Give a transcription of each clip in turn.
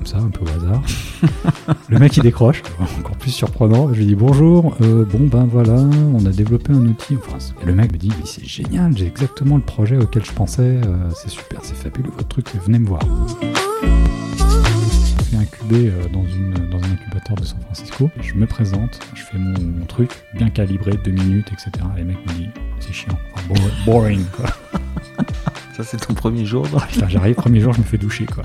comme ça, un peu au hasard. le mec il décroche, encore plus surprenant. Je lui dis bonjour, euh, bon ben voilà, on a développé un outil. Enfin, et le mec me dit c'est génial, j'ai exactement le projet auquel je pensais, euh, c'est super, c'est fabuleux votre truc, venez me voir. Je suis incubé euh, dans, une, dans un incubateur de San Francisco. Je me présente, je fais mon, truc bien calibré, deux minutes, etc. Et le mec me dit c'est chiant, enfin, boring quoi. Ça c'est ton premier jour J'arrive, premier jour, je me fais doucher quoi.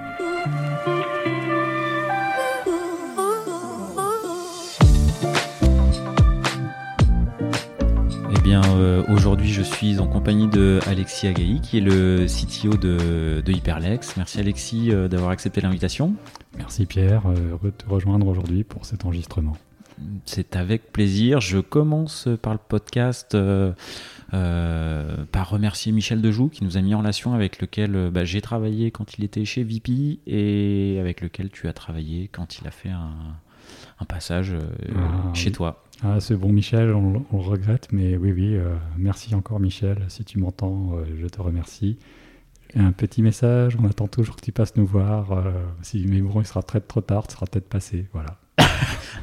Euh, aujourd'hui, je suis en compagnie de Alexis Agaï, qui est le CTO de, Hyperlex. Merci Alexis euh, d'avoir accepté l'invitation. Merci Pierre, euh, heureux de te rejoindre aujourd'hui pour cet enregistrement. C'est avec plaisir. Je commence par le podcast par remercier Michel Dejoux qui nous a mis en relation avec lequel bah, j'ai travaillé quand il était chez VP et avec lequel tu as travaillé quand il a fait un, passage ah, chez toi. Ah, ce bon Michel, on, le regrette, mais oui, oui, euh, merci encore Michel. Si tu m'entends, euh, je te remercie. Un petit message, on attend toujours que tu passes nous voir. Euh, si, mais bon, il sera très trop tard, tu sera peut-être passé. Voilà.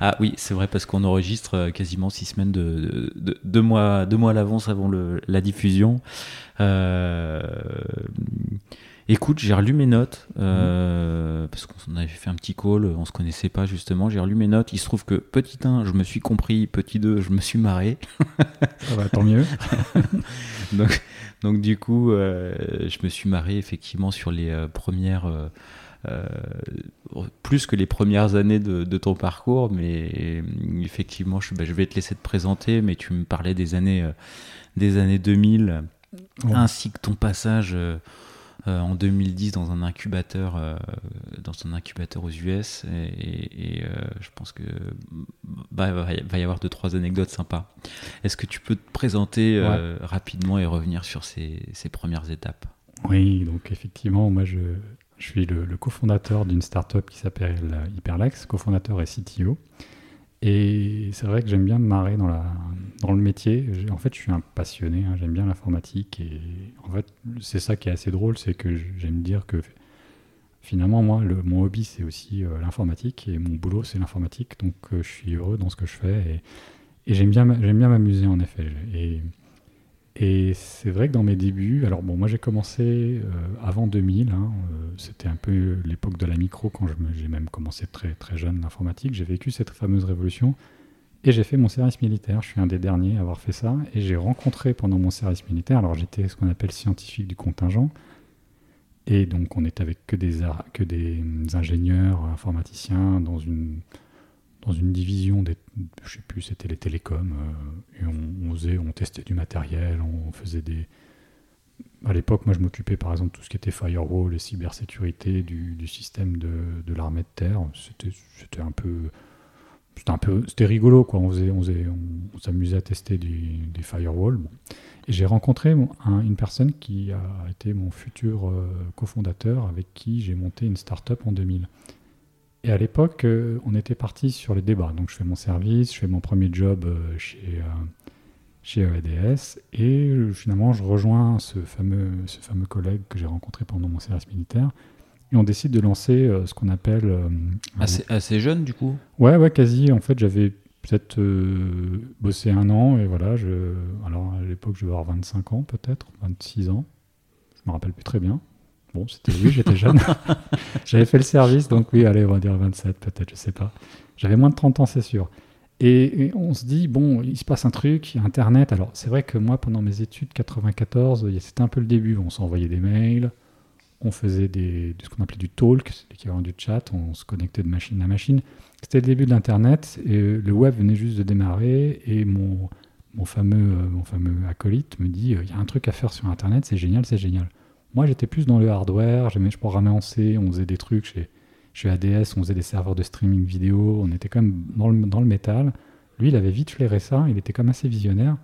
ah oui, c'est vrai, parce qu'on enregistre quasiment six semaines de, deux mois, à l'avance avant la diffusion. Écoute, j'ai relu mes notes, euh, parce qu'on avait fait un petit call, on se connaissait pas justement. J'ai relu mes notes. Il se trouve que petit 1, je me suis compris, petit 2, je me suis marré. Tant mieux. donc, donc, du coup, euh, je me suis marré effectivement sur les euh, premières. plus que les premières années de, ton parcours, mais effectivement, je, bah, je, vais te laisser te présenter, mais tu me parlais des années, des années 2000, ainsi que ton passage euh, en 2010 dans un incubateur, euh, dans un incubateur aux US. Et, euh, je pense que bah, va y avoir deux trois anecdotes sympas. Est-ce que tu peux te présenter rapidement et revenir sur ces, premières étapes? Oui, donc effectivement, moi je, je suis le, le cofondateur d'une startup qui s'appelle Hyperlex, cofondateur et CTO. Et c'est vrai que j'aime bien me marrer dans, la, dans le métier. En fait, je suis un passionné, hein. j'aime bien l'informatique. Et en fait, c'est ça qui est assez drôle, c'est que j'aime dire que finalement, moi, le, mon hobby, c'est aussi euh, l'informatique. Et mon boulot, c'est l'informatique. Donc, euh, je suis heureux dans ce que je fais. Et, j'aime bien, bien m'amuser, en effet. Et et c'est vrai que dans mes débuts, alors bon, moi j'ai commencé euh, avant 2000, hein, euh, c'était un peu l'époque de la micro quand j'ai même commencé très très jeune l'informatique. J'ai vécu cette fameuse révolution et j'ai fait mon service militaire. Je suis un des derniers à avoir fait ça et j'ai rencontré pendant mon service militaire, alors j'étais ce qu'on appelle scientifique du contingent et donc on était avec que des ingénieurs informaticiens dans une dans une division des, je sais plus, c'était les télécoms, euh, on, on, on testait du matériel, on faisait des. À l'époque, moi, je m'occupais par exemple de tout ce qui était firewall et cybersécurité du, système de, de l'armée de terre. C'était, un peu, c'était un peu, c'était rigolo quoi. On faisait, on, faisait, on, s'amusait à tester des, des firewalls. Et j'ai rencontré une personne qui a été mon futur euh, cofondateur, avec qui j'ai monté une start-up en 2000. Et à l'époque, euh, on était parti sur les débats. Donc je fais mon service, je fais mon premier job euh, chez, euh, chez EADS et finalement je rejoins ce fameux, ce fameux collègue que j'ai rencontré pendant mon service militaire. Et on décide de lancer ce qu'on appelle... Assez, assez, jeune du coup? Ouais, ouais, quasi. En fait, j'avais peut-être bossé un an et voilà. Je, alors à l'époque, je devais avoir 25 ans peut-être, 26 ans. Je me rappelle plus très bien. Bon, c'était oui, j'étais jeune. J'avais fait le service, donc oui, allez, on va dire 27 peut-être, je sais pas. J'avais moins de 30 ans, c'est sûr. Et, on se dit, bon, il se passe un truc, il y a Internet. Alors, c'est vrai que moi, pendant mes études, 94, c'était un peu le début. On s'envoyait des mails, on faisait des, ce qu'on appelait du talk, c'est l'équivalent du chat, on se connectait de machine à machine. C'était le début de l'Internet, et le web venait juste de démarrer, et mon, mon, fameux, mon fameux acolyte me dit, il y a un truc à faire sur Internet, c'est génial, c'est génial. Moi, j'étais plus dans le hardware, j'aimais, je programmais en C, on faisait des trucs chez, chez ADS, on faisait des serveurs de streaming vidéo, on était quand même dans le, dans le métal. Lui, il avait vite flairé ça, il était comme assez visionnaire.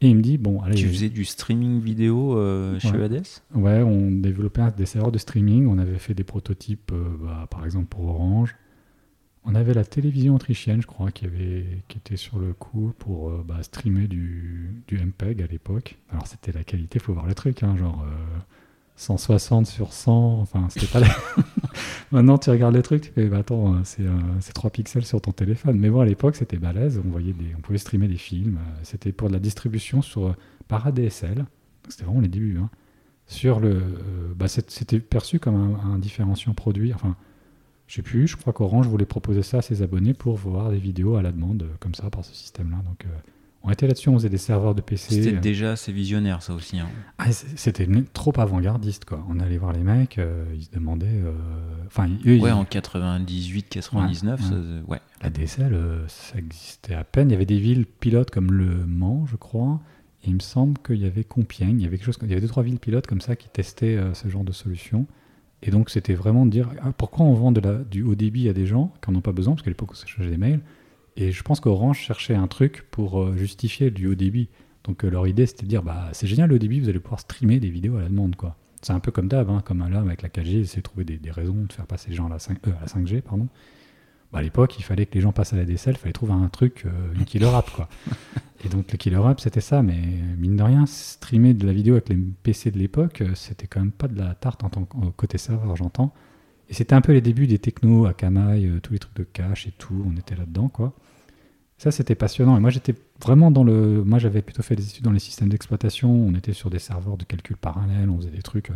Et il me dit, bon, allez. Tu faisais du streaming vidéo euh, chez Ouais. EADS Ouais, on développait des serveurs de streaming. On avait fait des prototypes, euh, bah, par exemple pour Orange. On avait la télévision autrichienne, je crois, qui, avait, qui était sur le coup pour euh, bah, streamer du, du MPEG à l'époque. Alors c'était la qualité, faut voir le truc, hein, genre 160 sur 100. Enfin, c'était pas. Maintenant, tu regardes le truc, tu fais, bah, attends, euh, c'est euh, c'est 3 pixels sur ton téléphone. Mais bon, à l'époque, c'était balèze. On, voyait des, on pouvait streamer des films. euh, C'était pour de la distribution sur, euh, par ADSL. C'était vraiment les débuts. hein sur le. euh, bah, c'était perçu comme un, un différenciant produit. Enfin, je sais plus, je crois qu'Orange voulait proposer ça à ses abonnés pour voir des vidéos à la demande, euh, comme ça, par ce système-là. Donc, euh, on était là-dessus, on faisait des serveurs de PC. C'était déjà assez visionnaire, ça aussi. hein. ah, c'était trop avant-gardiste, quoi. On allait voir les mecs, euh, ils se demandaient. euh, Enfin, eux, Ouais, ils- en 98, 99, Ouais, ça- ouais. ouais. La DSL, euh, ça existait à peine. Il y avait des villes pilotes comme Le Mans, je crois. Et il me semble qu'il y avait Compiègne. Il y avait quelque chose, il y avait deux trois villes pilotes comme ça qui testaient ce genre de solution. Et donc c'était vraiment de dire ah, pourquoi on vend de la, du haut débit à des gens qui n'en ont pas besoin? Parce qu'à l'époque on s'échangeait des mails. Et je pense qu'Orange cherchait un truc pour euh, justifier du haut débit. Donc euh, leur idée c'était de dire bah c'est génial le haut débit, vous allez pouvoir streamer des vidéos à la demande quoi. C'est un peu comme d'hab, hein, comme là avec la 4G, ils essaient trouver des, raisons de faire passer les gens à la, 5, euh, 5G, pardon. Bah, à l'époque, il fallait que les gens passent à la DSL, il fallait trouver un truc, euh, une killer quoi. Et donc, le killer app, c'était ça, mais mine de rien, streamer de la vidéo avec les PC de l'époque, c'était quand même pas de la tarte en tant que côté serveur, j'entends. Et c'était un peu les débuts des technos, Akamai, euh, tous les trucs de cache et tout, on était là-dedans, quoi. Ça, c'était passionnant. Et moi, j'étais vraiment dans le. Moi, j'avais plutôt fait des études dans les systèmes d'exploitation. On était sur des serveurs de calcul parallèle, on faisait des trucs euh,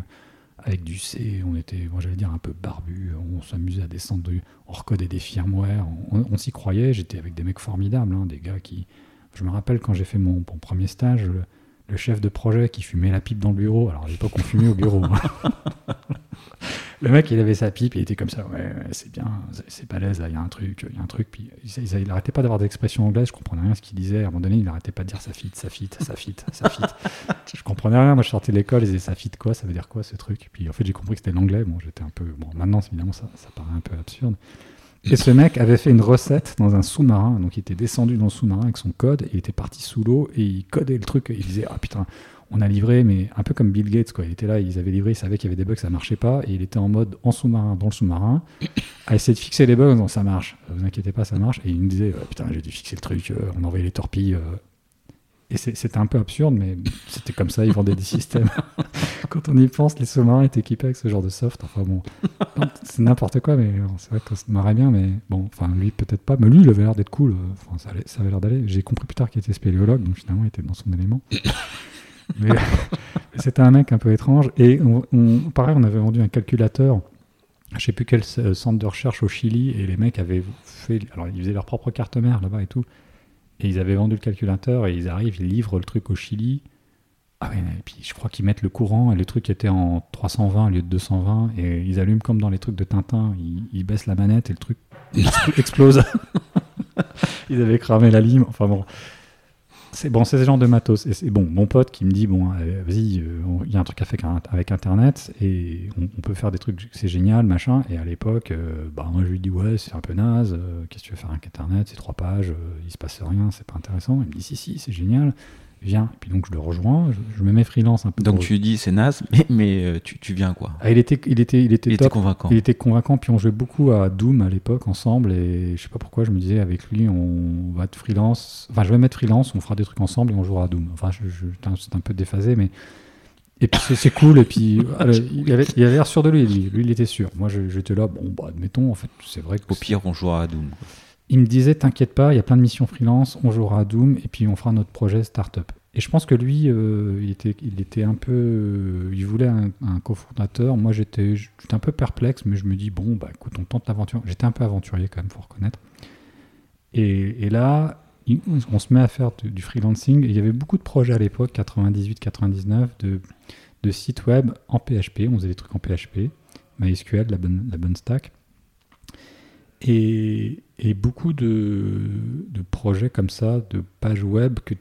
avec du C. On était, j'allais dire, un peu barbu. On s'amusait à descendre, du- on recodait des firmware. On, s'y croyait. J'étais avec des mecs formidables, hein, des gars qui. Je me rappelle quand j'ai fait mon, premier stage, le chef de projet qui fumait la pipe dans le bureau. Alors, à l'époque, on fumait au bureau. hein. Le mec, il avait sa pipe, il était comme ça, ouais, ouais, c'est bien, c'est- balèze, là, il y a un truc, il y a un truc. Puis il, il, il arrêtait pas d'avoir des expressions anglaises, je comprenais rien à ce qu'il disait. À un moment donné, il arrêtait pas de dire ça fit, ça fit, ça fit, ça fit. je comprenais rien, moi je sortais de l'école, il disait ça fit quoi, ça veut dire quoi ce truc? Puis en fait, j'ai compris que c'était l'anglais, bon, j'étais un peu. Bon, maintenant, évidemment, ça, ça paraît un peu absurde. Et ce mec avait fait une recette dans un sous-marin, donc il était descendu dans le sous-marin avec son code, il était parti sous l'eau, et il codait le truc, il disait Ah putain, on a livré, mais un peu comme Bill Gates, quoi. Il était là, ils avaient livré, il savait qu'il y avait des bugs, ça marchait pas, et il était en mode en sous-marin, dans le sous-marin, à essayer de fixer les bugs, disant ça marche, vous inquiétez pas, ça marche. Et il me disait Ah, putain, j'ai dû fixer le truc, euh, on envoyait les torpilles. Euh. Et c'était un peu absurde, mais c'était comme ça, ils vendaient des systèmes. Quand on y pense, les sous-marins étaient équipés avec ce genre de soft. Enfin bon, c'est n'importe quoi, mais euh, c'est vrai qu'on se marrait bien, mais bon, enfin lui peut-être pas, mais lui il avait l'air d'être cool, euh, enfin ça, allait- ça avait l'air d'aller. J'ai compris plus tard qu'il était spéléologue, donc finalement il était dans son élément. mais c'était un mec un peu étrange, et on, on- pareil, on avait vendu un calculateur, je sais plus quel c- centre de recherche au Chili, et les mecs avaient fait, alors ils faisaient leur propre carte mère là-bas et tout, et ils avaient vendu le calculateur, et ils arrivent, ils livrent le truc au Chili. Ah ouais, et puis je crois qu'ils mettent le courant et le truc était en 320 au lieu de 220 et ils allument comme dans les trucs de Tintin, ils, ils baissent la manette et le truc expl- explose. ils avaient cramé la lime, enfin bon. C'est bon, c'est ce genre de matos. Et c'est bon, mon pote qui me dit bon, euh, vas-y, euh, il y a un truc à faire avec- Internet et on, peut faire des trucs, c'est génial, machin. Et à l'époque, euh, bah moi je lui dis ouais, c'est un peu naze. Qu'est-ce que tu veux faire avec Internet? C'est trois pages, euh, il se passe rien, c'est pas intéressant. Il me dit si si, c'est génial. Viens. Et puis donc je le rejoins, je, je me mets freelance un peu. Donc tu dis c'est naze, mais, mais euh, tu, tu viens quoi Ah, il était, il était, il était Il était top. convaincant. Il était convaincant, puis on jouait beaucoup à Doom à l'époque ensemble, et je sais pas pourquoi je me disais avec lui on va être freelance, enfin je vais mettre freelance, on fera des trucs ensemble et on jouera à Doom. Enfin je, je- c'est un peu déphasé, mais et puis c'est- cool, et puis il avait il avait l'air sûr de lui, lui, lui il était sûr. Moi j'étais là, bon bah admettons, en fait c'est vrai que Au pire, on jouera à Doom. Il me disait T'inquiète pas, il y a plein de missions freelance, on jouera à Doom et puis on fera notre projet startup. Et je pense que lui, euh, il, était, il était un peu. euh, il voulait un, un cofondateur. Moi, j'étais un peu perplexe, mais je me dis Bon, bah écoute, on tente l'aventure. J'étais un peu aventurier quand même, faut reconnaître. Et, et là, on se met à faire du, freelancing. Il y avait beaucoup de projets à l'époque, 98-99, de, de sites web en PHP. On faisait des trucs en PHP, MySQL, la bonne, la bonne stack. Et, beaucoup de, projets comme ça, de pages web que,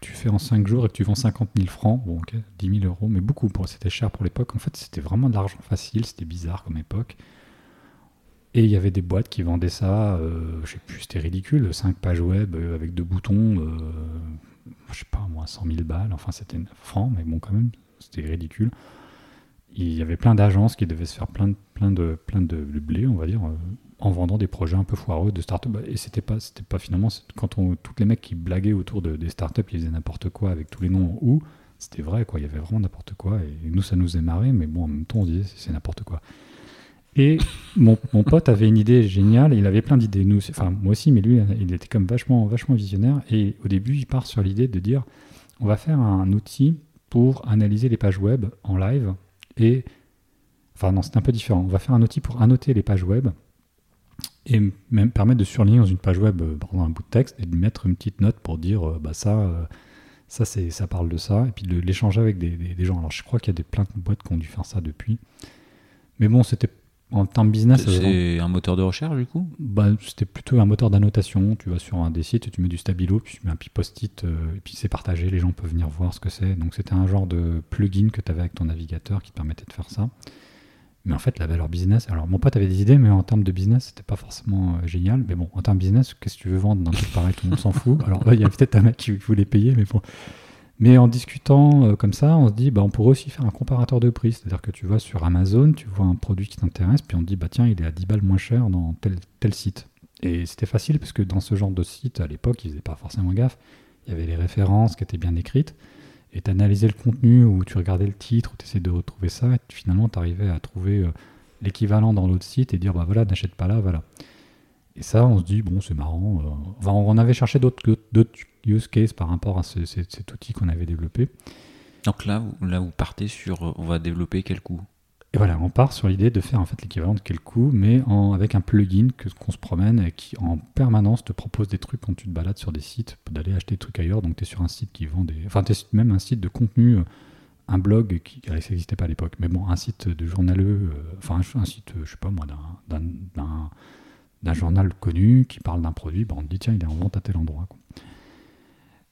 tu fais en 5 jours et que tu vends 50 000 francs, bon ok, 10 000 euros, mais beaucoup, c'était cher pour l'époque. En fait, c'était vraiment de l'argent facile, c'était bizarre comme époque. Et il y avait des boîtes qui vendaient ça, euh, je sais plus, c'était ridicule, 5 pages web euh, avec deux boutons. euh, je sais pas, moins 100 000 balles. Enfin, c'était franc, mais bon, quand même, c'était ridicule. Il y avait plein d'agences qui devaient se faire plein de, plein de, plein de blé, on va dire, euh, en vendant des projets un peu foireux de start-up. Et c'était pas, c'était pas finalement, quand on, tous les mecs qui blaguaient autour de, des start-up, ils faisaient n'importe quoi avec tous les noms ou, c'était vrai, quoi. Il y avait vraiment n'importe quoi. Et nous, ça nous est marré, mais bon, en même temps, on disait, c'est n'importe quoi. Et mon, mon, pote avait une idée géniale, il avait plein d'idées. Nous, enfin, moi aussi, mais lui, il était comme vachement, vachement visionnaire. Et au début, il part sur l'idée de dire on va faire un outil pour analyser les pages web en live. Et. Enfin, non, c'est un peu différent. On va faire un outil pour annoter les pages web et même permettre de surligner dans une page web, euh, pendant un bout de texte, et de mettre une petite note pour dire euh, bah, ça. Euh, ça, c'est, ça parle de ça, et puis de l'échanger avec des, des, des, gens. Alors, je crois qu'il y a des, plein de boîtes qui ont dû faire ça depuis. Mais bon, c'était en termes business. C'est un moteur de recherche du coup? Bah, C'était plutôt un moteur d'annotation. Tu vas sur un des sites, tu mets du stabilo, puis tu mets un petit post-it, euh, et puis c'est partagé, les gens peuvent venir voir ce que c'est. Donc c'était un genre de plugin que tu avais avec ton navigateur qui te permettait de faire ça. Mais en fait, la valeur business. Alors, mon pote avait des idées, mais en termes de business, c'était pas forcément euh, génial. Mais bon, en termes de business, qu'est-ce que tu veux vendre? D'un truc pareil Tout le monde s'en fout. Alors, il y a peut-être un mec qui voulait payer, mais bon. Mais en discutant euh, comme ça, on se dit, bah, on pourrait aussi faire un comparateur de prix. C'est-à-dire que tu vas sur Amazon, tu vois un produit qui t'intéresse, puis on te dit, bah, tiens, il est à 10 balles moins cher dans tel, tel site. Et c'était facile parce que dans ce genre de site, à l'époque, ils faisaient pas forcément gaffe. Il y avait les références qui étaient bien écrites. Et tu analysais le contenu, ou tu regardais le titre, ou tu essayais de retrouver ça, et finalement, tu arrivais à trouver euh, l'équivalent dans l'autre site et dire, bah voilà, n'achète pas là, voilà. Et ça, on se dit, bon, c'est marrant. Euh, enfin, on avait cherché d'autres use cases par rapport à ce, cet outil qu'on avait développé. Donc là, là, vous partez sur, on va développer quel coup Et voilà, on part sur l'idée de faire en fait l'équivalent de quel coup, mais en, avec un plugin que, qu'on se promène et qui en permanence te propose des trucs quand tu te balades sur des sites, d'aller acheter des trucs ailleurs. Donc tu es sur un site qui vend des... Enfin, tu es même un site de contenu, euh, un blog qui n'existait pas à l'époque, mais bon, un site de journaleux, euh, enfin un, site, je sais pas moi, d'un, journal connu qui parle d'un produit, bah on te dit tiens, il est en vente à tel endroit.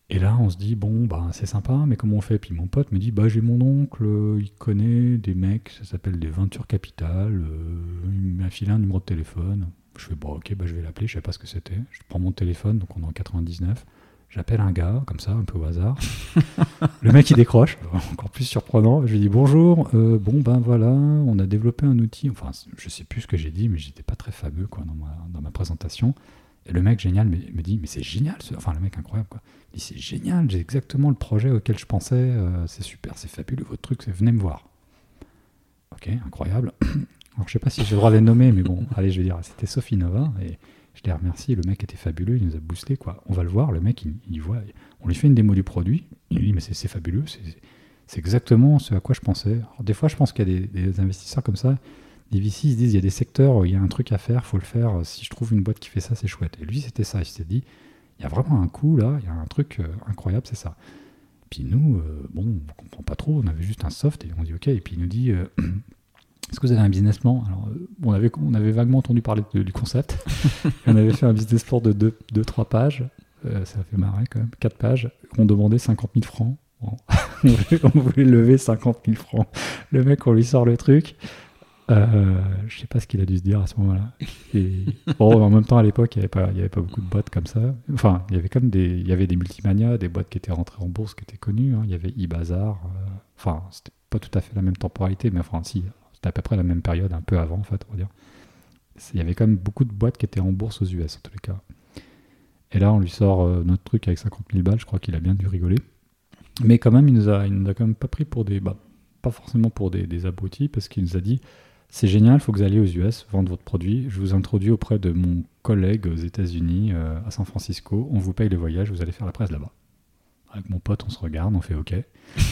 Et là, on se dit bon, bah c'est sympa, mais comment on fait? Puis mon pote me dit bah j'ai mon oncle, euh, il connaît des mecs, ça s'appelle des Ventures Capital, euh, il m'a filé un numéro de téléphone. Je fais bon, ok, bah je vais l'appeler, je sais pas ce que c'était. Je prends mon téléphone, donc on est en 99. J'appelle un gars, comme ça, un peu au hasard. le mec, il décroche, encore plus surprenant. Je lui dis bonjour, euh, bon ben voilà, on a développé un outil. Enfin, je sais plus ce que j'ai dit, mais j'étais pas très fameux quoi, dans, ma, dans ma présentation. Le mec génial me, me dit, mais c'est génial, ce... enfin le mec incroyable quoi. Il dit, c'est génial, j'ai exactement le projet auquel je pensais, euh, c'est super, c'est fabuleux votre truc, venez me voir. Ok, incroyable. Alors je sais pas si j'ai le droit de les nommer, mais bon, allez, je vais dire, c'était Sophie Nova. Et je les remercie, le mec était fabuleux, il nous a boosté. Quoi. On va le voir, le mec, il, voit, on lui fait une démo du produit, il lui dit, mais c'est fabuleux, c'est exactement ce à quoi je pensais. des fois, je pense qu'il y a des, investisseurs comme ça, des VC, ils se disent, il y a des secteurs, il y a un truc à faire, faut le faire, si je trouve une boîte qui fait ça, c'est chouette. Et lui, c'était ça, il s'est dit, il y a vraiment un coup là, il y a un truc euh, incroyable, c'est ça. Puis nous, euh, bon, on comprend pas trop, on avait juste un soft et on dit ok, et puis il nous dit, euh, est-ce que vous avez un business plan? Alors, euh, on, avait, on avait vaguement entendu parler du concept. on avait fait un business plan de 2-3 pages. Euh, ça a fait marrer quand même. 4 pages. On demandait 50 000 francs. on voulait lever 50 000 francs. Le mec, on lui sort le truc. Euh, je sais pas ce qu'il a dû se dire à ce moment-là. En même temps, à l'époque, il n'y avait, pas, avait pas beaucoup de boîtes comme ça. Enfin, il y avait comme des, il y avait des multimania, des boîtes qui étaient rentrées en bourse, qui étaient connues. Hein. Il y avait eBazaar. Euh, enfin, c'était pas tout à fait la même temporalité, mais enfin, si, c'était à peu près la même période, un peu avant en fait, on va dire. Il y avait quand même beaucoup de boîtes qui étaient en bourse aux US en tous les cas. Et là, on lui sort euh, notre truc avec 50 000 balles, je crois qu'il a bien dû rigoler. Mais quand même, il nous a, il nous a quand même pas pris pour des. Bah, pas forcément pour des, des abrutis, parce qu'il nous a dit c'est génial, il faut que vous alliez aux US vendre votre produit. Je vous introduis auprès de mon collègue aux États-Unis, euh, à San Francisco. On vous paye le voyage, vous allez faire la presse là-bas. Avec mon pote, on se regarde, on fait OK.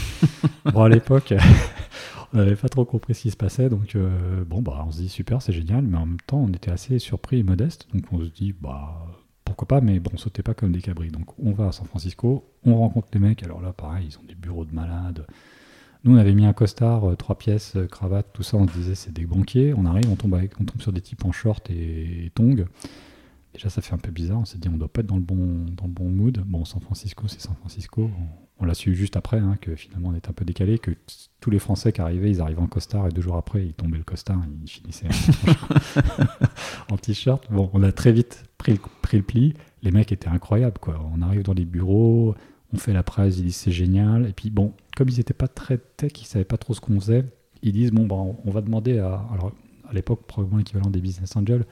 bon, à l'époque, on n'avait pas trop compris ce qui se passait, donc euh, bon, bah, on se dit super, c'est génial, mais en même temps, on était assez surpris et modeste, donc on se dit, bah, pourquoi pas, mais bon, on sautait pas comme des cabris. Donc on va à San Francisco, on rencontre les mecs, alors là, pareil, ils ont des bureaux de malades. Nous, on avait mis un costard, euh, trois pièces, euh, cravate, tout ça, on se disait, c'est des banquiers. On arrive, on tombe, avec, on tombe sur des types en short et, et tongs. Déjà, ça fait un peu bizarre. On s'est dit, on doit pas être dans le bon, dans le bon mood. Bon, San Francisco, c'est San Francisco. On, l'a su juste après, hein, que finalement, on était un peu décalé, que tous les Français qui arrivaient, ils arrivaient en costard et deux jours après, ils tombaient le costard, ils finissaient en, t-shirt. Bon, on a très vite pris le, pris le pli. Les mecs étaient incroyables, quoi. On arrive dans les bureaux, on fait la presse, ils disent c'est génial. Et puis bon, comme ils n'étaient pas très tech, ils savaient pas trop ce qu'on faisait, ils disent bon, bah, on va demander à. Alors, à l'époque, probablement l'équivalent des business angels,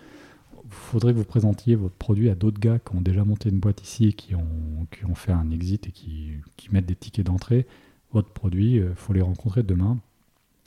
il faudrait que vous présentiez votre produit à d'autres gars qui ont déjà monté une boîte ici qui ont, qui ont fait un exit et qui, qui mettent des tickets d'entrée. Votre produit, il faut les rencontrer demain.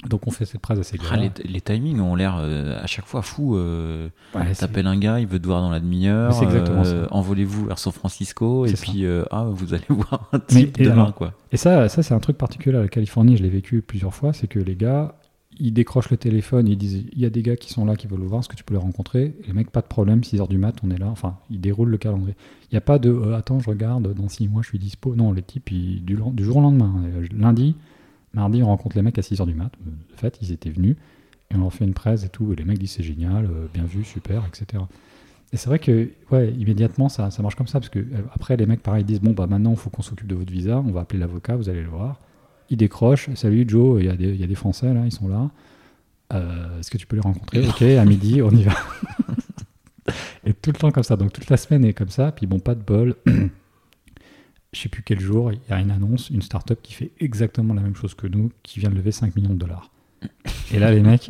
Donc on fait cette presse assez ah, les, les, timings ont l'air euh, à chaque fois fous. Euh, T'appelles un gars, il veut te voir dans la demi-heure. Euh, Envolez-vous vers San Francisco et puis euh, ah, vous allez voir un type et, demain. quoi. Et ça, ça c'est un truc particulier à la Californie, je l'ai vécu plusieurs fois, c'est que les gars, ils décrochent le téléphone, ils disent il y a des gars qui sont là qui veulent vous voir, est-ce que tu peux les rencontrer Et les mecs, pas de problème, 6h du mat, on est là. Enfin, ils déroulent le calendrier. Il n'y a pas de attends, je regarde, dans 6 mois je suis dispo. Non, les types, du, du, jour au lendemain, lundi Mardi, on rencontre les mecs à 6h du mat. De fait, ils étaient venus et on leur fait une presse et tout. Et les mecs disent c'est génial, euh, bien vu, super, etc. Et c'est vrai que, ouais, immédiatement, ça, ça marche comme ça. Parce que euh, après, les mecs, pareil, disent bon, bah maintenant, il faut qu'on s'occupe de votre visa. On va appeler l'avocat, vous allez le voir. Ils décrochent. Salut Joe, il y, a des, il Français là, ils sont là. Euh, est-ce que tu peux les rencontrer? Ok, à midi, on y va. et tout le temps comme ça. Donc toute la semaine est comme ça. Puis bon, pas de bol je sais plus quel jour, il y a une annonce, une startup qui fait exactement la même chose que nous, qui vient de lever 5 millions de dollars. Et là, les mecs,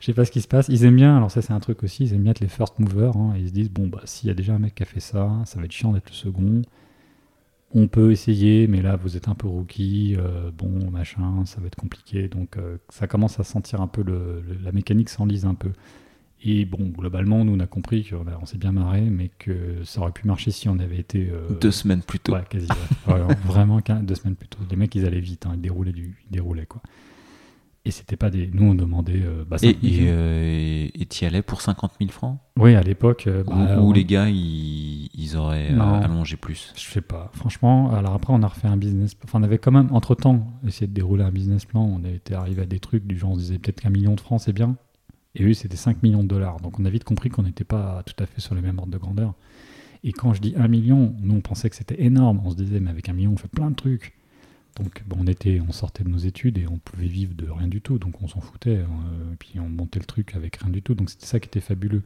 je sais pas ce qui se passe. Ils aiment bien, alors ça c'est un truc aussi, ils aiment bien être les first movers. Hein, ils se disent, bon, bah s'il y a déjà un mec qui a fait ça, ça va être chiant d'être le second. On peut essayer, mais là vous êtes un peu rookie, euh, bon, machin, ça va être compliqué. Donc euh, ça commence à sentir un peu, le, la mécanique s'enlise un peu. Et bon, globalement, nous, on a compris qu'on on s'est bien marré, mais que ça aurait pu marcher si on avait été. Euh, deux semaines plus tôt. Ouais, quasi. vraiment, deux semaines plus tôt. Les mecs, ils allaient vite, hein, ils, déroulaient du, ils déroulaient, quoi. Et c'était pas des. Nous, on demandait. Euh, bah, et euh, tu y allais pour 50 000 francs? Oui, à l'époque. Bah, ou, les gars, ils, ils auraient allongé plus? Je sais pas. Franchement, alors après, on a refait un business. Enfin, on avait quand même, entre temps, essayé de dérouler un business plan. On était arrivé à des trucs du genre, on se disait peut-être qu'un million de francs, c'est bien. Et eux, c'était 5 millions de dollars. Donc on a vite compris qu'on n'était pas tout à fait sur le même ordre de grandeur. Et quand je dis 1 million, nous on pensait que c'était énorme. On se disait, mais avec un million, on fait plein de trucs. Donc on, était, on sortait de nos études et on pouvait vivre de rien du tout. Donc on s'en foutait. et euh, puis on montait le truc avec rien du tout. Donc c'était ça qui était fabuleux.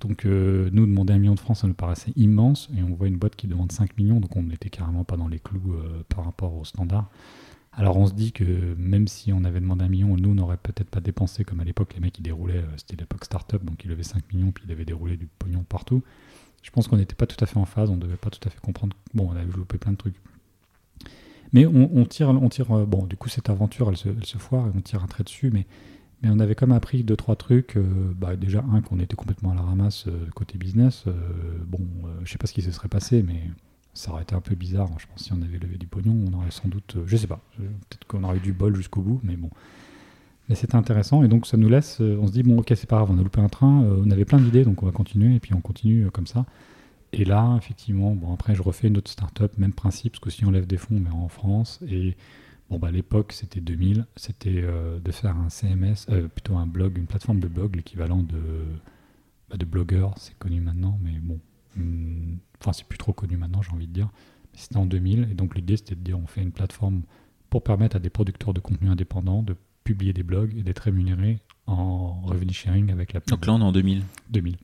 Donc euh, nous, demander un million de francs, ça nous paraissait immense. Et on voit une boîte qui demande 5 millions. Donc on n'était carrément pas dans les clous euh, par rapport aux standards. Alors on se dit que même si on avait demandé un million, nous n'aurait peut-être pas dépensé comme à l'époque les mecs ils déroulaient, euh, c'était l'époque startup donc ils levaient 5 millions puis ils avaient déroulé du pognon partout. Je pense qu'on n'était pas tout à fait en phase, on ne devait pas tout à fait comprendre. Bon, on avait développé plein de trucs. Mais on, tire, on tire, euh, bon, du coup cette aventure elle se, foire et on tire un trait dessus, mais, on avait même appris deux trois trucs. Euh, bah, déjà un qu'on était complètement à la ramasse côté business. bon, je sais pas ce qui se serait passé, mais ça aurait été un peu bizarre. Je pense que si on avait levé du pognon, on aurait sans doute, euh, je sais pas, peut-être qu'on aurait eu du bol jusqu'au bout, mais bon. Mais c'était intéressant et donc ça nous laisse, euh, on se dit bon ok c'est pas grave, on a loupé un train, euh, on avait plein d'idées donc on va continuer et puis on continue comme ça. Et là effectivement, bon après je refais une autre startup, même principe, parce que si on lève des fonds mais en France et bon bah à l'époque c'était 2000, c'était de faire un CMS, plutôt un blog, une plateforme de blog, l'équivalent de, bah, de blogueur, c'est connu maintenant, mais bon, hmm, Enfin, c'est plus trop connu maintenant, j'ai envie de dire. C'était en 2000. Et donc, l'idée, c'était de dire on fait une plateforme pour permettre à des producteurs de contenu indépendants de publier des blogs et d'être rémunérés en revenue sharing avec la Donc là, on est en 2000 2000.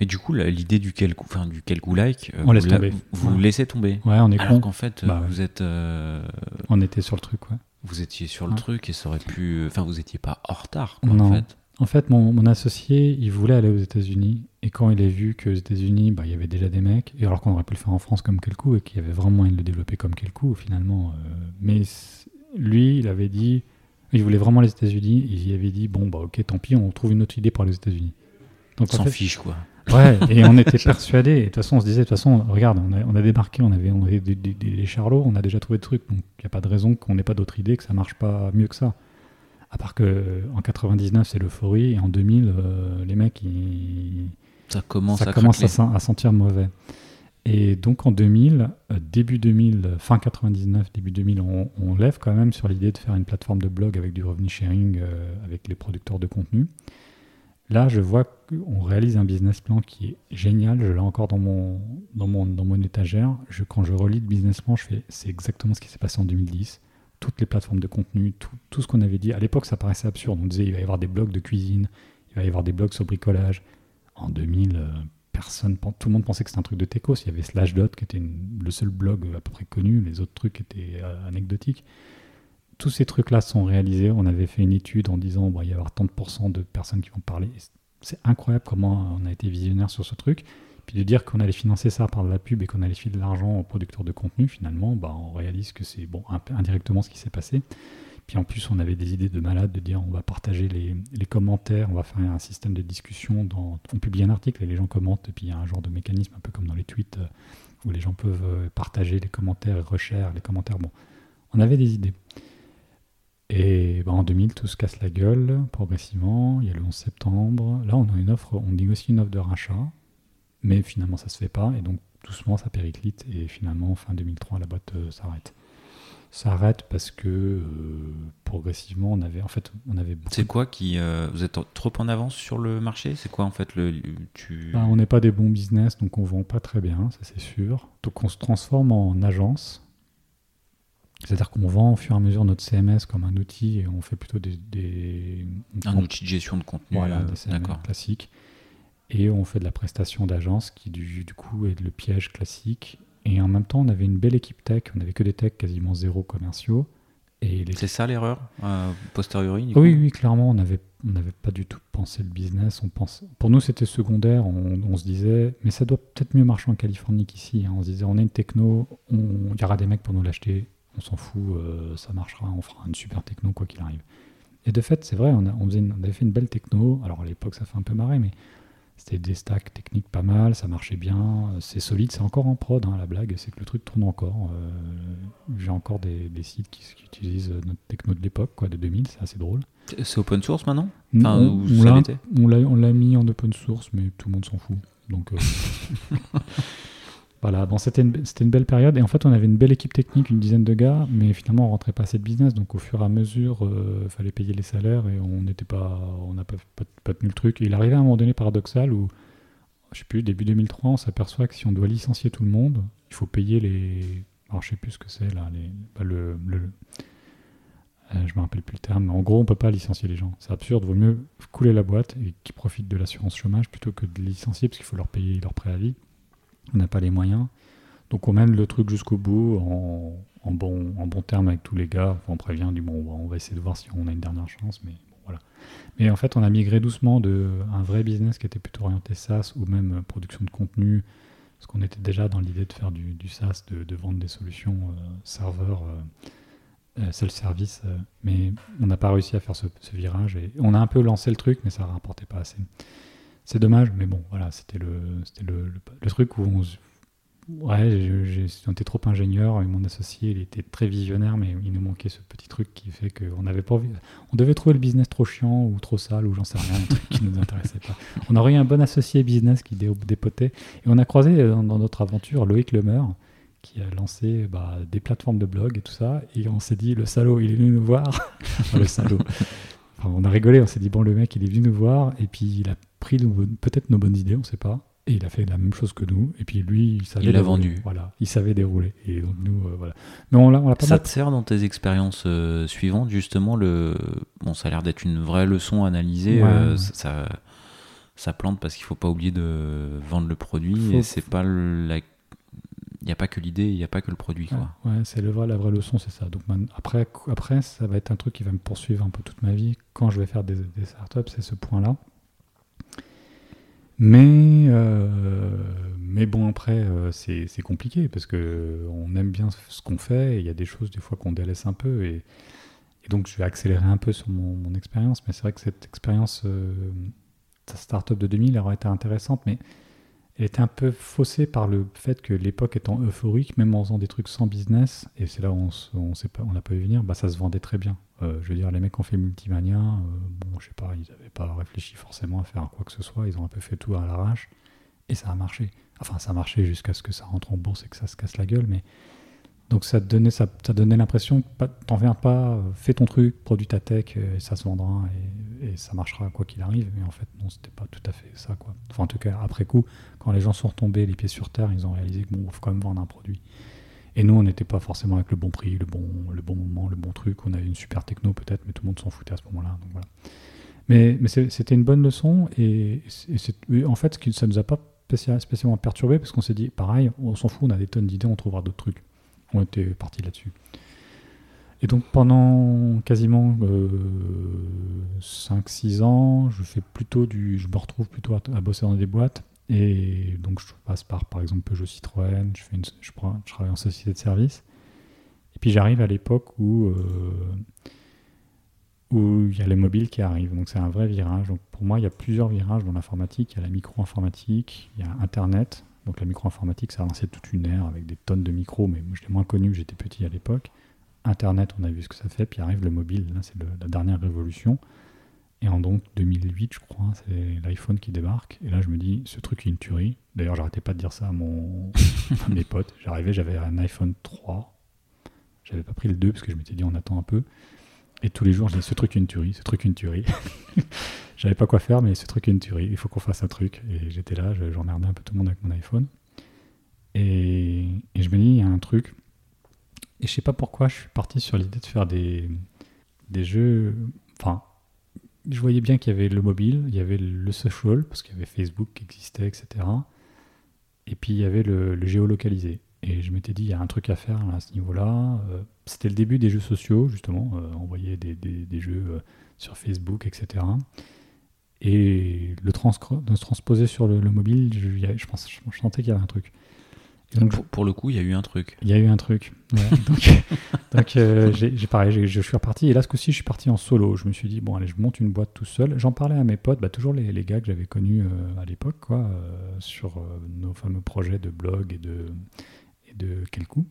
Mais du coup, l'idée du quel, enfin, du quel like, euh, on laisse tomber. Vous laissez tomber. Ouais, on est Alors qu'en fait, bah vous êtes. Euh, on était sur le truc, ouais. Vous étiez sur le truc et ça aurait pu. Enfin, vous étiez pas en retard, quoi, en fait. En fait, mon, associé, il voulait aller aux États-Unis. Et quand il a vu qu'aux États-Unis, bah, il y avait déjà des mecs, et alors qu'on aurait pu le faire en France comme Kelkou, et qu'il y avait vraiment moyen de le développer comme Kelkou, finalement. Euh, mais lui, il avait dit, il voulait vraiment les États-Unis, il avait dit, bon, bah ok, tant pis, on trouve une autre idée pour les États-Unis. Donc, on s'en fiche, quoi. Ouais, et on était persuadés. De toute façon, on se disait, de toute façon, regarde, on a, on a débarqué, on avait, on avait des, des, charlots, on a déjà trouvé des trucs, donc il n'y a pas de raison qu'on n'ait pas d'autres idées, que ça marche pas mieux que ça. À part que en 99 c'est l'euphorie et en 2000 euh, les mecs ils... ça commence, ça à, commence à, sentir mauvais. Et donc en 2000, euh, début 2000, fin 99, début 2000, on, lève quand même sur l'idée de faire une plateforme de blog avec du revenu sharing euh, avec les producteurs de contenu. Là, je vois qu'on réalise un business plan qui est génial. Je l'ai encore dans mon, dans mon, dans mon étagère. Je, quand je relis le business plan, je fais c'est exactement ce qui s'est passé en 2010 toutes les plateformes de contenu, tout, ce qu'on avait dit. À l'époque, ça paraissait absurde. On disait il va y avoir des blogs de cuisine, il va y avoir des blogs sur bricolage. En 2000, euh, personne, tout le monde pensait que c'était un truc de techos. Il y avait Slashdot qui était le seul blog à peu près connu, les autres trucs étaient euh, anecdotiques. Tous ces trucs-là sont réalisés. On avait fait une étude en disant bon, il va y avoir tant de de personnes qui vont parler. C'est incroyable comment on a été visionnaire sur ce truc. Puis de dire qu'on allait financer ça par de la pub et qu'on allait filer de l'argent aux producteurs de contenu, finalement, bah, on réalise que c'est bon, indirectement ce qui s'est passé. Puis en plus, on avait des idées de malades de dire on va partager les, commentaires, on va faire un système de discussion. Dans, on publie un article et les gens commentent, et puis il y a un genre de mécanisme un peu comme dans les tweets euh, où les gens peuvent euh, partager les commentaires et rechercher les commentaires. Bon, on avait des idées. Et bah, en 2000, tout se casse la gueule progressivement. Il y a le 11 septembre. Là, on a une offre, on négocie une offre de rachat, mais finalement, ça se fait pas. Et donc, doucement, ça périclite. Et finalement, fin 2003, la boîte euh, s'arrête. S'arrête parce que euh, progressivement on avait en fait on avait c'est quoi qui euh, vous êtes trop en avance sur le marché? C'est quoi en fait le tu ben, on n'est pas des bons business donc on vend pas très bien ça c'est sûr. Donc on se transforme en agence. C'est-à-dire qu'on vend au fur et à mesure notre CMS comme un outil et on fait plutôt des, un outil de gestion de contenu voilà, euh, des CMS classiques et on fait de la prestation d'agence qui du, du coup est le piège classique et en même temps, on avait une belle équipe tech. On n'avait que des techs quasiment zéro commerciaux. Et C'est ça l'erreur, euh, posteriori Oui, oui, clairement, on n'avait on n'avait pas du tout pensé le business. On pense... Pour nous, c'était secondaire. On, se disait, mais ça doit peut-être mieux marcher en Californie qu'ici. Hein. On se disait, on est une techno, il y aura des mecs pour nous l'acheter. On s'en fout, euh, ça marchera. On fera une super techno, quoi qu'il arrive. Et de fait, c'est vrai, on, a, on, faisait on, avait fait une belle techno. Alors à l'époque, ça fait un peu marrer, mais c'était des stacks techniques pas mal, ça marchait bien, c'est solide, c'est encore en prod. Hein, la blague, c'est que le truc tourne encore. Euh, j'ai encore des, sites qui, utilisent notre techno de l'époque, quoi, de 2000, c'est assez drôle. C'est open source maintenant? On, on l'a mis en open source, mais tout le monde s'en fout. Donc. Euh, Voilà, c'était une, belle période et en fait on avait une belle équipe technique, une dizaine de gars, mais finalement on rentrait pas assez de business, donc au fur et à mesure il euh, fallait payer les salaires et on n'était pas, on n'a pas, tenu le truc. Il arrivait à un moment donné paradoxal où, je sais plus, début 2003, on s'aperçoit que si on doit licencier tout le monde, il faut payer les, alors je sais plus ce que c'est là, les, bah, le, euh, me rappelle plus le terme, mais en gros on peut pas licencier les gens. C'est absurde, vaut mieux couler la boîte et qu'ils profitent de l'assurance chômage plutôt que de licencier parce qu'il faut leur payer leur préavis on n'a pas les moyens. Donc on mène le truc jusqu'au bout en, bon, en bon terme avec tous les gars. on prévient du bon, on va essayer de voir si on a une dernière chance, mais voilà. Mais en fait, on a migré doucement de un vrai business qui était plutôt orienté SaaS ou même production de contenu, parce qu'on était déjà dans l'idée de faire du, SaaS, de, vendre des solutions euh, serveurs, euh, euh, self-service, mais on n'a pas réussi à faire ce, virage. Et on a un peu lancé le truc, mais ça ne rapportait pas assez. C'est dommage, mais bon, voilà, c'était le, le, le, truc où on, ouais, j'étais trop ingénieur et mon associé, il était très visionnaire, mais il nous manquait ce petit truc qui fait qu'on n'avait pas envie. On devait trouver le business trop chiant ou trop sale ou j'en sais rien, un truc qui nous intéressait pas. On aurait eu un bon associé business qui dépotait. Et on a croisé euh, dans, notre aventure Loïc Lemeur qui a lancé bah, des plateformes de blog et tout ça. Et on s'est dit, le salaud, il est venu nous voir. le salaud. on a rigolé, on s'est dit, bon, le mec, il est venu nous voir, et puis il a pris peut-être nos bonnes idées, on ne sait pas, et il a fait la même chose que nous, et puis lui, il savait. Il l'a vendu. Voilà, il savait dérouler. Et donc nous, euh, voilà. Mais on l'a, pas Ça te sert dans tes expériences euh, suivantes, justement, le. Bon, ça a l'air d'être une vraie leçon analysée. Euh, ça, ça plante parce qu'il ne faut pas oublier de vendre le produit, et c'est pas la il n'y a pas que l'idée, il n'y a pas que le produit. Quoi. Ouais, c'est le vrai, la vraie leçon, c'est ça. Donc après, après, ça va être un truc qui va me poursuivre un peu toute ma vie. Quand je vais faire des, startups, c'est ce point-là. Mais, euh, mais bon, après, euh, c'est compliqué parce que on aime bien ce qu'on fait. Il y a des choses des fois qu'on délaisse un peu. Et, donc, je vais accélérer un peu sur mon, expérience. Mais c'est vrai que cette expérience, euh, startup de 2000, elle aurait été intéressante. Mais elle était un peu faussée par le fait que l'époque étant euphorique, même en faisant des trucs sans business, et c'est là où on pas, on pas vu venir, bah ça se vendait très bien. Euh, je veux dire, les mecs ont fait Multimania, euh, bon, je sais pas, ils n'avaient pas réfléchi forcément à faire quoi que ce soit, ils ont un peu fait tout à l'arrache, et ça a marché. Enfin, ça a marché jusqu'à ce que ça rentre en bourse et que ça se casse la gueule, mais donc ça donnait, ça, ça donnait l'impression, t'en viens pas, fais ton truc, produis ta tech, et ça se vendra et, ça marchera quoi qu'il arrive. Mais en fait, non, c'était pas tout à fait ça. Quoi. Enfin, en tout cas, après coup, quand les gens sont retombés les pieds sur terre, ils ont réalisé que bon, faut quand même vendre un produit. Et nous, on n'était pas forcément avec le bon prix, le bon, le bon moment, le bon truc. On avait une super techno peut-être, mais tout le monde s'en foutait à ce moment-là. voilà. Mais, mais c'était une bonne leçon et, en fait, ça nous a pas spécialement perturbé parce qu'on s'est dit, pareil, on s'en fout, on a des tonnes d'idées, on trouvera d'autres trucs. On était parti là-dessus. Et donc pendant quasiment 5-6 euh, ans, je fais plutôt du, je me retrouve plutôt à, bosser dans des boîtes. Et donc je passe par par exemple Peugeot Citroën, je, fais je, prends, je travaille en société de service. Et puis j'arrive à l'époque où euh, où il y a les mobiles qui arrivent. Donc c'est un vrai virage. Pour moi, il y a plusieurs virages dans l'informatique. Il y a la micro-informatique, il y a Internet. Donc la micro-informatique, ça a lancé toute une ère avec des tonnes de micros, mais je l'ai moins connu, j'étais petit à l'époque. Internet, on a vu ce que ça fait, puis arrive le mobile, là c'est la dernière révolution. Et en donc 2008, je crois, c'est l'iPhone qui débarque. Et là, je me dis, ce truc est une tuerie. D'ailleurs, j'arrêtais pas de dire ça à, mon... mes potes. J'arrivais, j'avais un iPhone 3. J'avais pas pris le 2 parce que je m'étais dit, on attend un peu. Et tous les jours, je dis, ce truc une tuerie, ce truc une tuerie. J'avais pas quoi faire, mais ce truc une tuerie. Il faut qu'on fasse un truc. Et j'étais là, j'emmerdais un peu tout le monde avec mon iPhone. Et, et je me dis, il y a un truc et je sais pas pourquoi je suis parti sur l'idée de faire des, des jeux. Enfin, je voyais bien qu'il y avait le mobile, il y avait le social, parce qu'il y avait Facebook qui existait, etc. Et puis il y avait le, géolocalisé. Et je m'étais dit, il y a un truc à faire à ce niveau-là. Euh, c'était le début des jeux sociaux, justement, euh, envoyer des, des, jeux euh, sur Facebook, etc. Et le, trans de se transposer sur le, mobile, je, je, pense, je sentais qu'il y avait un truc. Donc, pour, le coup, il y a eu un truc. Il y a eu un truc. donc, euh, j'ai pareil, je suis reparti. Et là, ce coup-ci, je suis parti en solo. Je me suis dit, bon, allez, je monte une boîte tout seul. J'en parlais à mes potes, bah, toujours les, les, gars que j'avais connus euh, à l'époque, quoi, euh, sur nos fameux projets de blog et de, et de quel coup.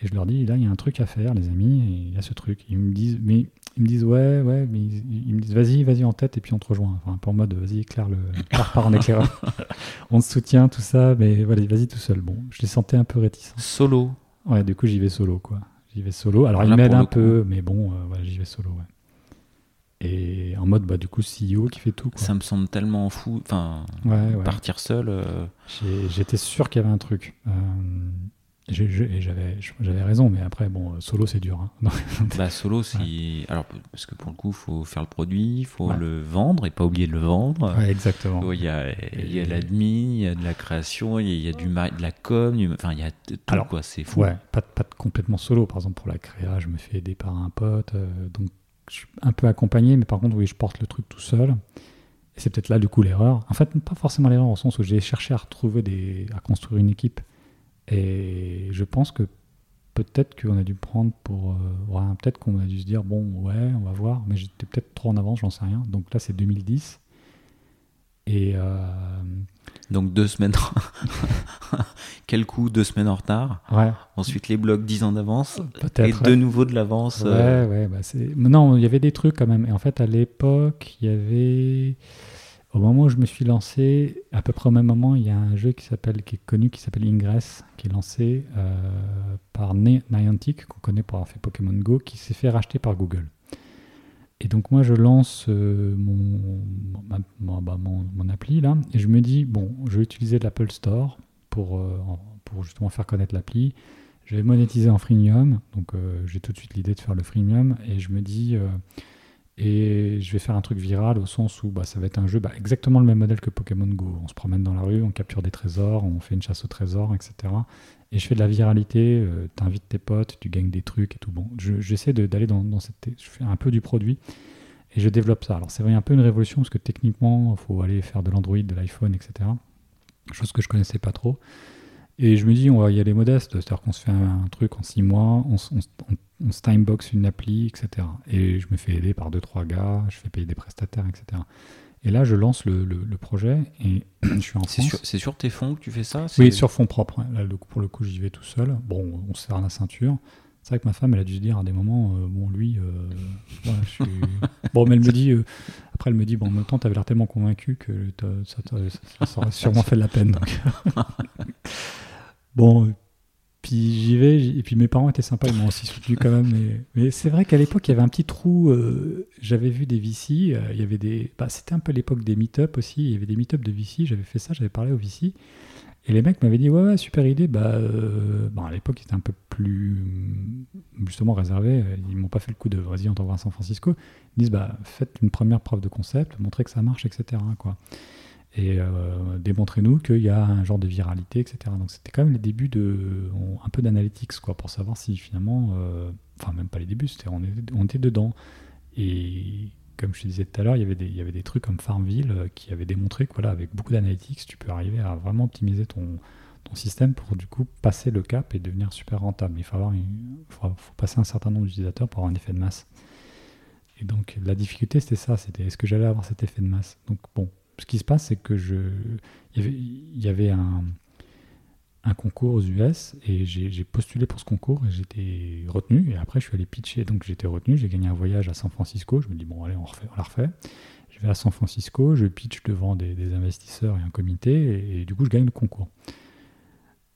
Et je leur dis, là, il y a un truc à faire, les amis, et il y a ce truc. Ils me disent, mais ils me disent, ouais, ouais, mais ils, me disent, vas-y, vas-y en tête, et puis on te rejoint. Enfin, pour mode, vas-y, éclaire le. part en on se soutient, tout ça, mais voilà, vas-y tout seul. Bon, je les sentais un peu réticents. Solo Ouais, du coup, j'y vais solo, quoi. J'y vais solo. Alors, ils m'aident un peu, mais bon, euh, voilà, j'y vais solo, ouais. Et en mode, bah, du coup, CEO qui fait tout. Quoi. Ça me semble tellement fou. Enfin, partir seul. Euh. J'étais sûr qu'il y avait un truc. Euh, j'avais raison, mais après, bon, solo, c'est dur. Hein. bah, solo, si. Alors, parce que pour le coup, il faut faire le produit, il faut le vendre et pas oublier de le vendre. exactement. Il y a, y a l'admin, il y a de la création, il y a, du de la com, enfin, il y a tout, alors, quoi, c'est fou. Ouais, pas, pas complètement solo. Par exemple, pour la créa, je me fais aider par un pote, euh, donc je suis un peu accompagné, mais par contre, oui, je porte le truc tout seul. Et c'est peut-être là, du coup, l'erreur. En fait, pas forcément l'erreur, au sens où j'ai cherché à retrouver des. à construire une équipe et je pense que peut-être qu'on a dû prendre pour. Euh, peut-être qu'on a dû se dire, bon, ouais, on va voir, mais j'étais peut-être trop en avance, j'en sais rien. Donc là, c'est 2010. Et. Euh, donc deux semaines. Quel coup, deux semaines en retard. Ouais. Ensuite, les blocs dix ans d'avance. Et de nouveau de l'avance. Ouais, euh. ouais. Bah non, il y avait des trucs quand même. Et en fait, à l'époque, il y avait. Au moment où je me suis lancé, à peu près au même moment, il y a un jeu qui s'appelle, qui est connu, qui s'appelle Ingress, qui est lancé euh, par Niantic, qu'on connaît pour avoir fait Pokémon Go, qui s'est fait racheter par Google. Et donc moi, je lance euh, bah, mon, mon, appli là, et je me dis bon, je vais utiliser l'Apple Store pour, euh, pour justement faire connaître l'appli. Je vais monétiser en freemium, donc j'ai tout de suite l'idée de faire le freemium, et je me dis et je vais faire un truc viral au sens où bah, ça va être un jeu bah, exactement le même modèle que Pokémon Go. On se promène dans la rue, on capture des trésors, on fait une chasse au trésor, etc. Et je fais de la viralité, euh, tu invites tes potes, tu gagnes des trucs et tout. Bon, j'essaie d'aller dans, dans, cette. Je fais un peu du produit et je développe ça. Alors c'est vrai, un peu une révolution parce que techniquement, il faut aller faire de l'Android, de l'iPhone, etc. Chose que je connaissais pas trop. Et je me dis, on va y aller modeste, c'est-à-dire qu'on se fait un, truc en six mois, on, on, se timebox une appli, etc. Et je me fais aider par deux, trois gars, je fais payer des prestataires, etc. Et là, je lance le, le, projet et je suis en France. C'est sur tes fonds que tu fais ça? Oui, sur fonds propres. Là, pour le coup, j'y vais tout seul. Bon, on se serre la ceinture. C'est vrai que ma femme, elle a dû se dire à des moments, euh, bon, lui, euh, je suis... bon, mais elle me dit, euh, après, elle me dit, bon, en même temps, tu avais l'air tellement convaincu que ça, ça, ça, aurait sûrement fait de la peine. Donc. Bon, puis j'y vais, et puis mes parents étaient sympas, ils m'ont aussi soutenu quand même. Mais, c'est vrai qu'à l'époque, il y avait un petit trou. Euh, j'avais vu des VC, euh, il y avait des. Bah, c'était un peu l'époque des meet-up aussi. Il y avait des meet-up de VC, j'avais fait ça, j'avais parlé aux VC. Et les mecs m'avaient dit ouais, ouais, super idée. Bah, euh, à l'époque, c'était un peu plus justement réservé. Ils m'ont pas fait le coup de vas-y, on t'envoie à San Francisco. Ils disent bah, faites une première preuve de concept, montrez que ça marche, etc. Quoi. Et démontrez-nous qu'il y a un genre de viralité, etc. Donc c'était quand même les débuts de un peu d'analytics quoi pour savoir si finalement, enfin même pas les débuts, c'était on, était dedans. Et comme je te disais tout à l'heure, il, y avait des, il y avait des trucs comme Farmville euh, qui avaient démontré que voilà, avec beaucoup d'analytics, tu peux arriver à vraiment optimiser ton, ton système pour du coup passer le cap et devenir super rentable. Il faut, avoir faut, passer un certain nombre d'utilisateurs pour avoir un effet de masse. Et donc la difficulté c'était ça, c'était est-ce que j'allais avoir cet effet de masse? Donc bon, ce qui se passe c'est que je, il y avait, un concours aux US et j'ai postulé pour ce concours et j'étais retenu. Et après, je suis allé pitcher, donc j'étais retenu. J'ai gagné un voyage à San Francisco. Je me dis, bon, allez, on, refait, on la refait. Je vais à San Francisco, je pitch devant des, investisseurs et un comité et, du coup, je gagne le concours.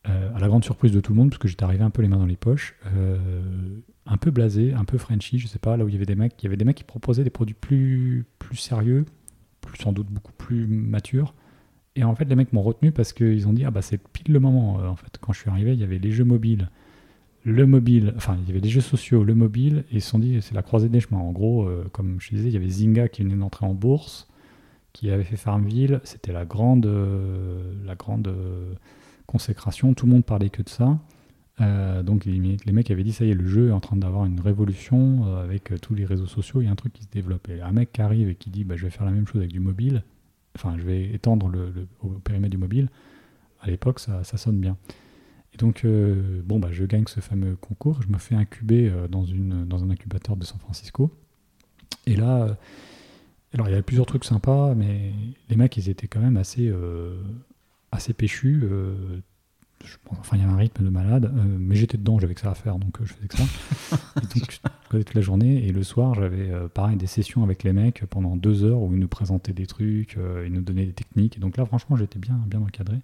Euh, à la grande surprise de tout le monde, parce que j'étais arrivé un peu les mains dans les poches, euh, un peu blasé, un peu Frenchy, je sais pas, là où il y avait des mecs, il y avait des mecs qui proposaient des produits plus, plus sérieux, plus, sans doute beaucoup plus matures. Et en fait, les mecs m'ont retenu parce qu'ils ont dit Ah, bah, c'est pile le moment. Euh, en fait, quand je suis arrivé, il y avait les jeux mobiles, le mobile, enfin, il y avait les jeux sociaux, le mobile, et ils se sont dit C'est la croisée des chemins. En gros, euh, comme je disais, il y avait Zynga qui venait d'entrer en bourse, qui avait fait Farmville. C'était la grande, euh, la grande consécration. Tout le monde parlait que de ça. Donc les, mecs avaient dit ça y est, le jeu est en train d'avoir une révolution avec tous les réseaux sociaux, il y a un truc qui se développe. Et un mec qui arrive et qui dit bah, je vais faire la même chose avec du mobile, enfin, je vais étendre le, au périmètre du mobile, à l'époque, ça, sonne bien. Et donc, euh, bon, bah, je gagne ce fameux concours, je me fais incuber euh, dans, une, dans un incubateur de San Francisco. Et là, euh, alors il y avait plusieurs trucs sympas, mais les mecs, ils étaient quand même assez, assez enfin, il y avait un rythme de malade, euh, mais j'étais dedans, j'avais que ça à faire, donc euh, je faisais que ça. et donc, je toute la journée, et le soir, j'avais euh, pareil des sessions avec les mecs pendant deux heures où ils nous présentaient des trucs, ils nous donnaient des techniques, et donc là, franchement, j'étais bien, bien encadré.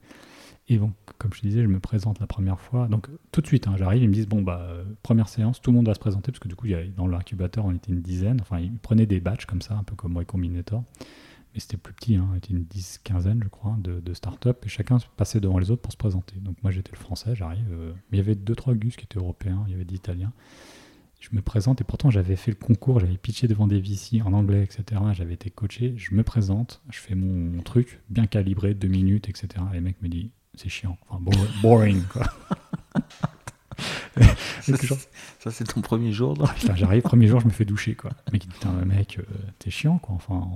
Et bon, comme je disais, je me présente la première fois. Donc tout de suite, hein, j'arrive, ils me disent bon bah première séance, tout le monde va se présenter parce que du coup, dans l'incubateur, on était une dizaine. Enfin, ils prenaient des batchs comme ça, un peu comme Y Combinator c'était plus petit, hein, était une dix, quinzaine, je crois, de, de start-up, et chacun passait devant les autres pour se présenter. Donc moi j'étais le français, j'arrive, euh, mais il y avait deux, trois gus qui étaient européens, il y avait des italiens. Je me présente, et pourtant j'avais fait le concours, j'avais pitché devant des VC en anglais, etc. J'avais été coaché, je me présente, je fais mon, truc, bien calibré, deux minutes, etc. Et les mecs me disent, c'est chiant, enfin boring, quoi. ça, c'est ton premier jour J'arrive, premier jour, je me fais doucher. Quoi. Le mec, putain, mec, euh, t'es chiant. Quoi. Enfin,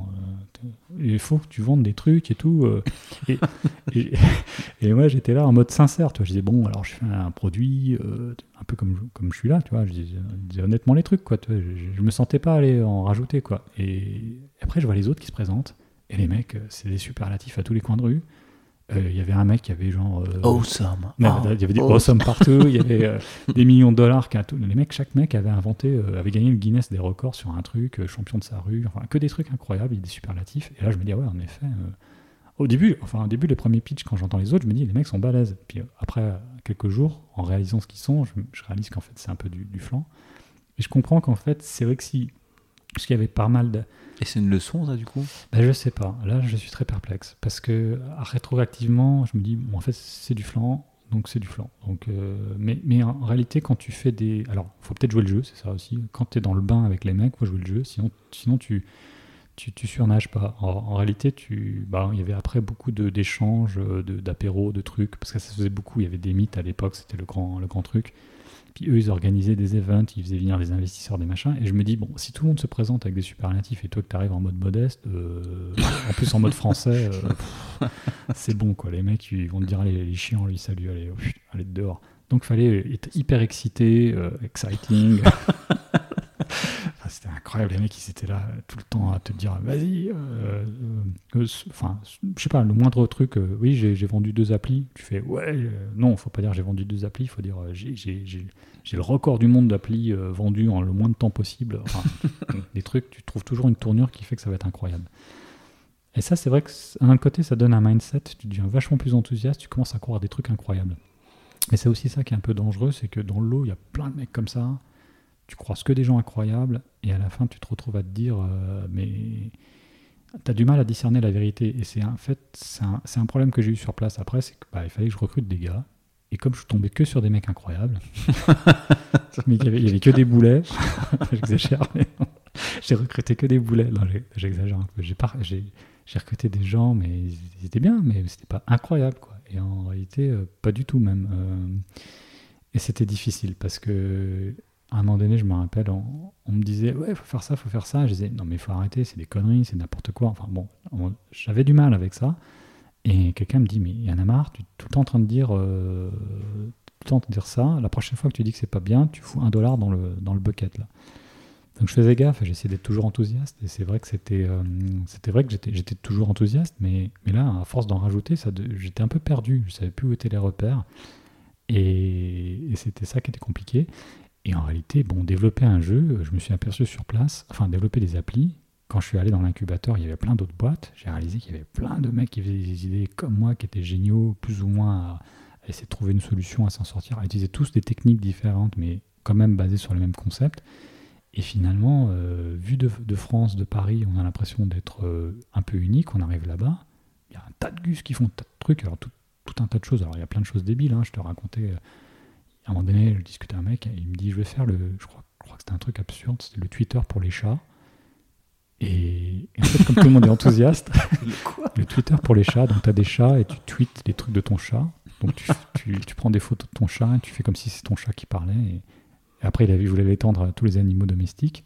euh, il faut que tu vendes des trucs et tout. Euh. et, et, moi, j'étais là en mode sincère. Tu vois. Je disais, bon, alors je fais un produit, un peu comme, comme je suis là. Tu vois. Je, disais, honnêtement les trucs. Quoi, tu vois. Je, je, me sentais pas aller en rajouter. Quoi. Et après, je vois les autres qui se présentent. Et les mecs, c'est des superlatifs à tous les coins de rue. Euh, il y avait un mec qui avait genre. Euh, awesome. il y avait des awesome, partout, il y avait euh, des millions de dollars. Les mecs, chaque mec avait inventé, avait gagné le Guinness des records sur un truc, champion de sa rue, enfin que des trucs incroyables, des superlatifs. Et là, je me dis, ah ouais, en effet. au début, enfin au début, les premiers pitchs, quand j'entends les autres, je me dis, les mecs sont balèzes. Puis après quelques jours, en réalisant ce qu'ils sont, je, réalise qu'en fait, c'est un peu du, du flanc. Et je comprends qu'en fait, c'est vrai que si. Parce qu'il y avait pas mal de et c'est une leçon, ça, du coup? Ben, Je sais pas. Là, je suis très perplexe. Parce que rétroactivement, je me dis, bon, en fait, c'est du flanc, donc c'est du flanc. Donc, euh, mais, mais en réalité, quand tu fais des. Alors, il faut peut-être jouer le jeu, c'est ça aussi. Quand tu es dans le bain avec les mecs, il faut jouer le jeu. Sinon, sinon tu, tu, tu surnages pas. En, réalité, tu, bah, il y avait après beaucoup d'échanges, d'apéros, de, de, trucs, parce que ça se faisait beaucoup. Il y avait des mythes à l'époque, c'était le grand, le grand truc. Puis eux, ils organisaient des events, ils faisaient venir les investisseurs, des machins. Et je me dis, bon, si tout le monde se présente avec des superlatifs et toi que tu arrives en mode modeste, euh, en plus en mode français, euh, c'est bon, quoi. Les mecs, ils vont te dire, allez, les chiens, lui, salut, allez, allez dehors. Donc, fallait être hyper excité, euh, exciting. c'était incroyable, les mecs, ils étaient là tout le temps à te dire, vas-y, enfin, je sais pas, le moindre truc, oui, j'ai vendu deux applis, tu fais, ouais, non, faut pas dire j'ai vendu deux applis, faut dire, j'ai j'ai le record du monde d'applis euh, vendus en le moins de temps possible. Enfin, des trucs, tu trouves toujours une tournure qui fait que ça va être incroyable. Et ça, c'est vrai que un côté, ça donne un mindset, tu deviens vachement plus enthousiaste, tu commences à croire des trucs incroyables. Mais c'est aussi ça qui est un peu dangereux, c'est que dans l'eau, il y a plein de mecs comme ça, tu croises que des gens incroyables, et à la fin, tu te retrouves à te dire, euh, mais tu as du mal à discerner la vérité. Et c'est en fait, c'est un, un, problème que j'ai eu sur place après, c'est qu'il bah, fallait que je recrute des gars et comme je tombais que sur des mecs incroyables, mais il n'y avait, que des boulets, j'exagère, mais j'ai recruté que des boulets. Non, j'exagère un peu. J'ai, j'ai recruté des gens, mais ils étaient bien, mais c'était pas incroyable, quoi. Et en réalité, euh, pas du tout même. Euh, et c'était difficile parce que à un moment donné, je me rappelle, on, me disait ouais, faut faire ça, faut faire ça. Je disais non mais faut arrêter, c'est des conneries, c'est n'importe quoi. Enfin bon, j'avais du mal avec ça. Et quelqu'un me dit mais y en a marre, tu es tout le temps en train de dire, euh, tout le temps de dire ça. La prochaine fois que tu dis que c'est pas bien, tu fous un dollar dans le dans le bucket là. Donc je faisais gaffe, j'essayais d'être toujours enthousiaste. Et c'est vrai que c'était, euh, vrai que j'étais, toujours enthousiaste, mais, mais là, à force d'en rajouter, j'étais un peu perdu. Je savais plus où étaient les repères. Et, c'était ça qui était compliqué. Et en réalité, bon, développer un jeu, je me suis aperçu sur place, enfin développer des applis. Quand je suis allé dans l'incubateur, il y avait plein d'autres boîtes. J'ai réalisé qu'il y avait plein de mecs qui faisaient des idées comme moi, qui étaient géniaux, plus ou moins à, essayer de trouver une solution, à s'en sortir, à utiliser tous des techniques différentes, mais quand même basées sur le même concept. Et finalement, euh, vu de, France, de Paris, on a l'impression d'être euh, un peu unique. On arrive là-bas, il y a un tas de gus qui font un tas de trucs, alors tout, un tas de choses. Alors il y a plein de choses débiles. Hein, je te racontais, euh, à un moment donné, je discutais avec un mec, il me dit, je vais faire le, je crois, je crois que c'était un truc absurde, c'était le Twitter pour les chats. Et, en fait, comme tout le monde est enthousiaste, le Twitter pour les chats, donc tu as des chats et tu tweets des trucs de ton chat. Donc tu, tu, tu, prends des photos de ton chat et tu fais comme si c'est ton chat qui parlait. Et, et après, il a vu, je voulais l'étendre à tous les animaux domestiques.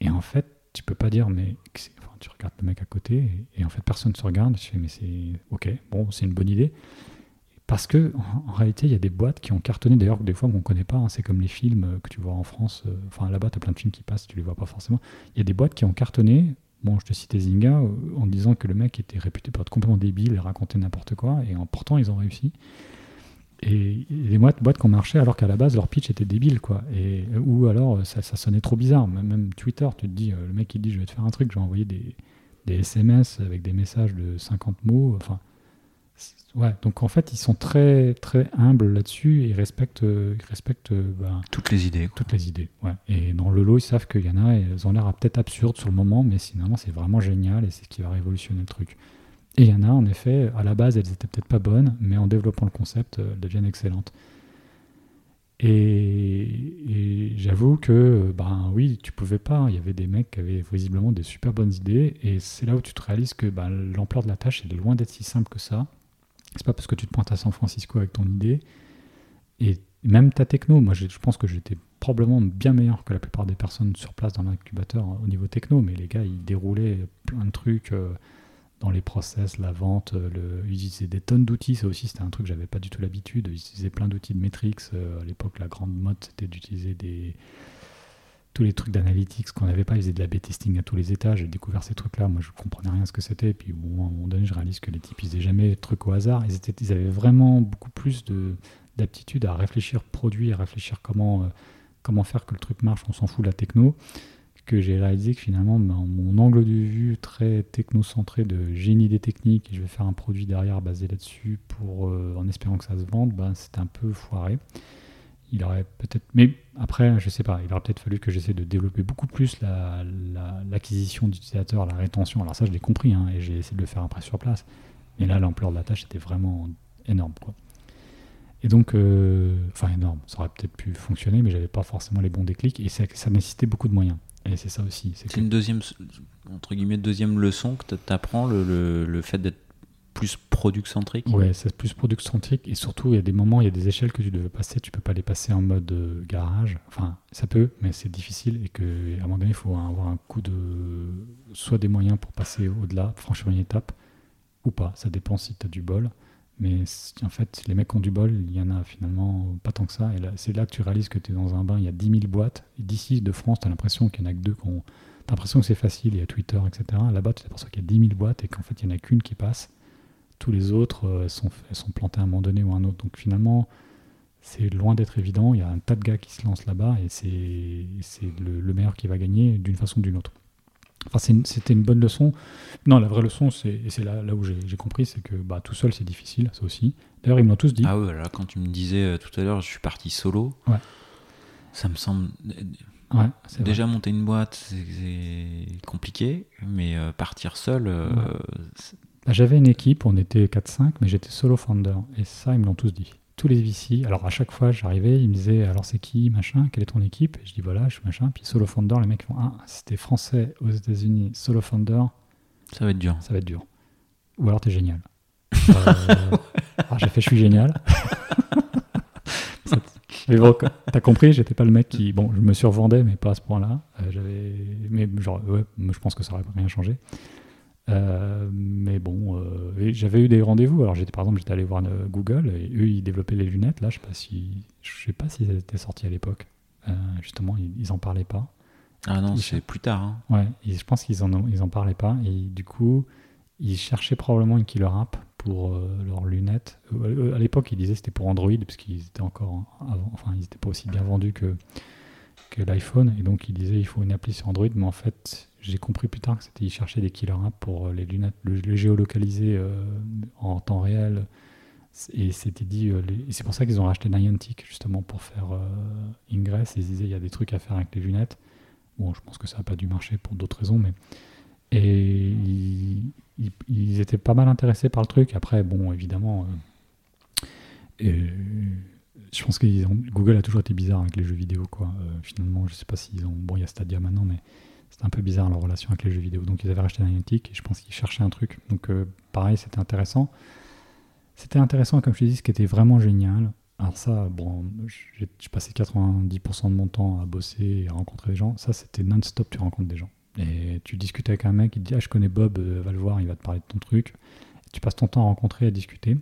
Et en fait, tu peux pas dire, mais enfin, tu regardes le mec à côté, et, en fait, personne ne se regarde. Je fais, mais c'est ok, bon, c'est une bonne idée. Parce que en, réalité, il y a des boîtes qui ont cartonné, d'ailleurs, des fois qu'on ne connaît pas. Hein. c'est comme les films que tu vois en France. Euh, enfin, là-bas, tu as plein de films qui passent, tu les vois pas forcément. Il y a des boîtes qui ont cartonné. Bon, je te citais Zynga, euh, en disant que le mec était réputé pour être complètement débile et raconter n'importe quoi. Et en pourtant, ils ont réussi. Et les boîtes, qui ont marché alors qu'à la base leur pitch était débile quoi. Et, ou alors ça, sonnait trop bizarre. Même Twitter, tu te dis, euh, le mec il dit je vais te faire un truc, envoyer des, des SMS avec des messages de 50 mots. Enfin, ouais. Donc en fait ils sont très très humbles là-dessus et ils respectent, ils respectent ben, toutes les idées. Toutes les idées. Ouais. Et dans le lot ils savent qu'il y en a, elles ont l'air peut-être absurdes sur le moment, mais finalement c'est vraiment génial et c'est ce qui va révolutionner le truc. Et il y en a, en effet, à la base, elles étaient peut-être pas bonnes, mais en développant le concept, elles deviennent excellentes. Et, j'avoue que, ben oui, tu pouvais pas. Il y avait des mecs qui avaient visiblement des super bonnes idées, et c'est là où tu te réalises que ben, l'ampleur de la tâche est loin d'être si simple que ça. C'est pas parce que tu te pointes à San Francisco avec ton idée, et même ta techno. Moi, je pense que j'étais probablement bien meilleur que la plupart des personnes sur place dans l'incubateur au niveau techno, mais les gars, ils déroulaient plein de trucs. Euh, dans les process, la vente, euh, ils utilisaient des tonnes d'outils. Ça aussi, c'était un truc que j'avais pas du tout l'habitude. Ils utilisaient plein d'outils de Metrix. Euh, à l'époque, la grande mode, c'était d'utiliser des tous les trucs d'analytics qu'on n'avait pas. Ils faisaient de la B-testing à tous les étages. J'ai découvert ces trucs-là. Moi, je comprenais rien ce que c'était. Puis, bon, à un moment donné, je réalise que les types, ils faisaient jamais de trucs au hasard. Ils, avaient vraiment beaucoup plus de, d'aptitude à réfléchir produit, à réfléchir comment, euh, comment faire que le truc marche. On s'en fout de la techno que j'ai réalisé que finalement, ben, mon angle de vue très technocentré de génie des techniques, et je vais faire un produit derrière basé là-dessus euh, en espérant que ça se vende, ben, c'était un peu foiré. Il aurait peut-être, mais après, je sais pas, il aurait peut-être fallu que j'essaie de développer beaucoup plus l'acquisition la, d'utilisateurs, la rétention. Alors ça, je l'ai compris, hein, et j'ai essayé de le faire après sur place. Mais là, l'ampleur de la tâche était vraiment énorme. Quoi. Et donc, euh, enfin énorme, ça aurait peut-être pu fonctionner, mais j'avais pas forcément les bons déclics, et ça, ça nécessitait beaucoup de moyens. Et c'est ça aussi. C'est une deuxième, entre guillemets, deuxième leçon que tu apprends, le, le, fait d'être plus product-centrique Ouais, c'est plus product-centrique. Et surtout, il y a des moments, il y a des échelles que tu devais passer. Tu peux pas les passer en mode euh, garage. Enfin, ça peut, mais c'est difficile. Et qu'à un moment donné, il faut avoir un coup de. soit des moyens pour passer au-delà, franchir une étape, ou pas. Ça dépend si tu as du bol. Mais en fait, les mecs ont du bol, il y en a finalement pas tant que ça. Et c'est là que tu réalises que tu es dans un bain, il y a 10 000 boîtes. D'ici, de France, tu as l'impression qu'il n'y en a que deux. Tu as l'impression que c'est facile, il y a Twitter, etc. Là-bas, tu t'aperçois qu'il y a 10 000 boîtes et qu'en fait, il n'y en a qu'une qui passe. Tous les autres, euh, sont, sont plantées à un moment donné ou à un autre. Donc finalement, c'est loin d'être évident. Il y a un tas de gars qui se lancent là-bas et c'est le, le meilleur qui va gagner d'une façon ou d'une autre. Enfin, c'était une bonne leçon. Non, la vraie leçon, et c'est là, là où j'ai compris, c'est que bah, tout seul, c'est difficile, ça aussi. D'ailleurs, ils m'ont tous dit. Ah ouais, là, quand tu me disais euh, tout à l'heure, je suis parti solo, ouais. ça me semble. Ouais, Déjà, monter une boîte, c'est compliqué, mais euh, partir seul. Euh, bah, J'avais une équipe, on était 4-5, mais j'étais solo founder. Et ça, ils me l'ont tous dit tous les VC. Alors à chaque fois, j'arrivais, ils me disaient alors c'est qui, machin, quelle est ton équipe? Et je dis voilà, je suis machin. Puis solo founder, les mecs font ah, c'était français aux États-Unis, solo founder. Ça va être dur. Ça va être dur. Ou alors t'es génial. Euh, ah, j'ai fait je suis génial. mais bon, t'as compris, j'étais pas le mec qui. Bon, je me survendais, mais pas à ce point-là. Euh, j'avais. Mais genre, ouais, je pense que ça aurait rien changé. Euh, mais bon, j'avais eu des rendez-vous. Alors, j'étais par exemple, j'étais allé voir Google et eux, ils développaient les lunettes. Là, je sais pas si, je sais pas si elles étaient sorties à l'époque. justement, ils, ils en parlaient pas. Ah non, c'est plus tard. Hein. Ouais, je pense qu'ils en, ils en parlaient pas. Et du coup, ils cherchaient probablement une killer app pour euh, leurs lunettes. Euh, à l'époque, ils disaient c'était pour Android, parce qu'ils étaient encore avant, enfin, ils n'étaient pas aussi bien vendus que, que l'iPhone. Et donc, ils disaient il faut une appli sur Android. Mais en fait, j'ai compris plus tard que c'était ils cherchaient des killer apps pour euh, les lunettes, le, géolocaliser en temps réel. Et c'était dit, c'est pour ça qu'ils ont racheté Niantic justement pour faire Ingress. Ils disaient il y a des trucs à faire avec les lunettes. Bon, je pense que ça n'a pas dû marcher pour d'autres raisons, mais. Et ils, étaient pas mal intéressés par le truc. Après, bon, évidemment. Euh, je pense que Google a toujours été bizarre avec les jeux vidéo, quoi. Euh, finalement, je sais pas s'ils ont. Bon, il y a Stadia maintenant, mais c'était un peu bizarre leur relation avec les jeux vidéo. Donc, ils avaient racheté Niantic et je pense qu'ils cherchaient un truc. Donc, euh, pareil, c'était intéressant. C'était intéressant, comme je te dis, ce qui était vraiment génial, alors ça, bon, j'ai passé 90% de mon temps à bosser et à rencontrer des gens. Ça, c'était non-stop, tu rencontres des gens. Et tu discutes avec un mec, il te dit, ah, je connais Bob, euh, va le voir, il va te parler de ton truc. tu passes ton temps à rencontrer, à discuter.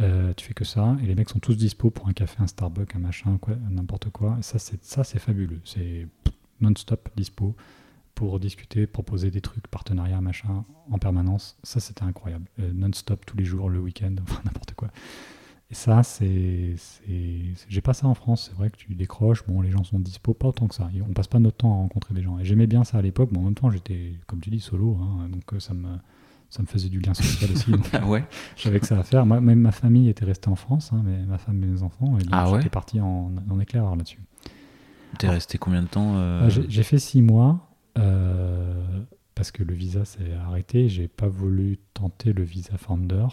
Euh, tu fais que ça, et les mecs sont tous dispo pour un café, un Starbucks, un machin, n'importe quoi. Et ça, c'est ça, c'est fabuleux. C'est non-stop dispo pour discuter, proposer des trucs, partenariats, machin, en permanence. Ça, c'était incroyable. Euh, non-stop tous les jours, le week-end, n'importe quoi. Et ça, c'est. J'ai pas ça en France. C'est vrai que tu décroches. Bon, les gens sont dispo, pas autant que ça. On passe pas notre temps à rencontrer des gens. Et j'aimais bien ça à l'époque. Bon, en même temps, j'étais, comme tu dis, solo. Hein, donc euh, ça me, ça me faisait du lien social aussi. ah ouais J'avais que ça à faire. Moi, même ma famille était restée en France, hein, mais ma femme et mes enfants. Et ah j'étais parti en, en éclaireur là-dessus. T'es resté combien de temps euh... euh j'ai fait six mois. Euh, parce que le visa s'est arrêté. J'ai pas voulu tenter le visa Founder.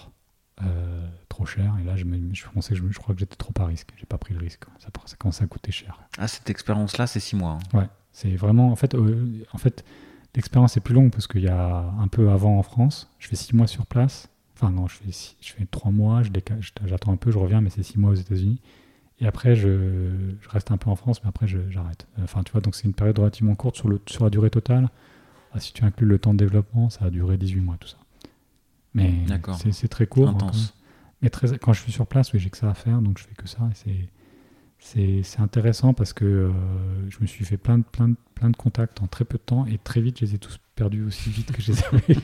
Euh, trop cher. Et là, je, me, je pensais que je, je crois que j'étais trop à risque. J'ai pas pris le risque. Ça, ça commençait à coûter cher. Ah, cette expérience-là, c'est six mois. Hein. Ouais, c'est vraiment. En fait, en fait l'expérience est plus longue parce qu'il y a un peu avant en France. Je fais six mois sur place. Enfin, non, je fais, je fais trois mois. J'attends un peu, je reviens, mais c'est six mois aux États-Unis. Et après, je, je, reste un peu en France, mais après, j'arrête. Enfin, tu vois, donc c'est une période relativement courte sur, le, sur la durée totale. Ah, si tu inclus le temps de développement, ça a duré 18 mois, tout ça. Mais c'est très court. Intense. Mais très, quand je suis sur place, oui, j'ai que ça à faire, donc je fais que ça. Et c'est intéressant parce que euh, je me suis fait plein de, plein, de, plein de contacts en très peu de temps et très vite, je les ai tous perdus aussi vite que je les avais.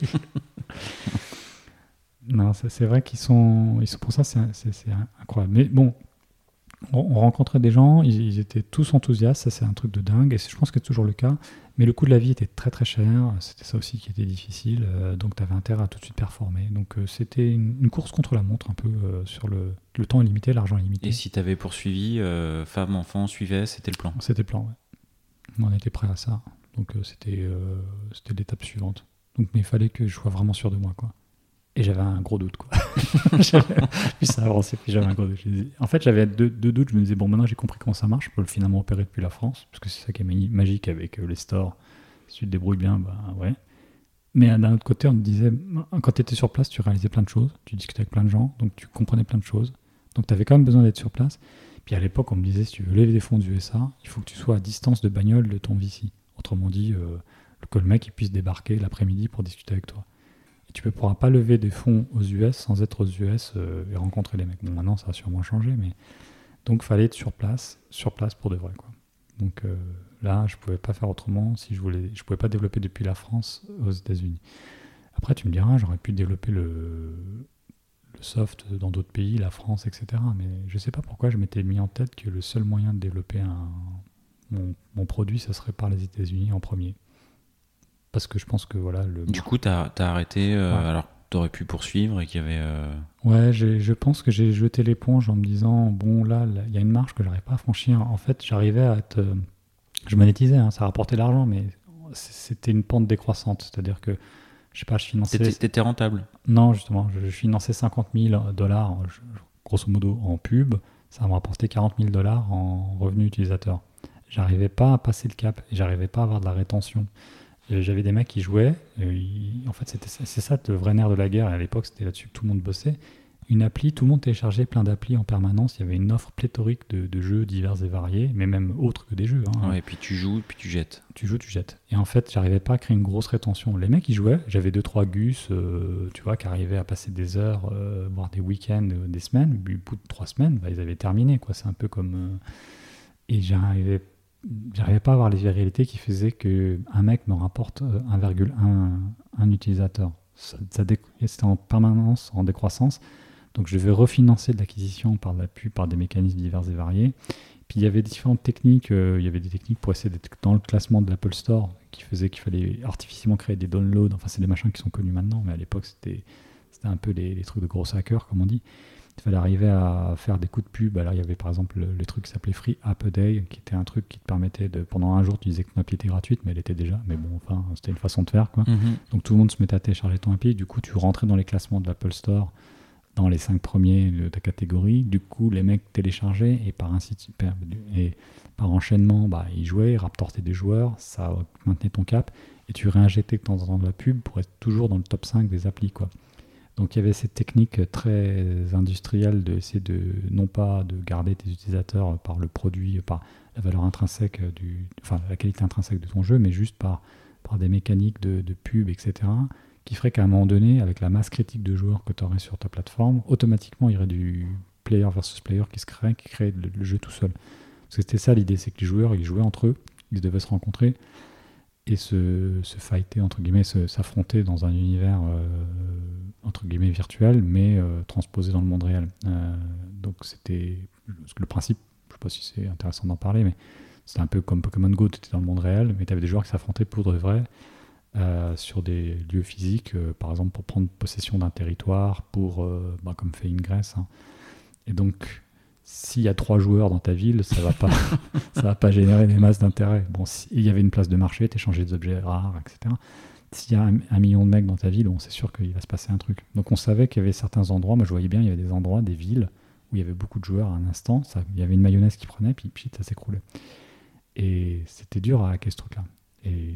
non, c'est vrai qu'ils sont, ils sont. Pour ça, c'est incroyable. Mais bon, on, rencontrait des gens, ils, étaient tous enthousiastes, ça c'est un truc de dingue, et je pense que c'est toujours le cas. Mais le coût de la vie était très très cher, c'était ça aussi qui était difficile, euh, donc tu avais intérêt à tout de suite performer. Donc euh, c'était une, course contre la montre un peu euh, sur le, le, temps illimité, l'argent illimité. Et si tu avais poursuivi, femme, enfant, suivait, c'était le plan? C'était le plan, ouais. On était prêt à ça, donc c'était c'était l'étape suivante. Donc, mais il fallait que je sois vraiment sûr de moi, quoi. Et j'avais un gros doute, quoi. j'avais un gros. En fait, j'avais deux, doutes. Je me disais, bon, maintenant j'ai compris comment ça marche. Je peux finalement opérer depuis la France, parce que c'est ça qui est magique avec euh, les stores. Si tu te débrouilles bien, bah ouais. Mais euh, d'un autre côté, on me disait, quand tu étais sur place, tu réalisais plein de choses. Tu discutais avec plein de gens, donc tu comprenais plein de choses. Donc tu avais quand même besoin d'être sur place. Puis à l'époque, on me disait, si tu veux lever des fonds du USA, il faut que tu sois à distance de bagnole de ton VC. Autrement dit, euh, que le mec puisse débarquer l'après-midi pour discuter avec toi tu ne pourras pas lever des fonds aux US sans être aux US euh, et rencontrer les mecs. Bon, maintenant, ça a sûrement changé, mais donc fallait être sur place, sur place pour de vrai. Quoi. Donc euh, là, je pouvais pas faire autrement si je voulais. Je pouvais pas développer depuis la France aux États-Unis. Après, tu me diras, j'aurais pu développer le, soft dans d'autres pays, la France, etc. Mais je sais pas pourquoi je m'étais mis en tête que le seul moyen de développer mon, mon produit, ça serait par les États-Unis en premier parce que je pense que voilà. Le... Du coup, tu as, arrêté, euh, alors tu aurais pu poursuivre et qu'il y avait. Euh, ouais, je pense que j'ai jeté l'éponge en me disant bon, là, il y a une marche que j'arrive pas à franchir. En fait, j'arrivais à être. Je monétisais, hein, ça rapportait l'argent, mais c'était une pente décroissante. C'est-à-dire que, je sais pas, je finançais. T'étais rentable Non, justement, je, finançais 50 000 dollars, grosso modo, en pub. Ça me rapportait 40 000 dollars en revenus utilisateurs. J'arrivais pas à passer le cap et j'arrivais pas à avoir de la rétention. J'avais des mecs qui jouaient. en fait, c'est ça le vrai nerf de la guerre. à l'époque, c'était là-dessus que tout le monde bossait une appli, tout le monde téléchargeait plein d'applis en permanence. Il y avait une offre pléthorique de, jeux divers et variés, mais même autres que des jeux. Hein. et puis tu joues, puis tu jettes. Tu joues, tu jettes. Et en fait, j'arrivais pas à créer une grosse rétention. Les mecs, ils jouaient. J'avais deux, trois gus, euh, tu vois, qui arrivaient à passer des heures, euh, voire des week-ends, euh, des semaines. Puis, au bout de trois semaines, bah, ils avaient terminé. quoi. C'est un peu comme. Et j'arrivais j'arrivais pas à avoir les vérités qui faisaient que un mec me rapporte 1,1 un utilisateur. Ça, C'était en permanence, en décroissance. Donc je devais refinancer de l'acquisition par la pub, par des mécanismes divers et variés. Puis il y avait différentes techniques. Euh, il y avait des techniques pour essayer d'être dans le classement de l'Apple Store qui faisaient qu'il fallait artificiellement créer des downloads. Enfin, c'est des machins qui sont connus maintenant, mais à l'époque, c'était, un peu les, trucs de gros hackers, comme on dit. Il fallait arriver à faire des coups de pub. Alors, il y avait par exemple le, truc qui s'appelait Free App a Day, qui était un truc qui te permettait de. Pendant un jour, tu disais que ton appli était gratuite, mais elle était déjà. Mais bon, enfin, c'était une façon de faire, quoi. Mm-hmm. Donc, tout le monde se mettait à télécharger ton appli. Du coup, tu rentrais dans les classements de l'Apple Store dans les cinq premiers de ta catégorie. Du coup, les mecs téléchargeaient et par ainsi et par enchaînement, bah, ils jouaient, ils rapportaient des joueurs, ça maintenait ton cap et tu réinjectais de temps en temps de la pub pour être toujours dans le top 5 des applis. Quoi. Donc il y avait cette technique très industrielle d'essayer de, non pas de garder tes utilisateurs par le produit, par la valeur intrinsèque, du, enfin la qualité intrinsèque de ton jeu, mais juste par, des mécaniques de, de pub, etc qui ferait qu'à un moment donné, avec la masse critique de joueurs que tu aurais sur ta plateforme, automatiquement il y aurait du player versus player qui se crée, qui crée le, jeu tout seul. Parce que c'était ça l'idée, c'est que les joueurs ils jouaient entre eux, ils devaient se rencontrer et se, se fighter, entre guillemets, s'affronter dans un univers euh, entre guillemets virtuel, mais euh, transposé dans le monde réel. Euh, donc c'était le principe, je sais pas si c'est intéressant d'en parler, mais c'était un peu comme Pokémon Go, tu étais dans le monde réel, mais tu avais des joueurs qui s'affrontaient pour de vrai sur des lieux physiques, par exemple pour prendre possession d'un territoire, pour, bah, comme fait Ingress. Hein. Et donc, s'il y a trois joueurs dans ta ville, ça va pas, ça va pas générer des masses d'intérêt. Bon, s'il y avait une place de marché, tu échangeais des objets rares, etc. S'il y a un, million de mecs dans ta ville, bon, c'est sûr qu'il va se passer un truc. Donc on savait qu'il y avait certains endroits, moi je voyais bien, il y avait des endroits, des villes, où il y avait beaucoup de joueurs à un instant, ça, il y avait une mayonnaise qui prenait, puis, puis ça s'écroulait. Et c'était dur à hacker ce truc-là. Et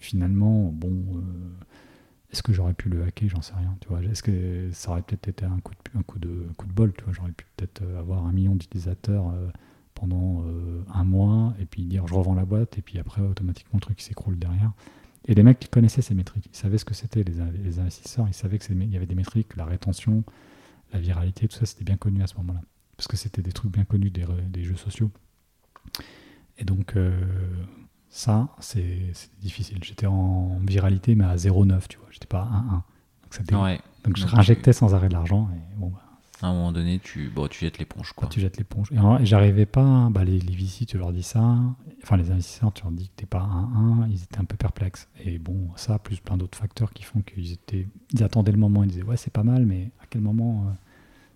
finalement, bon, euh, est-ce que j'aurais pu le hacker? J'en sais rien. Est-ce que ça aurait peut-être été un coup de, bol j'aurais pu peut-être euh, avoir un million d'utilisateurs euh, pendant un mois et puis dire je revends la boîte et puis après automatiquement le truc s'écroule derrière. Et les mecs qui connaissaient ces métriques, ils savaient ce que c'était les, investisseurs, ils savaient qu'il y avait des métriques, la rétention, la viralité, tout ça c'était bien connu à ce moment-là. Parce que c'était des trucs bien connus des, des jeux sociaux. Et donc, ça, c'est difficile. J'étais en viralité, mais à 0,9, tu vois. J'étais pas à 1,1. Donc, Donc je réinjectais sans arrêt de l'argent. Et bon, bah, à un moment donné, tu, bon, tu jettes l'éponge. Quoi. Tu jettes l'éponge. Et, j'arrivais pas, bah, les, les VC, tu leur dis ça. Enfin, les investisseurs, tu leur dis que t'es pas à 1, ils étaient un peu perplexes. Et bon, ça, plus plein d'autres facteurs qui font qu'ils étaient. Ils attendaient le moment, ils disaient, ouais, c'est pas mal, mais à quel moment. Euh,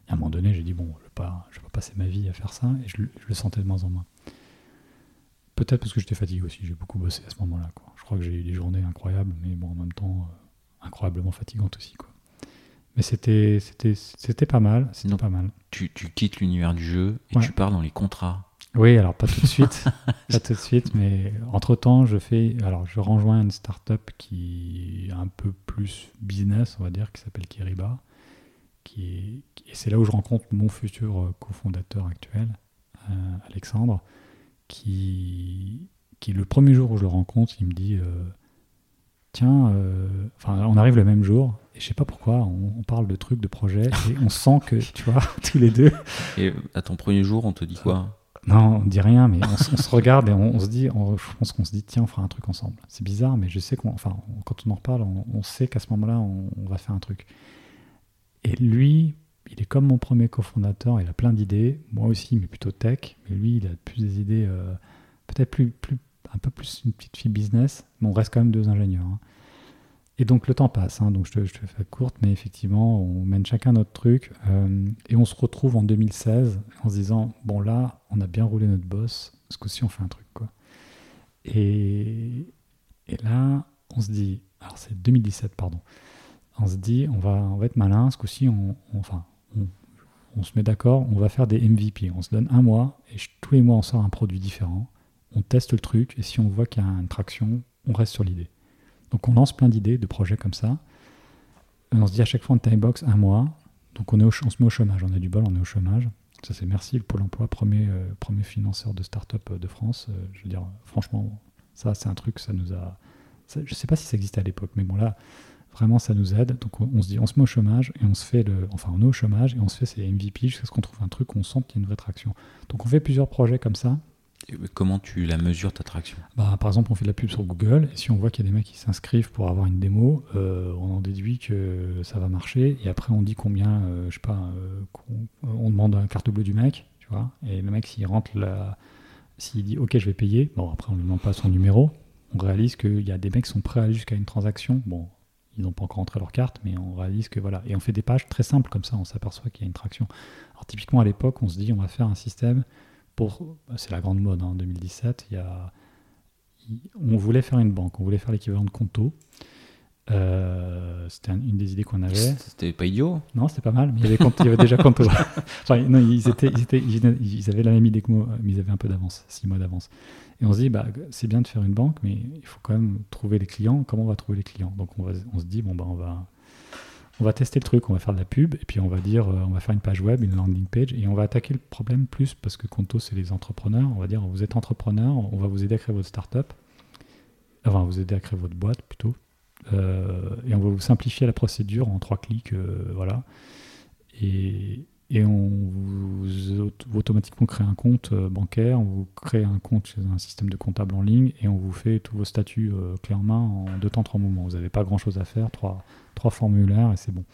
à un moment donné, j'ai dit, bon, je ne vais, pas, je vais pas passer ma vie à faire ça. Et je, je le sentais de moins en moins. Peut-être parce que j'étais fatigué aussi, j'ai beaucoup bossé à ce moment-là. Je crois que j'ai eu des journées incroyables, mais bon, en même temps, euh, incroyablement fatigantes aussi. Quoi. Mais c'était, c'était, c'était pas mal. C'était pas mal. Tu, tu quittes l'univers du jeu et tu pars dans les contrats. Oui, alors pas tout de suite, pas tout de suite, mais entre temps, je fais, alors je rejoins une startup qui est un peu plus business, on va dire, qui s'appelle Kiriba, qui est, et c'est là où je rencontre mon futur euh, cofondateur actuel, euh, Alexandre, qui, qui le premier jour où je le rencontre, il me dit euh, Tiens, euh, enfin, on arrive le même jour, et je sais pas pourquoi, on, parle de trucs, de projets, et on sent que, tu vois, tous les deux. Et à ton premier jour, on te dit quoi? Non, on dit rien, mais on, se regarde et on, se dit, je pense qu'on se dit Tiens, on fera un truc ensemble. C'est bizarre, mais je sais qu'on, enfin, quand on en reparle, on, sait qu'à ce moment-là, on, va faire un truc. Et lui, il est comme mon premier cofondateur, il a plein d'idées, moi aussi, mais plutôt tech, mais lui, il a plus des idées, euh, peut-être plus, plus, un peu plus une petite fille business, mais on reste quand même deux ingénieurs. Hein. Et donc le temps passe, hein, donc je te, je te, fais courte, mais effectivement, on mène chacun notre truc, euh, et on se retrouve en 2016 en se disant, bon là, on a bien roulé notre boss, ce coup-ci on fait un truc. quoi. Et, et là, on se dit, alors c'est 2017, pardon, on se dit, on va, on va être malin, ce coup-ci, on, enfin, on, se met d'accord, on va faire des MVP. On se donne un mois et tous les mois on sort un produit différent. On teste le truc et si on voit qu'il y a une traction, on reste sur l'idée. Donc on lance plein d'idées, de projets comme ça. on se dit à chaque fois en time box un mois. Donc on, est on se met au chômage, on a du bol, on est au chômage. Ça c'est merci le Pôle emploi, premier, euh, financeur de start-up euh, de France. Euh, je veux dire, franchement, ça c'est un truc, ça nous a... je ne sais pas si ça existait à l'époque, mais bon là, vraiment ça nous aide. Donc on, se dit, on se met au chômage et on se fait le... Enfin on est au chômage et on se fait ces MVP jusqu'à ce qu'on trouve un truc on sent qu'il y a une vraie traction. Donc on fait plusieurs projets comme ça. Comment tu la mesures ta traction? Bah, Par exemple, on fait de la pub sur Google, et si on voit qu'il y a des mecs qui s'inscrivent pour avoir une démo, euh, on en déduit que ça va marcher, et après on dit combien, euh, je sais pas, euh, on, demande un carte bleue du mec, tu vois, et le mec s'il rentre là, s'il dit ok je vais payer, bon après on ne demande pas son numéro, on réalise qu'il y a des mecs qui sont prêts à aller jusqu'à une transaction, bon ils n'ont pas encore rentré leur carte, mais on réalise que voilà, et on fait des pages très simples comme ça, on s'aperçoit qu'il y a une traction. Alors typiquement à l'époque on se dit on va faire un système bah, c'est la grande mode hein, en 2017. Il y a, on voulait faire une banque, on voulait faire l'équivalent de Conto. Euh, c'était une des idées qu'on avait. C'était pas idiot Non, c'était pas mal, mais il y avait, déjà Conto. non, ils, étaient, ils, avaient la même idée que moi, mais ils avaient un peu d'avance, six mois d'avance. Et on se dit, bah, c'est bien de faire une banque, mais il faut quand même trouver les clients. Comment on va trouver les clients? Donc on, va, on se dit, bon, bah, on va, on va tester le truc, on va faire de la pub, et puis on va dire, euh, on va faire une page web, une landing page, et on va attaquer le problème plus parce que Conto, c'est les entrepreneurs. On va dire, vous êtes entrepreneur, on va vous aider à créer votre startup, enfin, vous aider à créer votre boîte plutôt, et on va vous simplifier la procédure en trois clics, euh, voilà. Et, et on vous, automatiquement crée un compte euh, bancaire, on vous crée un compte chez un système de comptable en ligne et on vous fait tous vos statuts euh, clés en deux temps, trois moments. Vous n'avez pas grand chose à faire, trois, trois formulaires et c'est bon.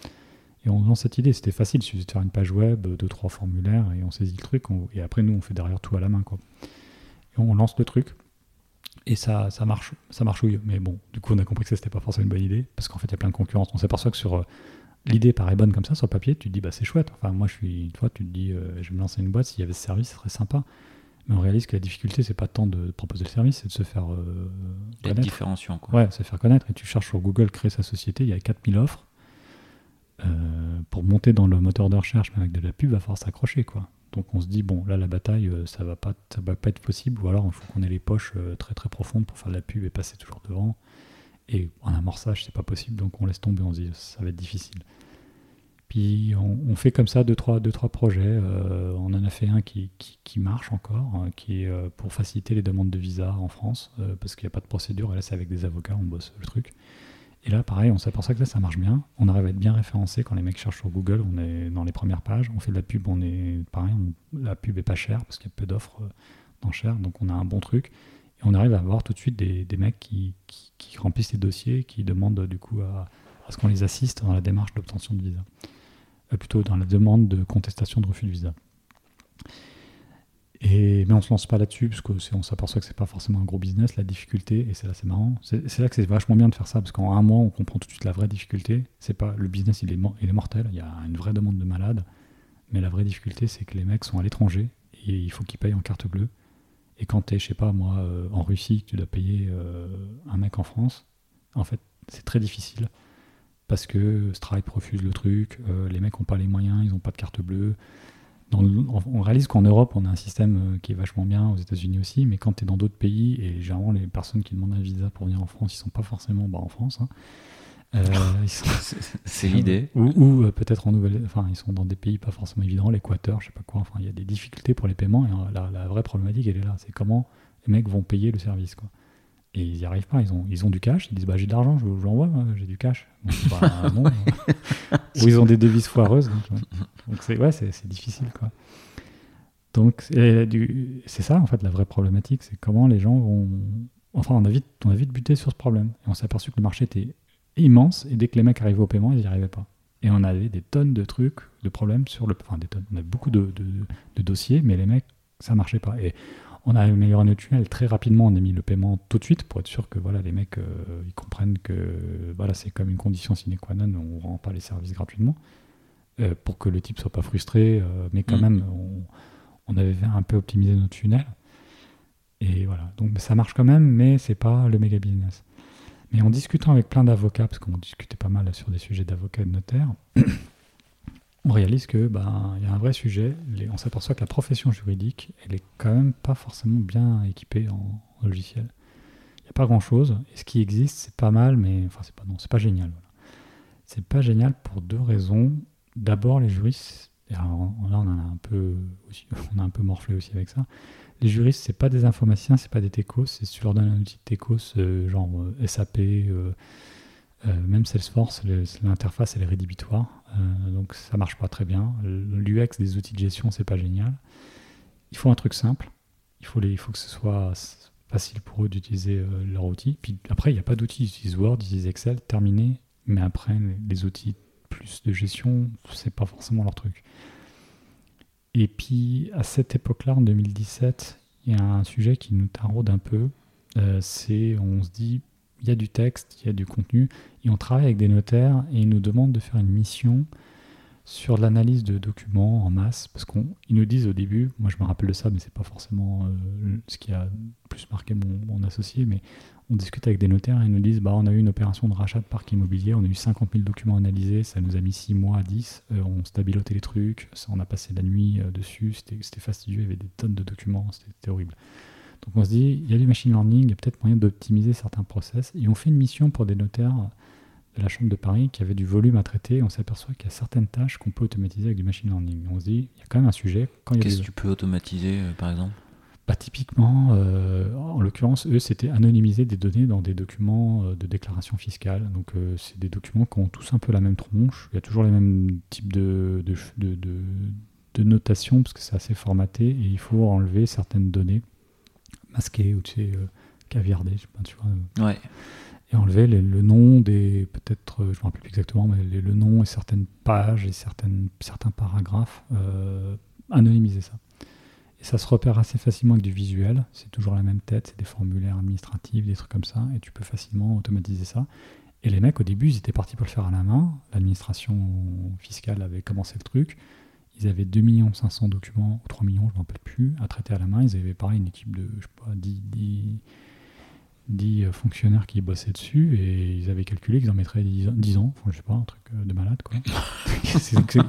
Et on lance cette idée, c'était facile, il suffit de faire une page web, deux, trois formulaires et on saisit le truc. et après, nous, on fait derrière tout à la main. Et on lance le truc et ça, ça marche, ça marchouille. Mais bon, du coup, on a compris que ce n'était pas forcément une bonne idée parce qu'en fait, il y a plein de concurrence. On s'aperçoit que sur euh, l'idée paraît bonne comme ça sur le papier, tu te dis bah c'est chouette. Enfin moi je suis, une fois tu te dis euh, je vais me lancer une boîte, s'il y avait ce service, ce serait sympa. Mais on réalise que la difficulté c'est pas tant de proposer le service, c'est de se faire euh, connaître. différenciant quoi. Ouais, se faire connaître. Et tu cherches sur Google créer sa société, il y a 4000 offres. Euh, pour monter dans le moteur de recherche, mais avec de la pub, il va falloir s'accrocher quoi. Donc on se dit bon là la bataille euh, ça va pas ça va pas être possible ou alors il faut qu'on ait les poches très très profondes pour faire de la pub et passer toujours devant. Et en amorçage, c'est pas possible, donc on laisse tomber, on se dit ça va être difficile. Puis on, fait comme ça deux trois, deux, trois projets. Euh, on en a fait un qui, qui, marche encore, hein, qui est euh, pour faciliter les demandes de visa en France, euh, parce qu'il n'y a pas de procédure. Et là, c'est avec des avocats, on bosse le truc. Et là, pareil, on s'aperçoit que là, ça marche bien. On arrive à être bien référencé quand les mecs cherchent sur Google. On est dans les premières pages. On fait de la pub. On est pareil. la pub est pas chère parce qu'il y a peu d'offres d'enchères. Donc on a un bon truc. Et on arrive à avoir tout de suite des, mecs qui, remplissent les dossiers, qui demandent du coup à, à ce qu'on les assiste dans la démarche d'obtention de visa. plutôt dans la demande de contestation de refus de visa. Et, mais on se lance pas là-dessus, parce qu'on s'aperçoit que c'est pas forcément un gros business, la difficulté, et c'est là c'est marrant. C'est là que c'est vachement bien de faire ça, parce qu'en un mois, on comprend tout de suite la vraie difficulté. C'est pas Le business, il est, il est mortel, il y a une vraie demande de malades, mais la vraie difficulté, c'est que les mecs sont à l'étranger, et il faut qu'ils payent en carte bleue. Et quand tu es, je sais pas, moi, euh, en Russie, tu dois payer euh, un mec en France, en fait, c'est très difficile parce que Stripe refuse le truc, euh, les mecs n'ont pas les moyens, ils n'ont pas de carte bleue. On réalise qu'en Europe, on a un système qui est vachement bien, aux États-Unis aussi, mais quand tu es dans d'autres pays, et généralement les personnes qui demandent un visa pour venir en France, ils sont pas forcément bah, en France. Hein. c'est l'idée. Ou, peut-être en nouvelle, enfin ils sont dans des pays pas forcément évidents, l'Équateur, je sais pas quoi. Enfin il y a des difficultés pour les paiements et la, la vraie problématique elle est là, c'est comment les mecs vont payer le service quoi. Et ils n'y arrivent pas, ils ont, ils ont du cash, ils disent bah, j'ai de l'argent, je vous l'envoie, j'ai du cash. Bah, Ou ils ont des devises foireuses. Donc c'est ouais, c'est difficile. Quoi. Donc c'est ça en fait la vraie problématique, c'est comment les gens vont. Enfin, on a vite, on a vite buté sur ce problème. Et on s'est aperçu que le marché était immense et dès que les mecs arrivaient au paiement, ils n'y arrivaient pas. Et on avait des tonnes de trucs, de problèmes sur le. Enfin, des tonnes. On avait beaucoup de, de, de dossiers, mais les mecs, ça marchait pas. Et on a amélioré notre tunnel très rapidement. On a mis le paiement tout de suite pour être sûr que voilà, les mecs euh, ils comprennent que voilà, c'est comme une condition sine qua non, on ne rend pas les services gratuitement. Euh, pour que le type soit pas frustré, euh, mais quand mm. même, on, avait un peu optimisé notre tunnel. Et voilà, donc ça marche quand même, mais c'est pas le méga business. Mais en discutant avec plein d'avocats, parce qu'on discutait pas mal sur des sujets d'avocats et de notaires, on réalise que ben y a un vrai sujet. on s'aperçoit que la profession juridique, elle est quand même pas forcément bien équipée en, logiciel. Il y a pas grand-chose. Et ce qui existe, c'est pas mal, mais enfin, c'est pas, non, c'est pas génial. C'est pas génial pour deux raisons. D'abord, les juristes, là on a un peu, on a un peu morflé aussi avec ça. Les juristes, c'est pas des informaticiens, c'est pas des techos. C'est si tu leur donnes un outil de techos, euh, genre euh, SAP, euh, même Salesforce, l'interface est rédhibitoire, donc ça marche pas très bien. L'UX des outils de gestion, c'est pas génial. Il faut un truc simple. Il faut, que ce soit facile pour eux d'utiliser leur outil. Puis après, il n'y a pas d'outils. Ils utilisent Word, ils utilisent Excel, terminé. Mais après, les outils plus de gestion, c'est pas forcément leur truc. Et puis, à cette époque-là, en 2017, il y a un sujet qui nous taraude un peu. Euh, c'est, on se dit, il y a du texte, il y a du contenu, et on travaille avec des notaires, et ils nous demandent de faire une mission sur l'analyse de documents en masse, parce qu'ils nous disent au début, moi je me rappelle de ça, mais c'est pas forcément euh, ce qui a plus marqué mon, associé, mais on discute avec des notaires et ils nous disent bah, on a eu une opération de rachat de parc immobilier, on a eu 50 000 documents analysés, ça nous a mis 6 mois à 10, euh, on stabilotait les trucs, on a passé la nuit euh, dessus, c'était fastidieux, il y avait des tonnes de documents, c'était horrible. Donc on se dit, il y a du machine learning, il y a peut-être moyen d'optimiser certains process, et on fait une mission pour des notaires de la Chambre de Paris qui avait du volume à traiter, on s'aperçoit qu'il y a certaines tâches qu'on peut automatiser avec du machine learning. On se dit, il y a quand même un sujet. Qu'est-ce que tu peux automatiser, euh, par exemple? Bah, typiquement, euh, en l'occurrence, eux, c'était anonymiser des données dans des documents euh, de déclaration fiscale. Donc, euh, c'est des documents qui ont tous un peu la même tronche. Il y a toujours les mêmes types de, de, de, de, notation, parce que c'est assez formaté, et il faut enlever certaines données masquées ou tu sais, caviardées, je sais pas, tu vois. Ouais. Et enlever le nom des, peut-être, je ne me rappelle plus exactement, mais le nom et certaines pages et certaines, certains paragraphes, anonymiser ça. Et ça se repère assez facilement avec du visuel. C'est toujours la même tête, c'est des formulaires administratifs, des trucs comme ça, et tu peux facilement automatiser ça. Et les mecs, au début, ils étaient partis pour le faire à la main. L'administration fiscale avait commencé le truc. Ils avaient 2 500 documents, ou 3 millions, je ne m'en rappelle plus, à traiter à la main. Ils avaient pareil une équipe de, je sais pas, 10, 10 euh, fonctionnaires qui bossaient dessus et ils avaient calculé qu'ils en mettraient 10, ans, enfin, je sais pas, un truc euh, de malade quoi.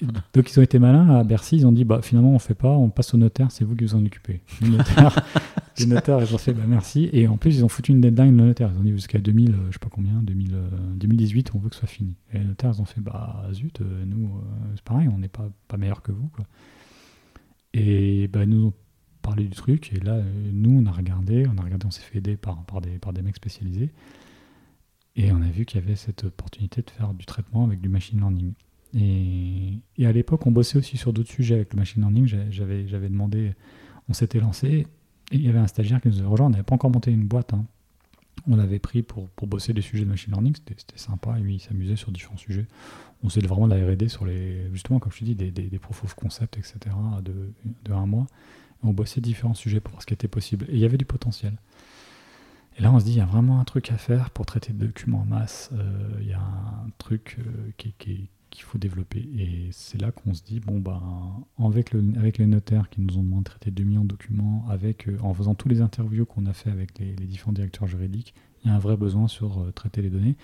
Donc ils ont été malins à Bercy, ils ont dit bah finalement on fait pas, on passe au notaire, c'est vous qui vous en occupez. Les notaires, les notaires ils ont fait bah merci et en plus ils ont foutu une deadline le notaire, ils ont dit jusqu'à 2000, je sais pas combien, 2000, 2018 on veut que ce soit fini. Et les notaires ils ont fait bah zut, euh, nous c'est pareil, on n'est pas, pas meilleur que vous quoi. Et bah nous parler du truc. Et là, euh, nous, on a regardé, on a regardé, on s'est fait aider par, des, par mecs spécialisés. Et on a vu qu'il y avait cette opportunité de faire du traitement avec du machine learning. Et, et à l'époque, on bossait aussi sur d'autres sujets avec le machine learning. J'avais, demandé, on s'était lancé, et il y avait un stagiaire qui nous avait rejoint. On n'avait pas encore monté une boîte. Hein. On l'avait pris pour, bosser des sujets de machine learning. C'était, sympa. Et lui, il s'amusait sur différents sujets. On faisait vraiment de la RD sur les, justement, comme je te dis, des, des, des proof of concept, etc. de, de un mois. On bossait différents sujets pour voir ce qui était possible. Et il y avait du potentiel. Et là, on se dit, il y a vraiment un truc à faire pour traiter de documents en masse. Euh, il y a un truc euh, qu'il faut développer. Et c'est là qu'on se dit, bon, bah, avec, le, avec les notaires qui nous ont demandé de traiter 2 millions de documents, avec, euh, en faisant tous les interviews qu'on a fait avec les, différents directeurs juridiques, il y a un vrai besoin sur traiter les données.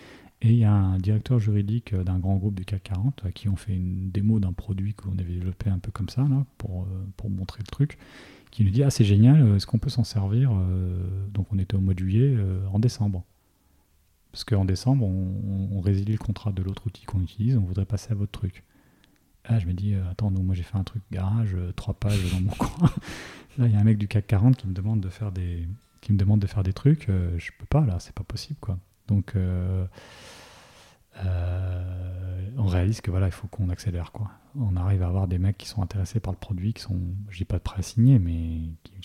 Et il y a un directeur juridique d'un grand groupe du CAC 40 à qui on fait une démo d'un produit qu'on avait développé un peu comme ça, là, pour, pour montrer le truc, qui nous dit Ah, c'est génial, euh, est-ce qu'on peut s'en servir euh, Donc on était au mois de juillet, euh, en décembre. Parce qu'en décembre, on, résilie le contrat de l'autre outil qu'on utilise, on voudrait passer à votre truc. Ah, je me dis, attends, moi j'ai fait un truc garage, trois pages dans mon coin. Là, il y a un mec du CAC 40 qui me demande de faire des, qui me demande de faire des trucs. je peux pas, là, c'est pas possible, quoi. Donc, euh, on réalise que voilà, il faut qu'on accélère quoi. On arrive à avoir des mecs qui sont intéressés par le produit, qui sont, je dis pas de prêt à signer, mais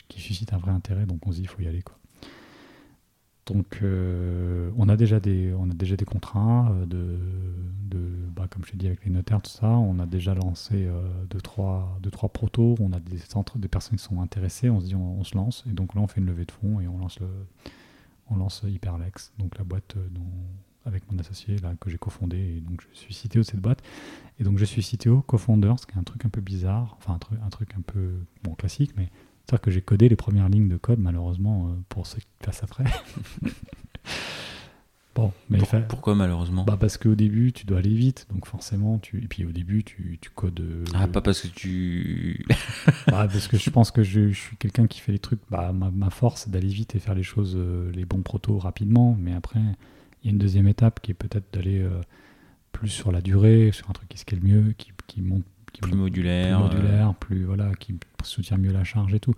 qui, suscitent un vrai intérêt, donc on se dit il faut y aller quoi. Donc euh, on a déjà des, on a déjà des contrats euh, de, de bah, comme je t'ai dit avec les notaires tout ça, on a déjà lancé deux trois, deux trois protos, on a des centres, des personnes qui sont intéressées, on se dit on, se lance et donc là on fait une levée de fonds et on lance le, on lance Hyperlex, donc la boîte dont avec mon associé là, que j'ai cofondé. Et donc, je suis CTO de cette boîte. Et donc, je suis CTO, co-founder, ce qui est un truc un peu bizarre, enfin, un truc, un truc un peu bon, classique, mais c'est-à-dire que j'ai codé les premières lignes de code, malheureusement, euh, pour ceux qui passent après. Bon, mais pourquoi malheureusement? bah Parce qu'au début, tu dois aller vite, donc forcément, tu... et puis au début, tu, tu codes. Euh, ah, pas parce que tu. bah, parce que je pense que je, je suis quelqu'un qui fait les trucs. Bah, ma, ma force, c'est d'aller vite et faire les choses, euh, les bons protos rapidement, mais après, il y a une deuxième étape qui est peut-être d'aller euh, plus sur la durée, sur un truc qui scale mieux, qui, qui monte. Qui plus modulaire. Plus modulaire, plus. Voilà, qui soutient mieux la charge et tout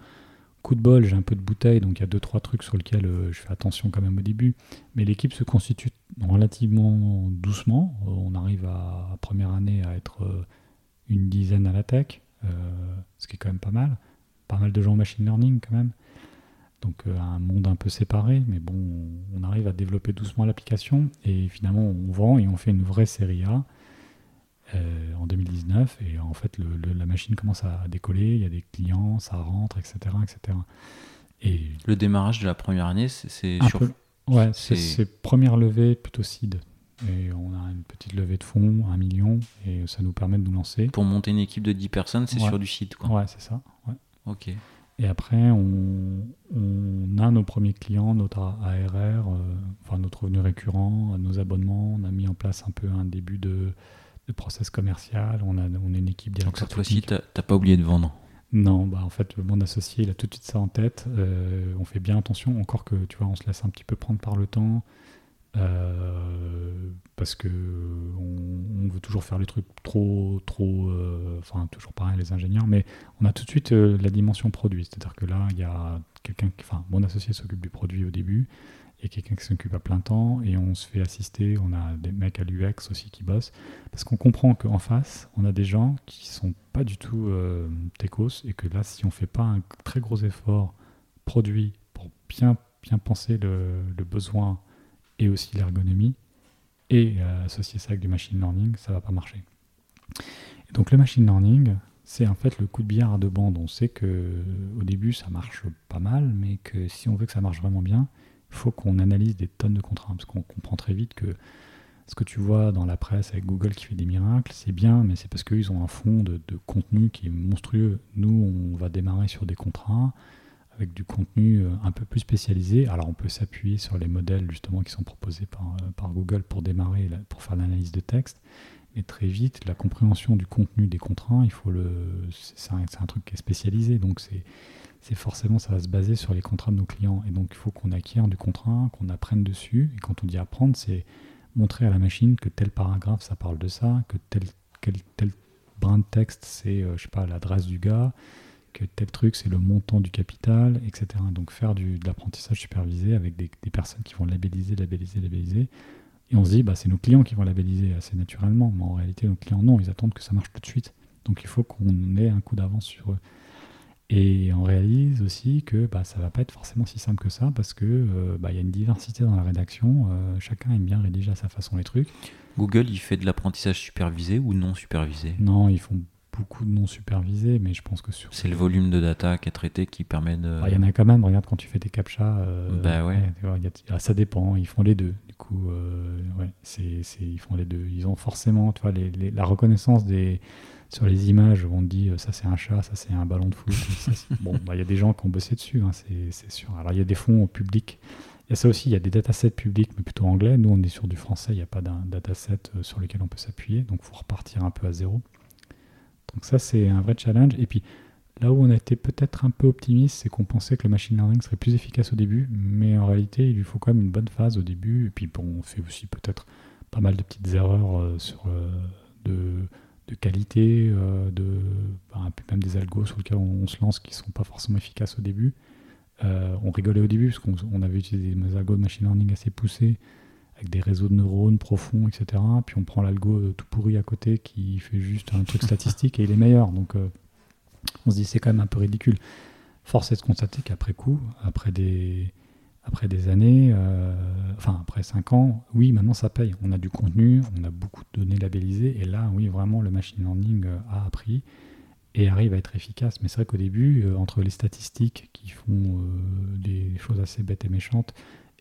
coup de bol, j'ai un peu de bouteille, donc il y a deux trois trucs sur lesquels euh, je fais attention quand même au début. Mais l'équipe se constitue relativement doucement. Euh, on arrive à, première année à être euh, une dizaine à la tech, ce qui est quand même pas mal. Pas mal de gens en machine learning quand même. Donc un monde un peu séparé, mais bon, on arrive à développer doucement l'application et finalement on vend et on fait une vraie série A. Euh, en 2019 et en fait la machine commence à décoller, il y a des clients, ça rentre, etc. etc. Et le démarrage de la première année, c'est sur... ouais, c'est première levée plutôt seed. Et on a une petite levée de fonds, un million, et ça nous permet de nous lancer. Pour monter une équipe de 10 personnes, c'est sur du site quoi. Ouais, c'est ça. Ouais. Ok. Et après, on, on, a nos premiers clients, notre ARR, euh, enfin notre revenu récurrent, nos abonnements. On a mis en place un peu un début de, de process commercial, on a, on a une équipe directement. Donc cette fois-ci, tu n'as pas oublié de vendre Non, bah en fait, mon associé, il a tout de suite ça en tête. Euh, on fait bien attention, encore que, tu vois, on se laisse un petit peu prendre par le temps. Euh, parce que on, veut toujours faire les trucs trop, trop, euh, enfin toujours pareil les ingénieurs, mais on a tout de suite la dimension produit, c'est-à-dire que là il y a quelqu'un, enfin mon associé s'occupe du produit au début, a quelqu'un qui s'occupe à plein temps et on se fait assister. On a des mecs à l'UX aussi qui bossent parce qu'on comprend qu'en face, on a des gens qui sont pas du tout euh, techos et que là, si on fait pas un très gros effort produit pour bien, bien penser le, besoin et aussi l'ergonomie et euh, associer ça avec du machine learning, ça va pas marcher. Donc le machine learning, c'est en fait le coup de billard à deux bandes. On sait que au début ça marche pas mal, mais que si on veut que ça marche vraiment bien, il faut qu'on analyse des tonnes de contraintes, parce qu'on comprend très vite que ce que tu vois dans la presse avec Google qui fait des miracles, c'est bien, mais c'est parce qu'ils ont un fond de, contenu qui est monstrueux. Nous, on va démarrer sur des contrats avec du contenu euh, un peu plus spécialisé. Alors, on peut s'appuyer sur les modèles justement qui sont proposés par, euh, Google pour démarrer, pour faire l'analyse de texte. Mais très vite, la compréhension du contenu des contrats, il faut le, c'est un, truc qui est spécialisé. Donc, c'est c'est forcément ça va se baser sur les contrats de nos clients. Et donc il faut qu'on acquiert du contrat, qu'on apprenne dessus. Et quand on dit apprendre, c'est montrer à la machine que tel paragraphe ça parle de ça, que tel, tel brin de texte c'est euh, je sais pas l'adresse du gars, que tel truc c'est le montant du capital, etc. Donc faire du, de l'apprentissage supervisé avec des, personnes qui vont labelliser, labelliser, labelliser. Et on se dit bah c'est nos clients qui vont labelliser assez naturellement, mais en réalité nos clients non, ils attendent que ça marche tout de suite. Donc il faut qu'on ait un coup d'avance sur eux. Et on réalise aussi que bah, ça va pas être forcément si simple que ça parce que euh, bah, y a une diversité dans la rédaction. Euh, chacun aime bien rédiger à sa façon les trucs. Google, il fait de l'apprentissage supervisé ou non supervisé? Non, ils font beaucoup de non supervisés, mais je pense que sur. C'est le volume de data qui est traité qui permet de. Bah, il y en a quand même. Regarde quand tu fais des captchas. Euh, bah ouais. ça dépend. Ils font les deux. Du coup, ouais, c'est, ils font les deux. Ils ont forcément, tu vois, la reconnaissance des sur les images, on dit euh, ça c'est un chat, ça c'est un ballon de foot. bon, bah, il y a des gens qui ont bossé dessus, hein, c'est sûr. Alors il y a des fonds publics. Il y a ça aussi, il y a des datasets publics, mais plutôt anglais. Nous, on est sur du français, il n'y a pas d'un dataset euh, sur lequel on peut s'appuyer, donc il faut repartir un peu à zéro. Donc ça, c'est un vrai challenge. Et puis là où on a été peut-être un peu optimiste, c'est qu'on pensait que le machine learning serait plus efficace au début, mais en réalité, il lui faut quand même une bonne phase au début. Et puis bon, on fait aussi peut-être pas mal de petites erreurs euh, sur de de qualité, euh, de, ben, même des algos sur lesquels on, se lance qui ne sont pas forcément efficaces au début. Euh, on rigolait au début parce qu'on avait utilisé des algos de machine learning assez poussés des réseaux de neurones profonds, etc. Puis on prend l'algo euh, tout pourri à côté qui fait juste un truc statistique et il est meilleur. Donc on se dit c'est quand même un peu ridicule. Force est de constater qu'après coup, après des, après des années, euh, enfin après 5 ans, oui, maintenant ça paye. On a du contenu, on a beaucoup de données labellisées, et là, oui, vraiment, le machine learning euh, a appris et arrive à être efficace. Mais c'est vrai qu'au début, euh, entre les statistiques qui font des choses assez bêtes et méchantes,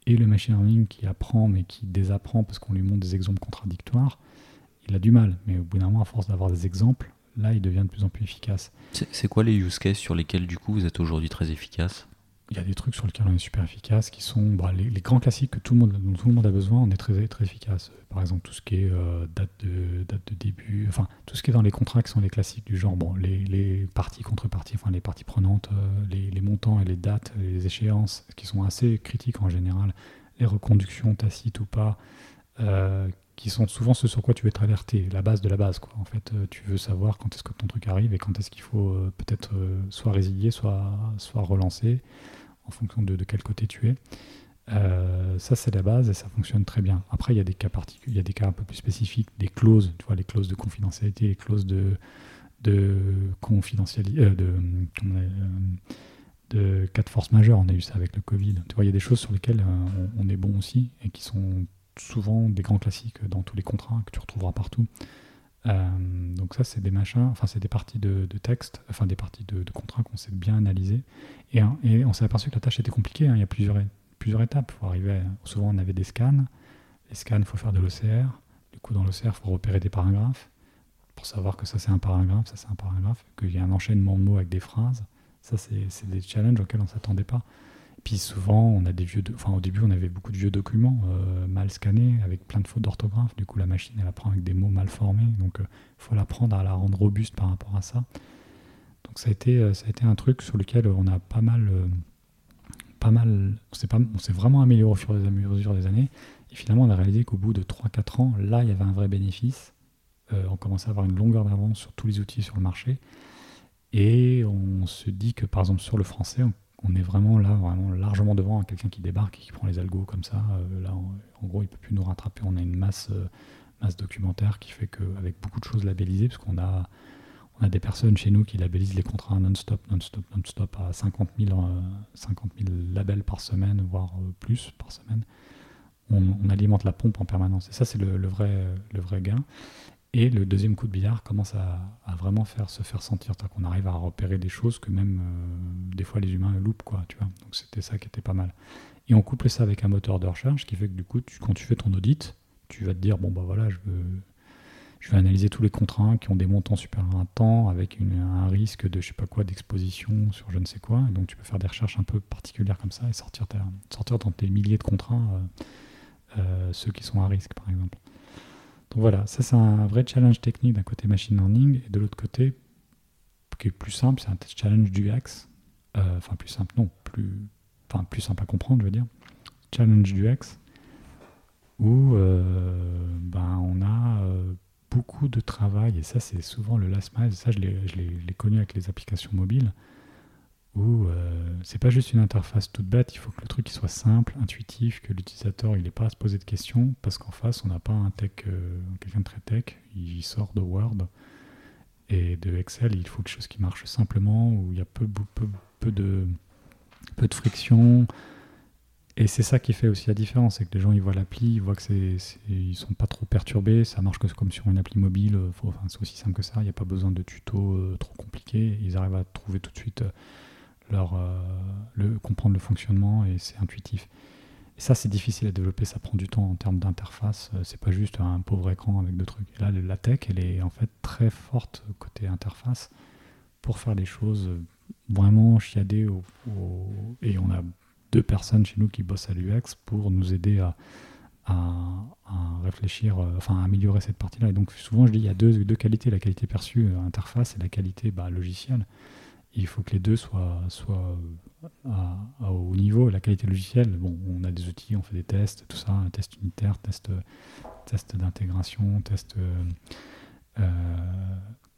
et le machine learning qui apprend mais qui désapprend parce qu'on lui montre des exemples contradictoires, il a du mal. Mais au bout d'un moment, à force d'avoir des exemples, là, il devient de plus en plus efficace. C'est quoi les use cases sur lesquels, du coup, vous êtes aujourd'hui très efficace? Il y a des trucs sur lesquels on est super efficace qui sont bah, les, grands classiques que tout le monde, dont tout le monde a besoin, on est très, très efficace. Par exemple, tout ce qui est euh, date, de, date de début, enfin, tout ce qui est dans les contrats qui sont les classiques du genre, bon, les, parties, contreparties, enfin, les parties prenantes, euh, les, montants et les dates, les échéances, qui sont assez critiques en général, les reconductions tacites ou pas, euh, qui sont souvent ce sur quoi tu veux être alerté, la base de la base. Quoi. En fait, tu veux savoir quand est-ce que ton truc arrive et quand est-ce qu'il faut peut-être soit résilier, soit, soit relancer en fonction de, quel côté tu es. Euh, ça, c'est la base et ça fonctionne très bien. Après, il y a des cas particuliers, il y a des cas un peu plus spécifiques, des clauses, tu vois, les clauses de confidentialité, les clauses de, de confidentialité, euh, euh, de cas de force majeure. On a eu ça avec le Covid. Tu vois, il y a des choses sur lesquelles on, est bon aussi et qui sont souvent des grands classiques dans tous les contrats que tu retrouveras partout. Donc ça, c'est des machins, enfin c'est des parties de, texte, enfin des parties de, de contrats qu'on sait bien analyser. Hein, et, on s'est aperçu que la tâche était compliquée. Hein. Il y a plusieurs, plusieurs étapes. Faut arriver souvent, on avait des scans. Les scans, il faut faire de l'OCR. Du coup, dans l'OCR, il faut repérer des paragraphes pour savoir que ça, c'est un paragraphe, ça, c'est un paragraphe, qu'il y a un enchaînement de mots avec des phrases. Ça, c'est des challenges auxquels on ne s'attendait pas. Puis souvent, on a des vieux, enfin au début, on avait beaucoup de vieux documents euh, mal scannés avec plein de fautes d'orthographe. Du coup, la machine, elle apprend avec des mots mal formés. Donc, il euh, faut l'apprendre à la rendre robuste par rapport à ça. Donc ça a été, euh, ça a été un truc sur lequel on a pas mal, pas mal, on s'est vraiment amélioré au fur et à mesure des années. Et finalement, on a réalisé qu'au bout de 3-4 ans, là, il y avait un vrai bénéfice. On commençait à avoir une longueur d'avance sur tous les outils sur le marché. Et on se dit que, par exemple, sur le français, est vraiment là, vraiment largement devant quelqu'un qui débarque et qui prend les algos comme ça. là, en gros, il peut plus nous rattraper. On a une masse, masse documentaire qui fait qu'avec beaucoup de choses labellisées, parce qu'on a on des personnes chez nous qui labellisent les contrats non-stop, non-stop, non-stop à 50 000, euh, labels par semaine, voire euh, plus par semaine. On, alimente la pompe en permanence. Et ça, c'est le, vrai, le vrai gain. Et le deuxième coup de billard commence à, vraiment faire, se faire sentir. qu'on arrive à repérer des choses que même euh, des fois les humains loupent. Quoi, tu vois Donc c'était ça qui était pas mal. Et on couple ça avec un moteur de recherche qui fait que du coup, quand tu fais ton audit, tu vas te dire, bon bah voilà, je vais analyser tous les contrats qui ont des montants supérieurs à temps, avec un risque de je sais pas quoi d'exposition sur je ne sais quoi. donc tu peux faire des recherches un peu particulières comme ça et sortir, sortir dans tes milliers de contrats euh, euh, ceux qui sont à risque par exemple. Donc voilà, ça c'est un vrai challenge technique d'un côté machine learning et de l'autre côté, qui est plus simple, c'est un challenge du X. Euh, enfin plus simple, non, plus, plus simple à comprendre, je veux dire. Challenge du X où ben, on a beaucoup de travail, et ça c'est souvent le last mile, ça je l'ai connu avec les applications mobiles, où euh, c'est pas juste une interface toute bête, il faut que le truc soit simple, intuitif, que l'utilisateur il n'ait pas à se poser de questions, parce qu'en face on n'a pas un tech, euh, quelqu'un de très tech, il sort de Word et de Excel, il faut quelque chose qui marche simplement, où il y a peu, peu, peu de, peu de friction, et c'est ça qui fait aussi la différence, c'est que les gens ils voient l'appli, ils voient que c'est, ils sont pas trop perturbés, ça marche comme sur une appli mobile, euh, c'est aussi simple que ça, il n'y a pas besoin de tutos trop compliqués, ils arrivent à trouver tout de suite euh, leur, le, comprendre le fonctionnement et c'est intuitif. Et ça c'est difficile à développer, ça prend du temps en termes d'interface, c'est pas juste un pauvre écran avec deux trucs. Et là la tech elle est en fait très forte côté interface pour faire des choses vraiment chiadées et on a deux personnes chez nous qui bossent à l'UX pour nous aider à, réfléchir, euh, enfin à améliorer cette partie-là. Et donc souvent je dis il y a deux, deux qualités, la qualité perçue euh, interface et la qualité bah, logicielle. Il faut que les deux soient, soient à, haut niveau. La qualité logicielle, bon, on a des outils, on fait des tests, tout ça, test unitaire, test, test d'intégration, test euh,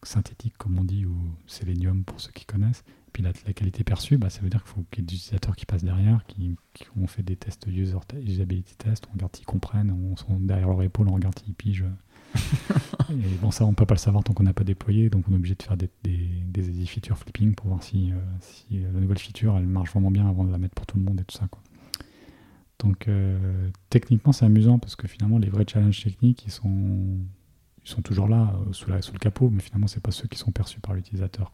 synthétique comme on dit, ou Selenium pour ceux qui connaissent. Puis la, qualité perçue, bah, ça veut dire qu'il faut qu'il y ait des utilisateurs qui passent derrière, qui, ont fait des tests user usability test, on regarde s'ils comprennent, on sont derrière leur épaule, on regarde s'ils pigent. Et bon, ça, on peut pas le savoir tant qu'on n'a pas déployé, donc on est obligé de faire des, des, feature flipping pour voir si, euh, si la nouvelle feature elle marche vraiment bien avant de la mettre pour tout le monde et tout ça. Quoi. Donc euh, techniquement, c'est amusant parce que finalement, les vrais challenges techniques, ils sont, ils sont toujours là euh, sous, la, sous le capot, mais finalement, c'est pas ceux qui sont perçus par l'utilisateur.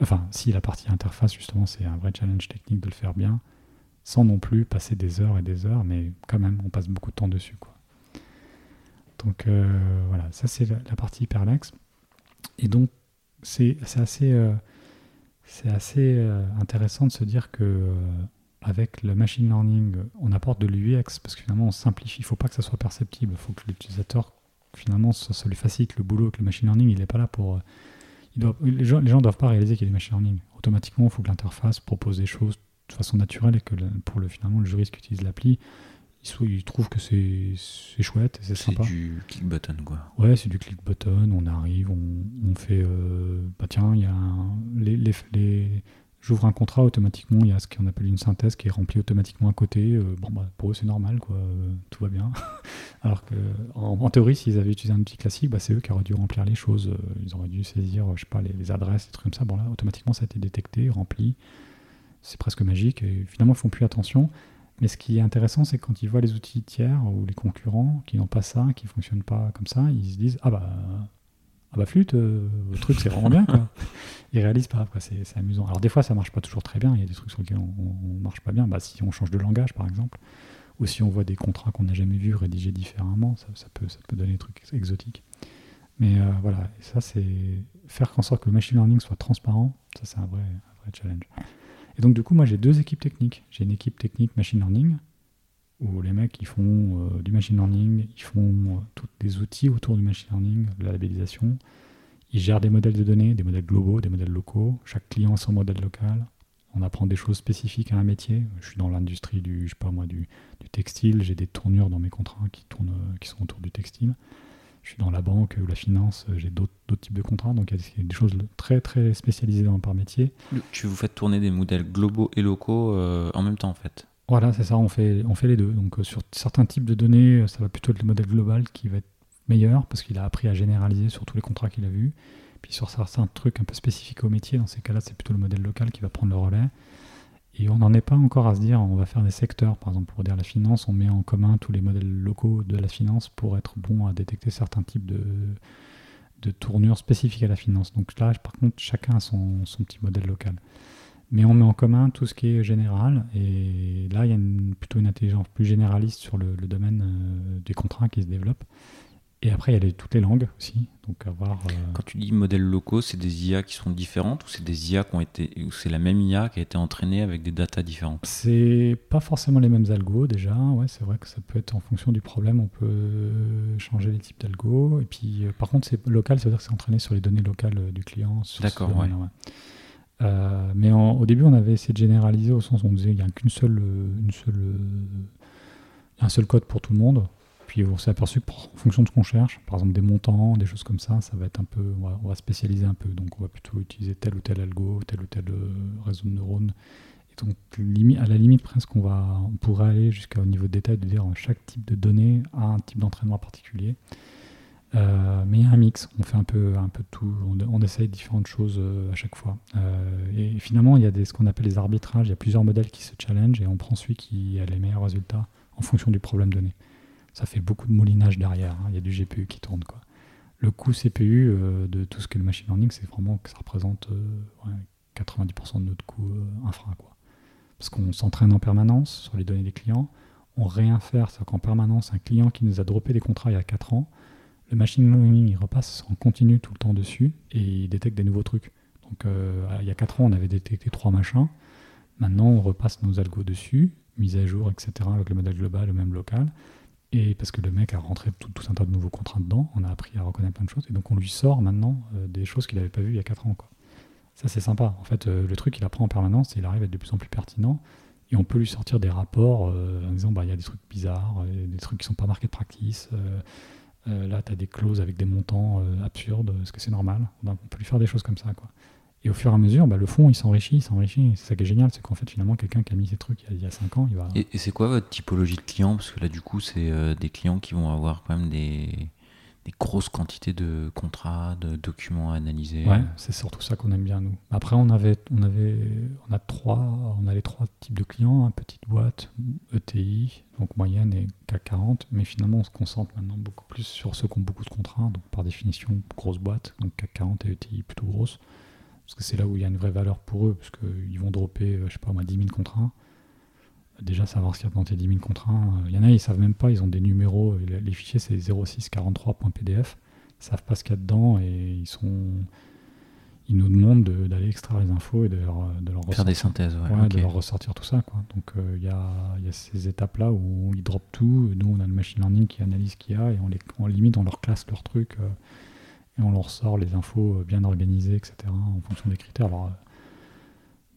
Enfin, si la partie interface, justement, c'est un vrai challenge technique de le faire bien, sans non plus passer des heures et des heures, mais quand même, on passe beaucoup de temps dessus. Quoi. Donc euh, voilà, ça c'est la, partie hyperlex. Et donc, c'est assez. Euh, c'est assez euh, intéressant de se dire que euh, avec le machine learning, on apporte de l'UX parce que finalement on simplifie. Il ne faut pas que ça soit perceptible. Il faut que l'utilisateur, finalement, ça, lui facilite le boulot. Que le machine learning, il n'est pas là pour. Euh, il doit, les gens ne doivent pas réaliser qu'il y a du machine learning. Automatiquement, il faut que l'interface propose des choses de façon naturelle et que pour le, finalement le juriste qui utilise l'appli, il, trouve que c'est chouette et c'est sympa. C'est du click button quoi. Ouais, c'est du click button. On arrive, on, fait. Euh, bah tiens, il y a les, les, les J'ouvre un contrat automatiquement, il y a ce qu'on appelle une synthèse qui est remplie automatiquement à côté. Euh, bon, bah, pour eux, c'est normal, quoi. Euh, tout va bien. Alors que, en, théorie, s'ils avaient utilisé un outil classique, bah, c'est eux qui auraient dû remplir les choses. ils auraient dû saisir, je sais pas, les, adresses, des trucs comme ça. Bon, là, automatiquement, ça a été détecté, rempli. C'est presque magique. Et finalement, ils font plus attention. Mais ce qui est intéressant, c'est quand ils voient les outils tiers ou les concurrents qui n'ont pas ça, qui ne fonctionnent pas comme ça, ils se disent Ah bah, ah bah flûte, euh, le truc c'est vraiment bien. Quoi. Ils réalisent pas, c'est amusant. Alors des fois ça marche pas toujours très bien, il y a des trucs sur lesquels on, ne marche pas bien. Bah, si on change de langage par exemple, ou si on voit des contrats qu'on n'a jamais vus rédigés différemment, ça, peut, ça peut donner des trucs exotiques. Mais euh, voilà, ça c'est faire en sorte que le machine learning soit transparent, ça c'est un vrai, un vrai challenge. Et donc, du coup, moi, j'ai deux équipes techniques. J'ai une équipe technique machine learning, où les mecs, ils font euh, du machine learning, ils font euh, tous des outils autour du machine learning, de la labellisation. Ils gèrent des modèles de données, des modèles globaux, des modèles locaux. Chaque client a son modèle local. On apprend des choses spécifiques à un métier. Je suis dans l'industrie du, textile. J'ai des tournures dans mes contrats qui qui sont autour du textile je suis dans la banque ou la finance, euh, j'ai d'autres types de contrats, donc il y a des choses très très spécialisées dans, par métier. Tu vous faites tourner des modèles globaux et locaux euh, en même temps en fait Voilà, c'est ça, on fait, on fait les deux. Donc euh, sur certains types de données, ça va plutôt être le modèle global qui va être meilleur parce qu'il a appris à généraliser sur tous les contrats qu'il a vus. Puis sur certains trucs un peu spécifiques au métier, dans ces cas-là, c'est plutôt le modèle local qui va prendre le relais. Et on n'en est pas encore à se dire, on va faire des secteurs, par exemple pour dire la finance, on met en commun tous les modèles locaux de la finance pour être bon à détecter certains types de, tournures spécifiques à la finance. Donc là, par contre, chacun a son, son, petit modèle local. Mais on met en commun tout ce qui est général, et là, il y a plutôt une intelligence plus généraliste sur le, domaine euh, des contrats qui se développe. Et après, il y a toutes les langues aussi. Donc avoir, euh, Quand tu dis modèles locaux, c'est des IA qui sont différentes ou c'est des IA qui ont été, ou c'est la même IA qui a été entraînée avec des datas différentes? C'est pas forcément les mêmes algos déjà. Ouais, c'est vrai que ça peut être en fonction du problème, on peut changer les types d'algos. Et puis, euh, par contre, c'est local, c'est-à-dire que c'est entraîné sur les données locales euh, du client. D'accord, ouais. mais au début, on avait essayé de généraliser au sens où on disait qu'il n'y a qu'une seule, une seule, un seul code pour tout le monde. Puis on s'est aperçu qu'en fonction de ce qu'on cherche, par exemple des montants, des choses comme ça, ça va être un peu, on va, spécialiser un peu. Donc on va plutôt utiliser tel ou tel algo, tel ou tel euh, réseau de neurones. Et donc à la limite presque, on, va, on pourrait aller jusqu'au niveau de détail de dire chaque type de données a un type d'entraînement particulier. Euh, mais il y a un mix, on fait un peu, un peu tout, on, essaye différentes choses euh, à chaque fois. et finalement, il y a ce qu'on appelle les arbitrages, il y a plusieurs modèles qui se challenge et on prend celui qui a les meilleurs résultats en fonction du problème donné ça fait beaucoup de moulinage derrière. Hein. Il y a du GPU qui tourne. Quoi. Le coût CPU euh, de tout ce que le machine learning, c'est vraiment que ça représente 90% euh, de notre coût euh, infra. Quoi. Parce qu'on s'entraîne en permanence sur les données des clients, on réinfère, c'est-à-dire qu'en permanence, un client qui nous a droppé des contrats il y a 4 ans, le machine learning il repasse en continu tout le temps dessus et il détecte des nouveaux trucs. Donc il y a 4 ans, on avait détecté trois machins. Maintenant, on repasse nos algos dessus, mise à jour, etc., avec le modèle global, le même local. Et parce que le mec a rentré tout, un tas de nouveaux contrats dedans, on a appris à reconnaître plein de choses, et donc on lui sort maintenant euh, des choses qu'il n'avait pas vues il y a 4 ans. Quoi. Ça c'est sympa. En fait, euh, le truc il apprend en permanence, il arrive à être de plus en plus pertinent, et on peut lui sortir des rapports euh, en disant bah il y a des trucs bizarres, des trucs qui sont pas marqués de practice. là, tu as des clauses avec des montants absurdes, est-ce que c'est normal? On peut lui faire des choses comme ça. Quoi. Et au fur et à mesure, bah, le fond, il s'enrichit, il s'enrichit. C'est ça qui est génial, c'est qu'en fait, finalement, quelqu'un qui a mis ces trucs il y a, 5 ans, il va... Et, c'est quoi votre typologie de clients? Parce que là, du coup, c'est euh, des clients qui vont avoir quand même des, des grosses quantités de contrats, de documents à analyser. Ouais, c'est surtout ça qu'on aime bien, nous. Après, on avait, on avait, on a trois, on a les trois types de clients, hein, petite boîte, ETI, donc moyenne et CAC 40, mais finalement, on se concentre maintenant beaucoup plus sur ceux qui ont beaucoup de contrats, donc par définition, grosse boîte, donc CAC 40 et ETI plutôt grosses parce que c'est là où il y a une vraie valeur pour eux, parce qu'ils vont dropper, euh, je sais pas moi, 10 000 contrats. Déjà, savoir ce qu'il y a dans tes 10 000 contrats. Il y en a, ils savent même pas, ils ont des numéros, les fichiers c'est 0643.pdf, ils savent pas ce qu'il y a dedans et ils sont. ils nous demandent d'aller extraire les infos et de leur, de leur faire des synthèses, ouais, de leur ressortir tout ça. Quoi. Donc il y, a, y, a, ces étapes-là où ils drop tout. Nous, on a le machine learning qui analyse ce qu'il y a et on, les, on limite, on leur classe leurs trucs et on leur sort les infos bien organisées, etc. en fonction des critères. Alors,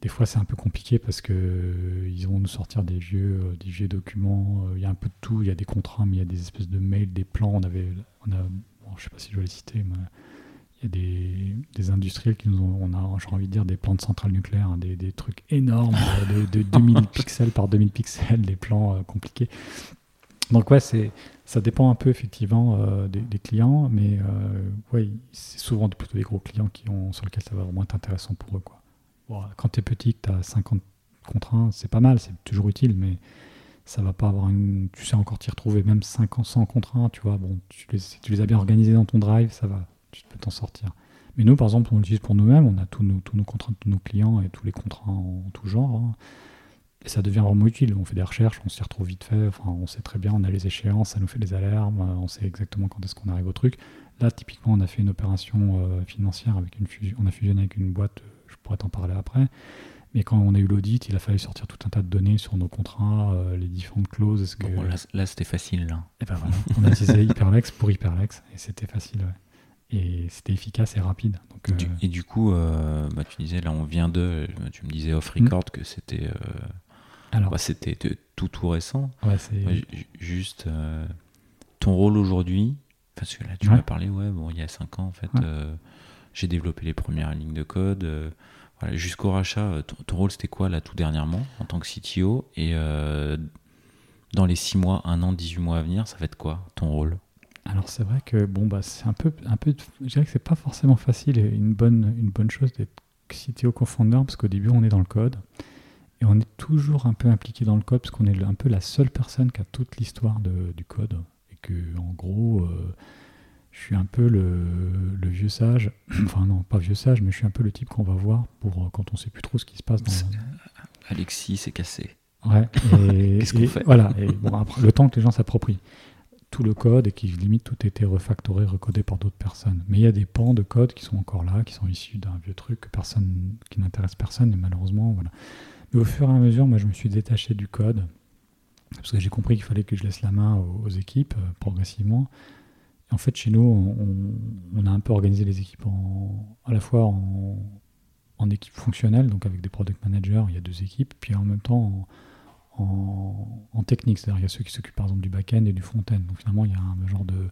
des fois, c'est un peu compliqué parce que euh, ils vont nous sortir des vieux, euh, des vieux documents. Euh, il y a un peu de tout. Il y a des contrats, mais il y a des espèces de mails, des plans. On avait, on a, bon, je sais pas si je dois les citer, mais il y a des, des industriels qui nous ont, on a, j'ai envie de dire, des plans de centrales nucléaires, hein, des, des, trucs énormes, de, 2000 pixels par 2000 pixels, des plans compliqués. Donc ouais, c'est, ça dépend un peu effectivement des, des, clients, mais ouais, c'est souvent plutôt des gros clients qui sur lesquels ça va vraiment être intéressant pour eux, quand tu es petit, que tu as 50 contraintes, c'est pas mal, c'est toujours utile, mais ça va pas avoir une. Tu sais encore t'y retrouver, même 500 100 contraintes, tu vois. Bon, tu les, si tu les as bien organisées dans ton drive, ça va, tu peux t'en sortir. Mais nous, par exemple, on l'utilise pour nous-mêmes, on a tous nos, tous nos contraintes, tous nos clients et tous les contrats en tout genre. Hein. Et ça devient vraiment utile. On fait des recherches, on s'y retrouve vite fait. Enfin, on sait très bien, on a les échéances, ça nous fait des alarmes, on sait exactement quand est-ce qu'on arrive au truc. Là, typiquement, on a fait une opération euh, financière avec une fusion, on a fusionné avec une boîte pourrais t'en parler après. Mais quand on a eu l'audit, il a fallu sortir tout un tas de données sur nos contrats, euh, les différentes clauses. que... là, c'était facile. Là. Et ben voilà, on a utilisé Hyperlex pour Hyperlex et c'était facile. Et c'était efficace et rapide. Donc, et, du, euh, et, du, coup, euh, bah, tu disais, là, on vient de. Tu me disais off record hmm. que c'était. Alors, bah, c'était tout tout récent. Ouais, juste ton rôle aujourd'hui, parce que là, tu m'as parlé, ouais, bon, il y a 5 ans, en fait. J'ai développé les premières lignes de code. Euh, voilà, Jusqu'au rachat, euh, ton, rôle c'était quoi là tout dernièrement en tant que CTO Et euh, dans les 6 mois, 1 an, 18 mois à venir, ça va être quoi ton rôle? Alors c'est vrai que bon bah c'est un peu un peu je dirais que c'est pas forcément facile et une bonne une bonne chose d'être CTO co-founder parce qu'au début on est dans le code et on est toujours un peu impliqué dans le code parce qu'on est un peu la seule personne qui a toute l'histoire du code et que en gros je suis un peu le, vieux sage, enfin non, pas vieux sage, mais je suis un peu le type qu'on va voir pour euh, quand on sait plus trop ce qui se passe dans. Alexis s'est cassé. Ouais. Qu'est-ce qu'on fait? Voilà. Et bon, après, le temps que les gens s'approprient tout le code et qui limite tout été refactoré, recodé par d'autres personnes. Mais il y a des pans de code qui sont encore là, qui sont issus d'un vieux truc que personne, qui n'intéresse personne, et malheureusement, voilà. Au fur et à mesure, moi, je me suis détaché du code parce que j'ai compris qu'il fallait que je laisse la main aux, équipes euh, progressivement. En fait, chez nous, on, a un peu organisé les équipes à la fois en, en équipe fonctionnelle, donc avec des product managers, il y a deux équipes, puis en même temps en, technique, c'est-à-dire il y a ceux qui s'occupent par exemple du back-end et du front-end. Donc finalement, il y a un genre de,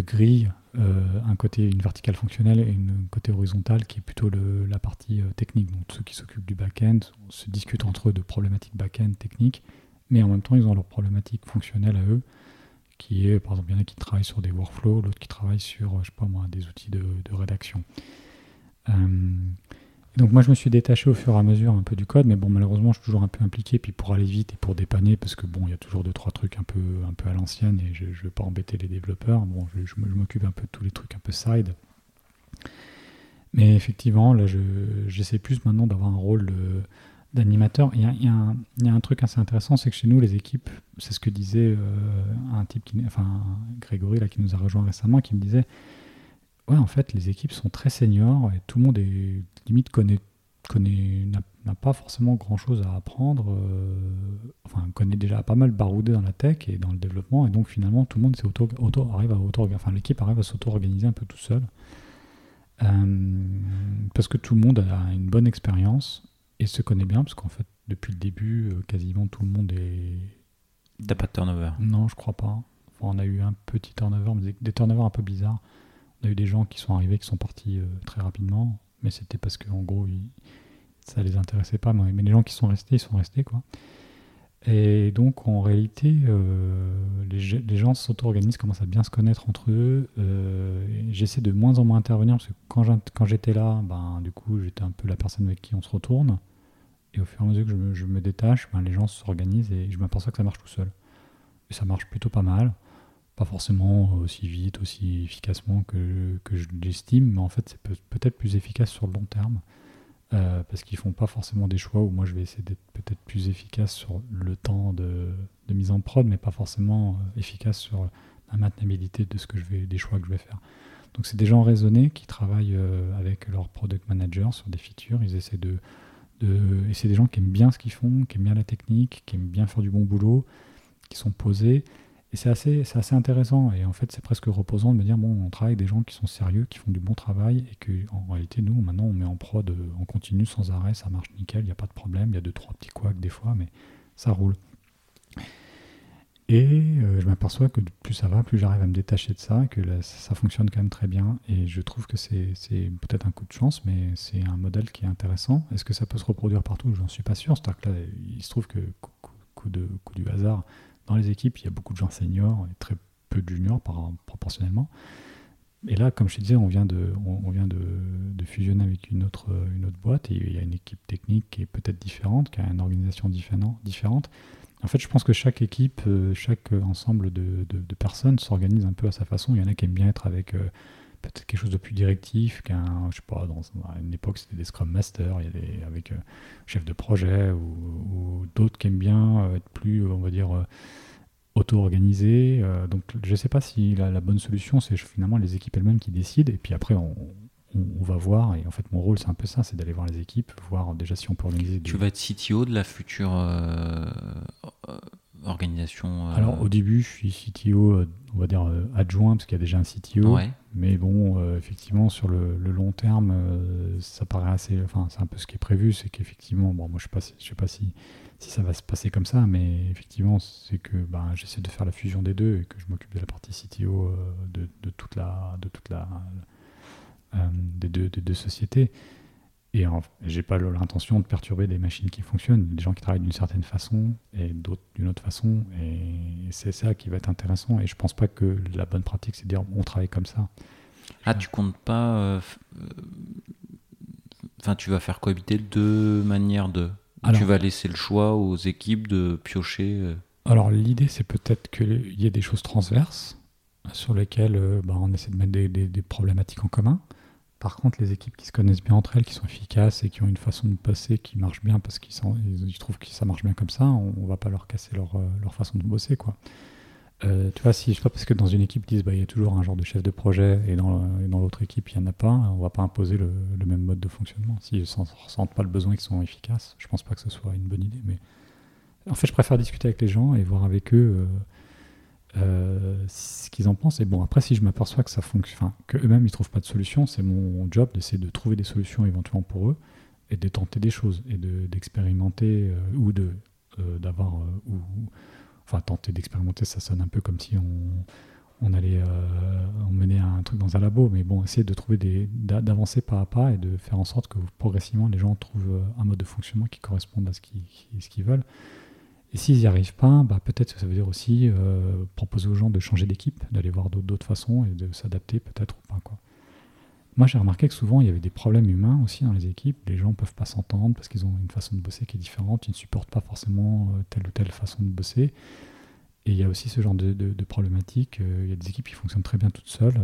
grille, euh, un côté, une verticale fonctionnelle et une côté horizontale qui est plutôt la partie euh, technique. Donc ceux qui s'occupent du back-end se discutent entre eux de problématiques back-end techniques, mais en même temps, ils ont leurs problématiques fonctionnelles à eux qui est, par exemple, il y en a qui travaillent sur des workflows, l'autre qui travaille sur, pas moi, des outils de, rédaction. Euh, donc moi, je me suis détaché au fur et à mesure un peu du code, mais bon, malheureusement, je suis toujours un peu impliqué, puis pour aller vite et pour dépanner, parce que bon, il y a toujours deux, trois trucs un peu, un peu à l'ancienne, et je ne veux pas embêter les développeurs. Bon, je, m'occupe un peu de tous les trucs un peu side. Mais effectivement, là, j'essaie plus maintenant d'avoir un rôle d'animateur. Il, y, a, un truc assez intéressant, c'est que chez nous, les équipes, c'est ce que disait euh, un type, qui, enfin Grégory, là, qui nous a rejoint récemment, qui me disait, ouais, en fait, les équipes sont très seniors et tout le monde est limite connaît, connaît n'a pas forcément grand-chose à apprendre, euh, enfin, connaît déjà pas mal baroudé dans la tech et dans le développement, et donc finalement, tout le monde auto, auto, arrive à auto, enfin, l'équipe arrive à s'auto-organiser un peu tout seul. Euh, parce que tout le monde a une bonne expérience et se connaît bien, parce qu'en fait, depuis le début, euh, quasiment tout le monde est. T'as pas de turnover? Non, je crois pas. on a eu un petit turnover, mais des turnovers un peu bizarres. On a eu des gens qui sont arrivés, qui sont partis euh, très rapidement, mais c'était parce qu'en gros, ça les intéressait pas. Mais, les gens qui sont restés, ils sont restés, quoi. Et donc, en réalité, euh, les, gens s'auto-organisent, commencent à bien se connaître entre eux. J'essaie de moins en moins intervenir parce que quand j'étais là, ben, du coup, j'étais un peu la personne avec qui on se retourne. Et au fur et à mesure que je me, détache, ben, les gens s'organisent et je m'aperçois que ça marche tout seul. Et ça marche plutôt pas mal. Pas forcément aussi vite, aussi efficacement que, que je l'estime, mais en fait, c'est peut-être plus efficace sur le long terme. Euh, parce qu'ils font pas forcément des choix où moi je vais essayer d'être peut-être plus efficace sur le temps de, de, mise en prod, mais pas forcément euh, efficace sur la maintenabilité de ce que je vais, des choix que je vais faire. Donc c'est des gens raisonnés qui travaillent euh, avec leur product manager sur des features. Ils essaient de, de et c'est des gens qui aiment bien ce qu'ils font, qui aiment bien la technique, qui aiment bien faire du bon boulot, qui sont posés. Et c'est assez, c'est assez intéressant. Et en fait, c'est presque reposant de me dire bon, on travaille avec des gens qui sont sérieux, qui font du bon travail, et que en réalité, nous, maintenant, on met en prod, on continue sans arrêt, ça marche nickel, il n'y a pas de problème. Il y a deux, trois petits couacs des fois, mais ça roule. Et euh, je m'aperçois que plus ça va, plus j'arrive à me détacher de ça, que ça fonctionne quand même très bien. Et je trouve que c'est peut-être un coup de chance, mais c'est un modèle qui est intéressant. Est-ce que ça peut se reproduire partout? J'en suis pas sûr. C'est-à-dire que là, il se trouve que coup, de, coup du hasard, dans les équipes, il y a beaucoup de gens seniors et très peu de juniors par, proportionnellement. Et là, comme je te disais, on vient de, on, vient de, de, fusionner avec une autre, une autre boîte et il y a une équipe technique qui est peut-être différente, qui a une organisation différente. En fait, je pense que chaque équipe, euh, chaque ensemble de, personnes s'organise un peu à sa façon. Il y en a qui aiment bien être avec euh, peut-être quelque chose de plus directif qu'un, je sais pas, dans une époque c'était des Scrum Masters, il y a des, avec euh, chef de projet ou, d'autres qui aiment bien être plus, on va dire, auto-organisés. donc je ne sais pas si la, la bonne solution c'est finalement les équipes elles-mêmes qui décident et puis après on, on, va voir, et en fait mon rôle c'est un peu ça, c'est d'aller voir les équipes, voir déjà si on peut organiser. Tu vas être CTO de la future euh, euh, organisation euh Alors au début je suis CTO, on va dire adjoint, parce qu'il y a déjà un CTO, mais bon, effectivement sur le, long terme, ça paraît assez, enfin c'est un peu ce qui est prévu, c'est qu'effectivement, bon moi je ne sais pas si, si ça va se passer comme ça, mais effectivement c'est que ben, j'essaie de faire la fusion des deux et que je m'occupe de la partie CTO de, de, toute la... De toute la euh, des, deux, des, deux, sociétés. Et j'ai pas l'intention de perturber des machines qui fonctionnent, des gens qui travaillent d'une certaine façon et d'autres d'une autre façon. Et c'est ça qui va être intéressant. Et je pense pas que la bonne pratique, c'est de dire on travaille comme ça. Ah, tu comptes pas. Euh, euh, enfin, tu vas faire cohabiter deux manières de. tu vas laisser le choix aux équipes de piocher. Alors, l'idée, c'est peut-être qu'il y ait des choses transverses sur lesquelles bah, on essaie de mettre des, des problématiques en commun. Par contre, les équipes qui se connaissent bien entre elles, qui sont efficaces et qui ont une façon de passer qui marche bien parce qu'ils ils trouvent que ça marche bien comme ça, on, ne va pas leur casser leur, euh, façon de bosser. Quoi. Euh, tu vois, si je sais pas parce que dans une équipe, ils disent bah, il y a toujours un genre de chef de projet et dans, l'autre équipe, il n'y en a pas, on va pas imposer le, même mode de fonctionnement. S'ils ne ressentent pas le besoin qu'ils sont efficaces, je pense pas que ce soit une bonne idée. Mais en fait, je préfère discuter avec les gens et voir avec eux. Euh, euh, ce qu'ils en pensent. Et bon, après, si je m'aperçois que ça fonctionne, enfin, qu'eux-mêmes ils trouvent pas de solution, c'est mon job d'essayer de trouver des solutions éventuellement pour eux et de tenter des choses et d'expérimenter euh, ou de euh, d'avoir ou enfin tenter d'expérimenter, ça sonne un peu comme si on on allait emmener un truc dans un labo, mais bon, essayer de trouver des d'avancer pas à pas et de faire en sorte que progressivement les gens trouvent un mode de fonctionnement qui corresponde à ce qu'ils veulent. Et s'ils n'y arrivent pas, bah, peut-être que ça veut dire aussi euh, proposer aux gens de changer d'équipe, d'aller voir d'autres façons et de s'adapter peut-être ou pas. Moi, j'ai remarqué que souvent, il y avait des problèmes humains aussi dans les équipes. Les gens ne peuvent pas s'entendre parce qu'ils ont une façon de bosser qui est différente. Ils ne supportent pas forcément euh, telle ou telle façon de bosser. Et il y a aussi ce genre de, de, problématiques. Euh, il y a des équipes qui fonctionnent très bien toutes seules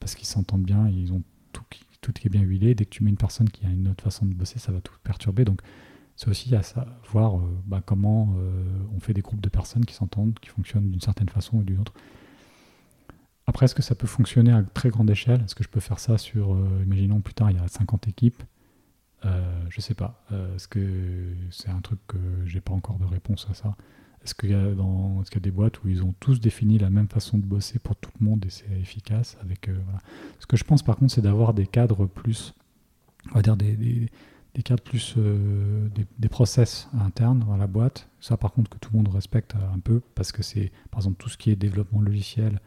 parce qu'ils s'entendent bien, ils ont tout qui, tout qui est bien huilé. Dès que tu mets une personne qui a une autre façon de bosser, ça va tout perturber. Donc, c'est aussi à savoir euh, bah, comment euh, on fait des groupes de personnes qui s'entendent, qui fonctionnent d'une certaine façon ou d'une autre. Après, est-ce que ça peut fonctionner à très grande échelle? Est-ce que je peux faire ça sur, euh, imaginons plus tard, il y a 50 équipes? Je sais pas. Est-ce que c'est un truc que j'ai pas encore de réponse à ça? Est-ce qu'il y, a dans, est y a des boîtes où ils ont tous défini la même façon de bosser pour tout le monde et c'est efficace avec, Ce que je pense par contre, c'est d'avoir des cadres plus, on va dire des cadres plus euh, des, process internes dans la boîte. Ça, par contre, que tout le monde respecte un peu parce que c'est, par exemple, tout ce qui est développement logiciel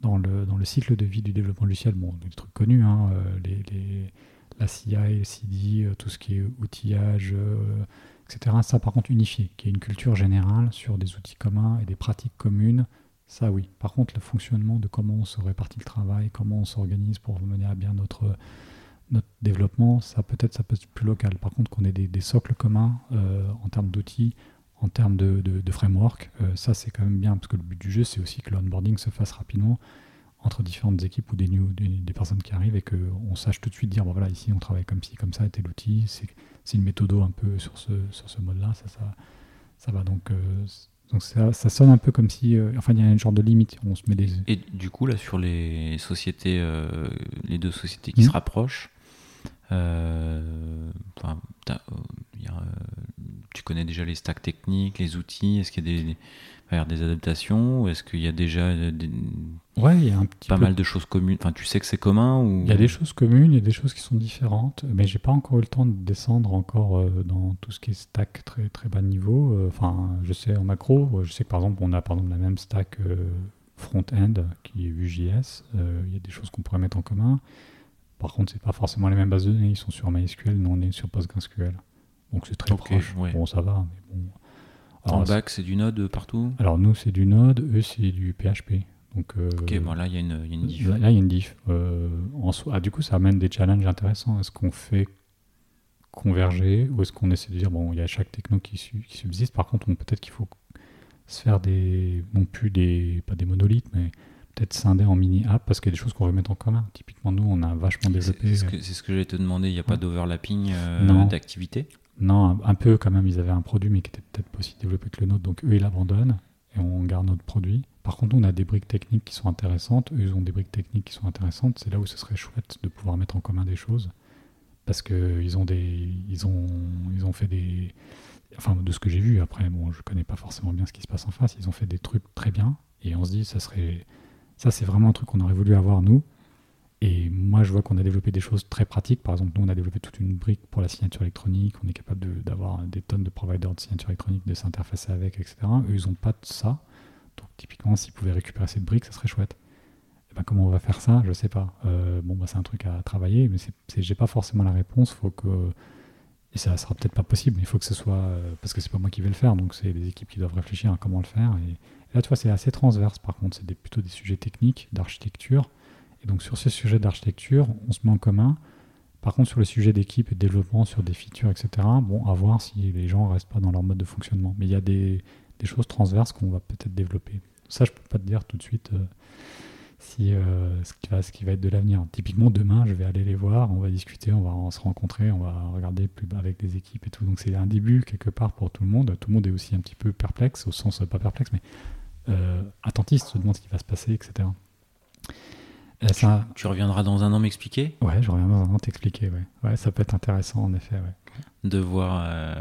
dans le, dans le cycle de vie du développement logiciel. Bon, des trucs connus, hein, euh, les, les, la CI, le CD, euh, tout ce qui est outillage, etc. Ça, par contre, unifié, qui est une culture générale sur des outils communs et des pratiques communes. Ça, oui. Par contre, le fonctionnement de comment on se répartit le travail, comment on s'organise pour mener à bien notre notre développement, ça peut-être ça peut être plus local. Par contre, qu'on ait des, socles communs euh, en termes d'outils, en termes de, de, framework, euh, ça c'est quand même bien parce que le but du jeu c'est aussi que l'onboarding se fasse rapidement entre différentes équipes ou des, new, des, personnes qui arrivent et qu'on sache tout de suite dire bon voilà ici on travaille comme ci comme ça tel outil c'est une méthode un peu sur ce sur ce mode là ça ça ça va donc euh, Donc ça, ça sonne un peu comme si, euh, enfin, il y a un genre de limite. On se met des. Et du coup, là, sur les sociétés, euh, les deux sociétés qui Mhm. se rapprochent, enfin, euh, a, euh, tu connais déjà les stacks techniques, les outils? Est-ce qu'il y a des, adaptations? Ou est-ce qu'il y a déjà euh, des- Ouais, il y a un petit pas peu mal de choses communes? Enfin, tu sais que c'est commun ou? Il y a des choses communes, il y a des choses qui sont différentes, mais j'ai pas encore eu le temps de descendre encore euh, dans tout ce qui est stack très très bas niveau. Euh, Enfin, je sais en macro, euh, je sais que par exemple on a par exemple la même stack euh, front-end qui est Vue.js. Euh, il y a des choses qu'on pourrait mettre en commun. Par contre, c'est pas forcément les mêmes bases de données. Ils sont sur MySQL, nous on est sur PostgreSQL. Donc c'est très proche. ouais. Bon, ça va, mais bon. en Alors, bac, c'est du Node partout? Alors nous c'est du Node, eux c'est du PHP. Donc euh, Ok, bon là, il y a une, il y a une diff. Là, il y a une diff. Euh, en soi- ah, du coup, ça amène des challenges intéressants. Est-ce qu'on fait converger ou est-ce qu'on essaie de dire, bon, il y a chaque techno qui, su- qui subsiste. Par contre, on- peut-être qu'il faut se faire des, non plus des, pas des monolithes, mais peut-être scinder en mini-app parce qu'il y a des choses qu'on veut mettre en commun. Typiquement, nous, on a vachement développé. c'est ce que, c'est ce que j'allais te demander. Il n'y a pas Ouais. d'overlapping euh, d'activité? Non, un, un peu quand même. Ils avaient un produit, mais qui était peut-être pas aussi développé que le nôtre. Donc eux, ils l'abandonnent et on garde notre produit. Par contre, on a des briques techniques qui sont intéressantes. Eux, ils ont des briques techniques qui sont intéressantes. C'est là où ce serait chouette de pouvoir mettre en commun des choses. Parce qu'ils ont des. Ils ont, ils ont fait des. Enfin, de ce que j'ai vu, après, bon, je connais pas forcément bien ce qui se passe en face. Ils ont fait des trucs très bien. Et on se dit, ça serait. Ça, c'est vraiment un truc qu'on aurait voulu avoir, nous. Et moi, je vois qu'on a développé des choses très pratiques. Par exemple, nous, on a développé toute une brique pour la signature électronique. On est capable d'avoir des tonnes de providers de signature électronique, de s'interfacer avec, etc. Eux, ils n'ont pas de ça. Donc, typiquement, s'ils pouvaient récupérer cette brique, ça serait chouette. Et ben, comment on va faire ça? Je sais pas. Euh, bon, bah, c'est un truc à travailler, mais j'ai pas forcément la réponse. Faut que et ça sera peut-être pas possible, mais il faut que ce soit euh, parce que c'est pas moi qui vais le faire, donc c'est les équipes qui doivent réfléchir à comment le faire. Et là, tu vois, c'est assez transverse. Par contre, c'est plutôt des sujets techniques, d'architecture. Et donc sur ce sujet d'architecture, on se met en commun. Par contre, sur le sujet d'équipe et de développement, sur des features, etc., bon, à voir si les gens restent pas dans leur mode de fonctionnement. Mais il y a des, choses transverses qu'on va peut-être développer. Ça, je peux pas te dire tout de suite euh, si euh, ce, qui va, ce qui va être de l'avenir. Typiquement, demain, je vais aller les voir, on va discuter, on va se rencontrer, on va regarder plus avec des équipes et tout. Donc c'est un début quelque part pour tout le monde. Tout le monde est aussi un petit peu perplexe, au sens pas perplexe, mais attentiste, se demande ce qui va se passer, etc. Euh, Tu reviendras dans un an m'expliquer? Ouais, je reviens dans un an t'expliquer, ouais. Ouais, ça peut être intéressant en effet, ouais. de voir euh,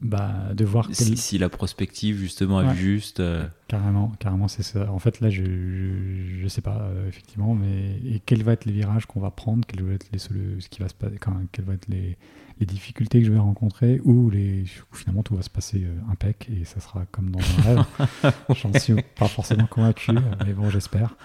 Bah, de voir si, quel- si la prospective justement est juste. euh, carrément, carrément, c'est ça. En fait, là, je, je, je sais pas euh, effectivement, mais et quels vont être les virages qu'on va prendre, quels vont être les ce qui va se passer, quand, quelles vont être les, les difficultés que je vais rencontrer, ou les, où finalement tout va se passer euh, impec et ça sera comme dans un rêve. J'en suis pas forcément convaincu, mais bon, j'espère.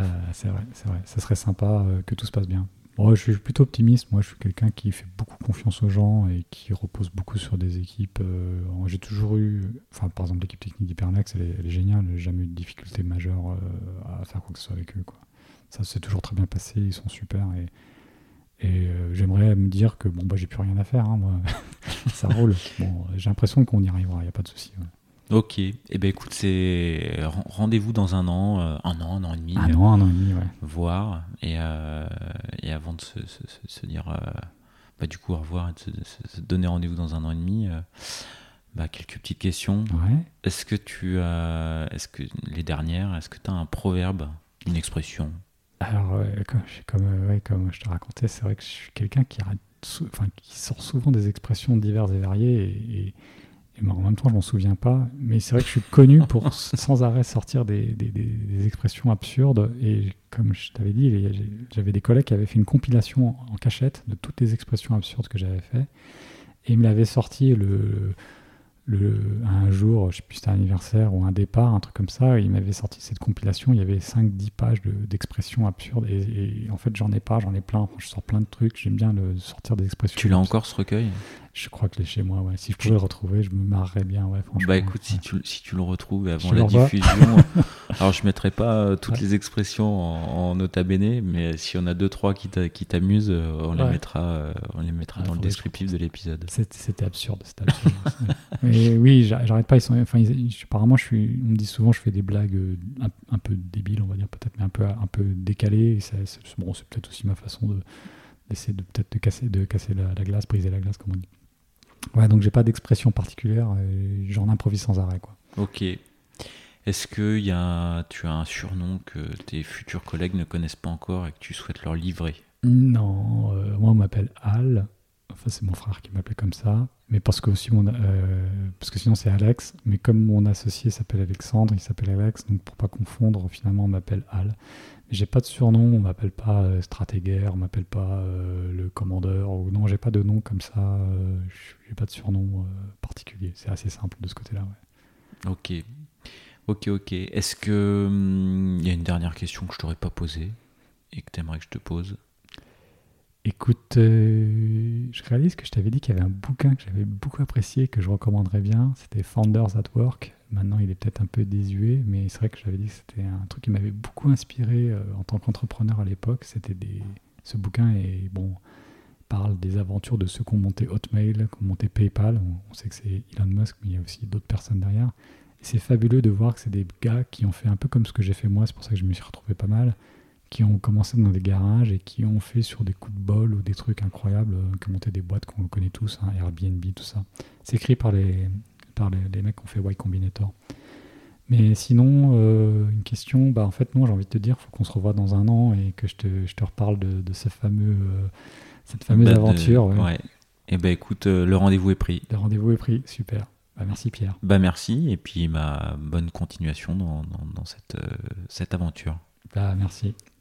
Euh, c'est vrai, c'est vrai. Ça serait sympa euh, que tout se passe bien. Bon, je suis plutôt optimiste. Moi, je suis quelqu'un qui fait beaucoup confiance aux gens et qui repose beaucoup sur des équipes. euh, J'ai toujours eu, enfin, par exemple, l'équipe technique d'Hypernex, elle, est- elle est géniale. J'ai jamais eu de difficulté majeure euh, à faire quoi que ce soit avec eux. Quoi. Ça s'est toujours très bien passé. Ils sont super et, et euh, j'aimerais me dire que bon, bah, j'ai plus rien à faire. hein, moi. ça roule. Bon, j'ai l'impression qu'on y arrivera. Il n'y a pas de souci. ouais. Ok, et eh ben écoute, c'est ren- rendez-vous dans un an, euh, un an, un an et demi, Un euh, an, un an et demi, ouais. voir et, euh, et avant de se, se- se- se dire bah, du coup au revoir et de se, donner rendez-vous dans un an et demi, bah, quelques petites questions. Ouais. Est-ce que tu as, est-ce que les dernières, est-ce que tu as un proverbe, une expression? Alors, comme, comme, euh, ouais, comme je te racontais, c'est vrai que je suis quelqu'un qui, enfin, sort souvent des expressions diverses et variées, et, et- et moi, en même temps, je m'en souviens pas. Mais c'est vrai que je suis connu pour sans arrêt sortir des, des- des- des expressions absurdes. Et comme je t'avais dit, j'avais des collègues qui avaient fait une compilation en, en cachette de toutes les expressions absurdes que j'avais fait, et ils me l'avaient sorti le, le, un jour, je sais plus si c'était un anniversaire ou un départ, un truc comme ça, il m'avait sorti cette compilation, il y avait 5-10 pages de- d'expressions absurdes, et, et en fait j'en ai pas, j'en ai plein, je sors plein de trucs, j'aime bien le, sortir des expressions. Tu l'as encore ce recueil? Je crois que les chez moi, ouais. si je pouvais le retrouver, je me marrerais bien, ouais, franchement. Bah écoute, si tu, si tu le retrouves avant Je la diffusion, alors je mettrai pas euh, toutes Ouais. les expressions en, en nota bene, mais si on a deux trois qui t'a- qui t'amusent, euh, on les mettra, euh, on les mettra dans le descriptif de l'épisode. C'était absurde, c'était absurde. Mais oui, j'a- j'arrête pas. Ils sont, enfin, ils- apparemment, je suis, on me dit souvent, je fais des blagues euh, un, un peu débiles, on va dire peut-être, mais un peu, un peu décalées. Et ça- bon, c'est peut-être aussi ma façon de d'essayer de peut-être de casser, de casser la, la glace, briser la glace, comme on dit. Ouais, donc j'ai pas d'expression particulière, j'en improvise sans arrêt. Quoi. Ok. Est-ce que y a, tu as un surnom que tes futurs collègues ne connaissent pas encore et que tu souhaites leur livrer? Non, euh, moi on m'appelle Al. Enfin, c'est mon frère qui m'appelait comme ça. Mais parce que, aussi mon, euh, parce que sinon c'est Alex. Mais comme mon associé s'appelle Alexandre, il s'appelle Alex. Donc pour pas confondre, finalement on m'appelle Al. J'ai pas de surnom, on m'appelle pas euh, Stratégaire, on m'appelle pas le commandeur. Ou non, j'ai pas de nom comme ça. j'ai pas de surnom particulier. C'est assez simple de ce côté-là. Ouais. Ok. Ok, ok. Est-ce que hum, il y a une dernière question que je t'aurais pas posée et que tu aimerais que je te pose? Écoute, euh, je réalise que je t'avais dit qu'il y avait un bouquin que j'avais beaucoup apprécié, que je recommanderais bien. C'était Founders at Work. Maintenant, il est peut-être un peu désuet, mais c'est vrai que j'avais dit que c'était un truc qui m'avait beaucoup inspiré euh, en tant qu'entrepreneur à l'époque. C'était. Ce bouquin et bon, parle des aventures de ceux qui ont monté Hotmail, qui ont monté PayPal. On, sait que c'est Elon Musk, mais il y a aussi d'autres personnes derrière c'est fabuleux de voir que c'est des gars qui ont fait un peu comme ce que j'ai fait moi, c'est pour ça que je me suis retrouvé pas mal, qui ont commencé dans des garages et qui ont fait sur des coups de bol ou des trucs incroyables, euh, qui ont monté des boîtes qu'on connaît tous, hein, Airbnb, tout ça. C'est écrit par les, par les, mecs qui ont fait Y Combinator. Mais sinon, euh, une question, bah en fait, non, j'ai envie de te dire, faut qu'on se revoie dans un an et que je te, je te reparle de, de ce fameux, euh, cette fameuse bah, aventure. ouais. Et eh ben écoute, le rendez-vous est pris. Le rendez-vous est pris, super. Bah, merci Pierre. Bah merci et puis ma bonne continuation dans, cette, euh, cette aventure. Bah merci.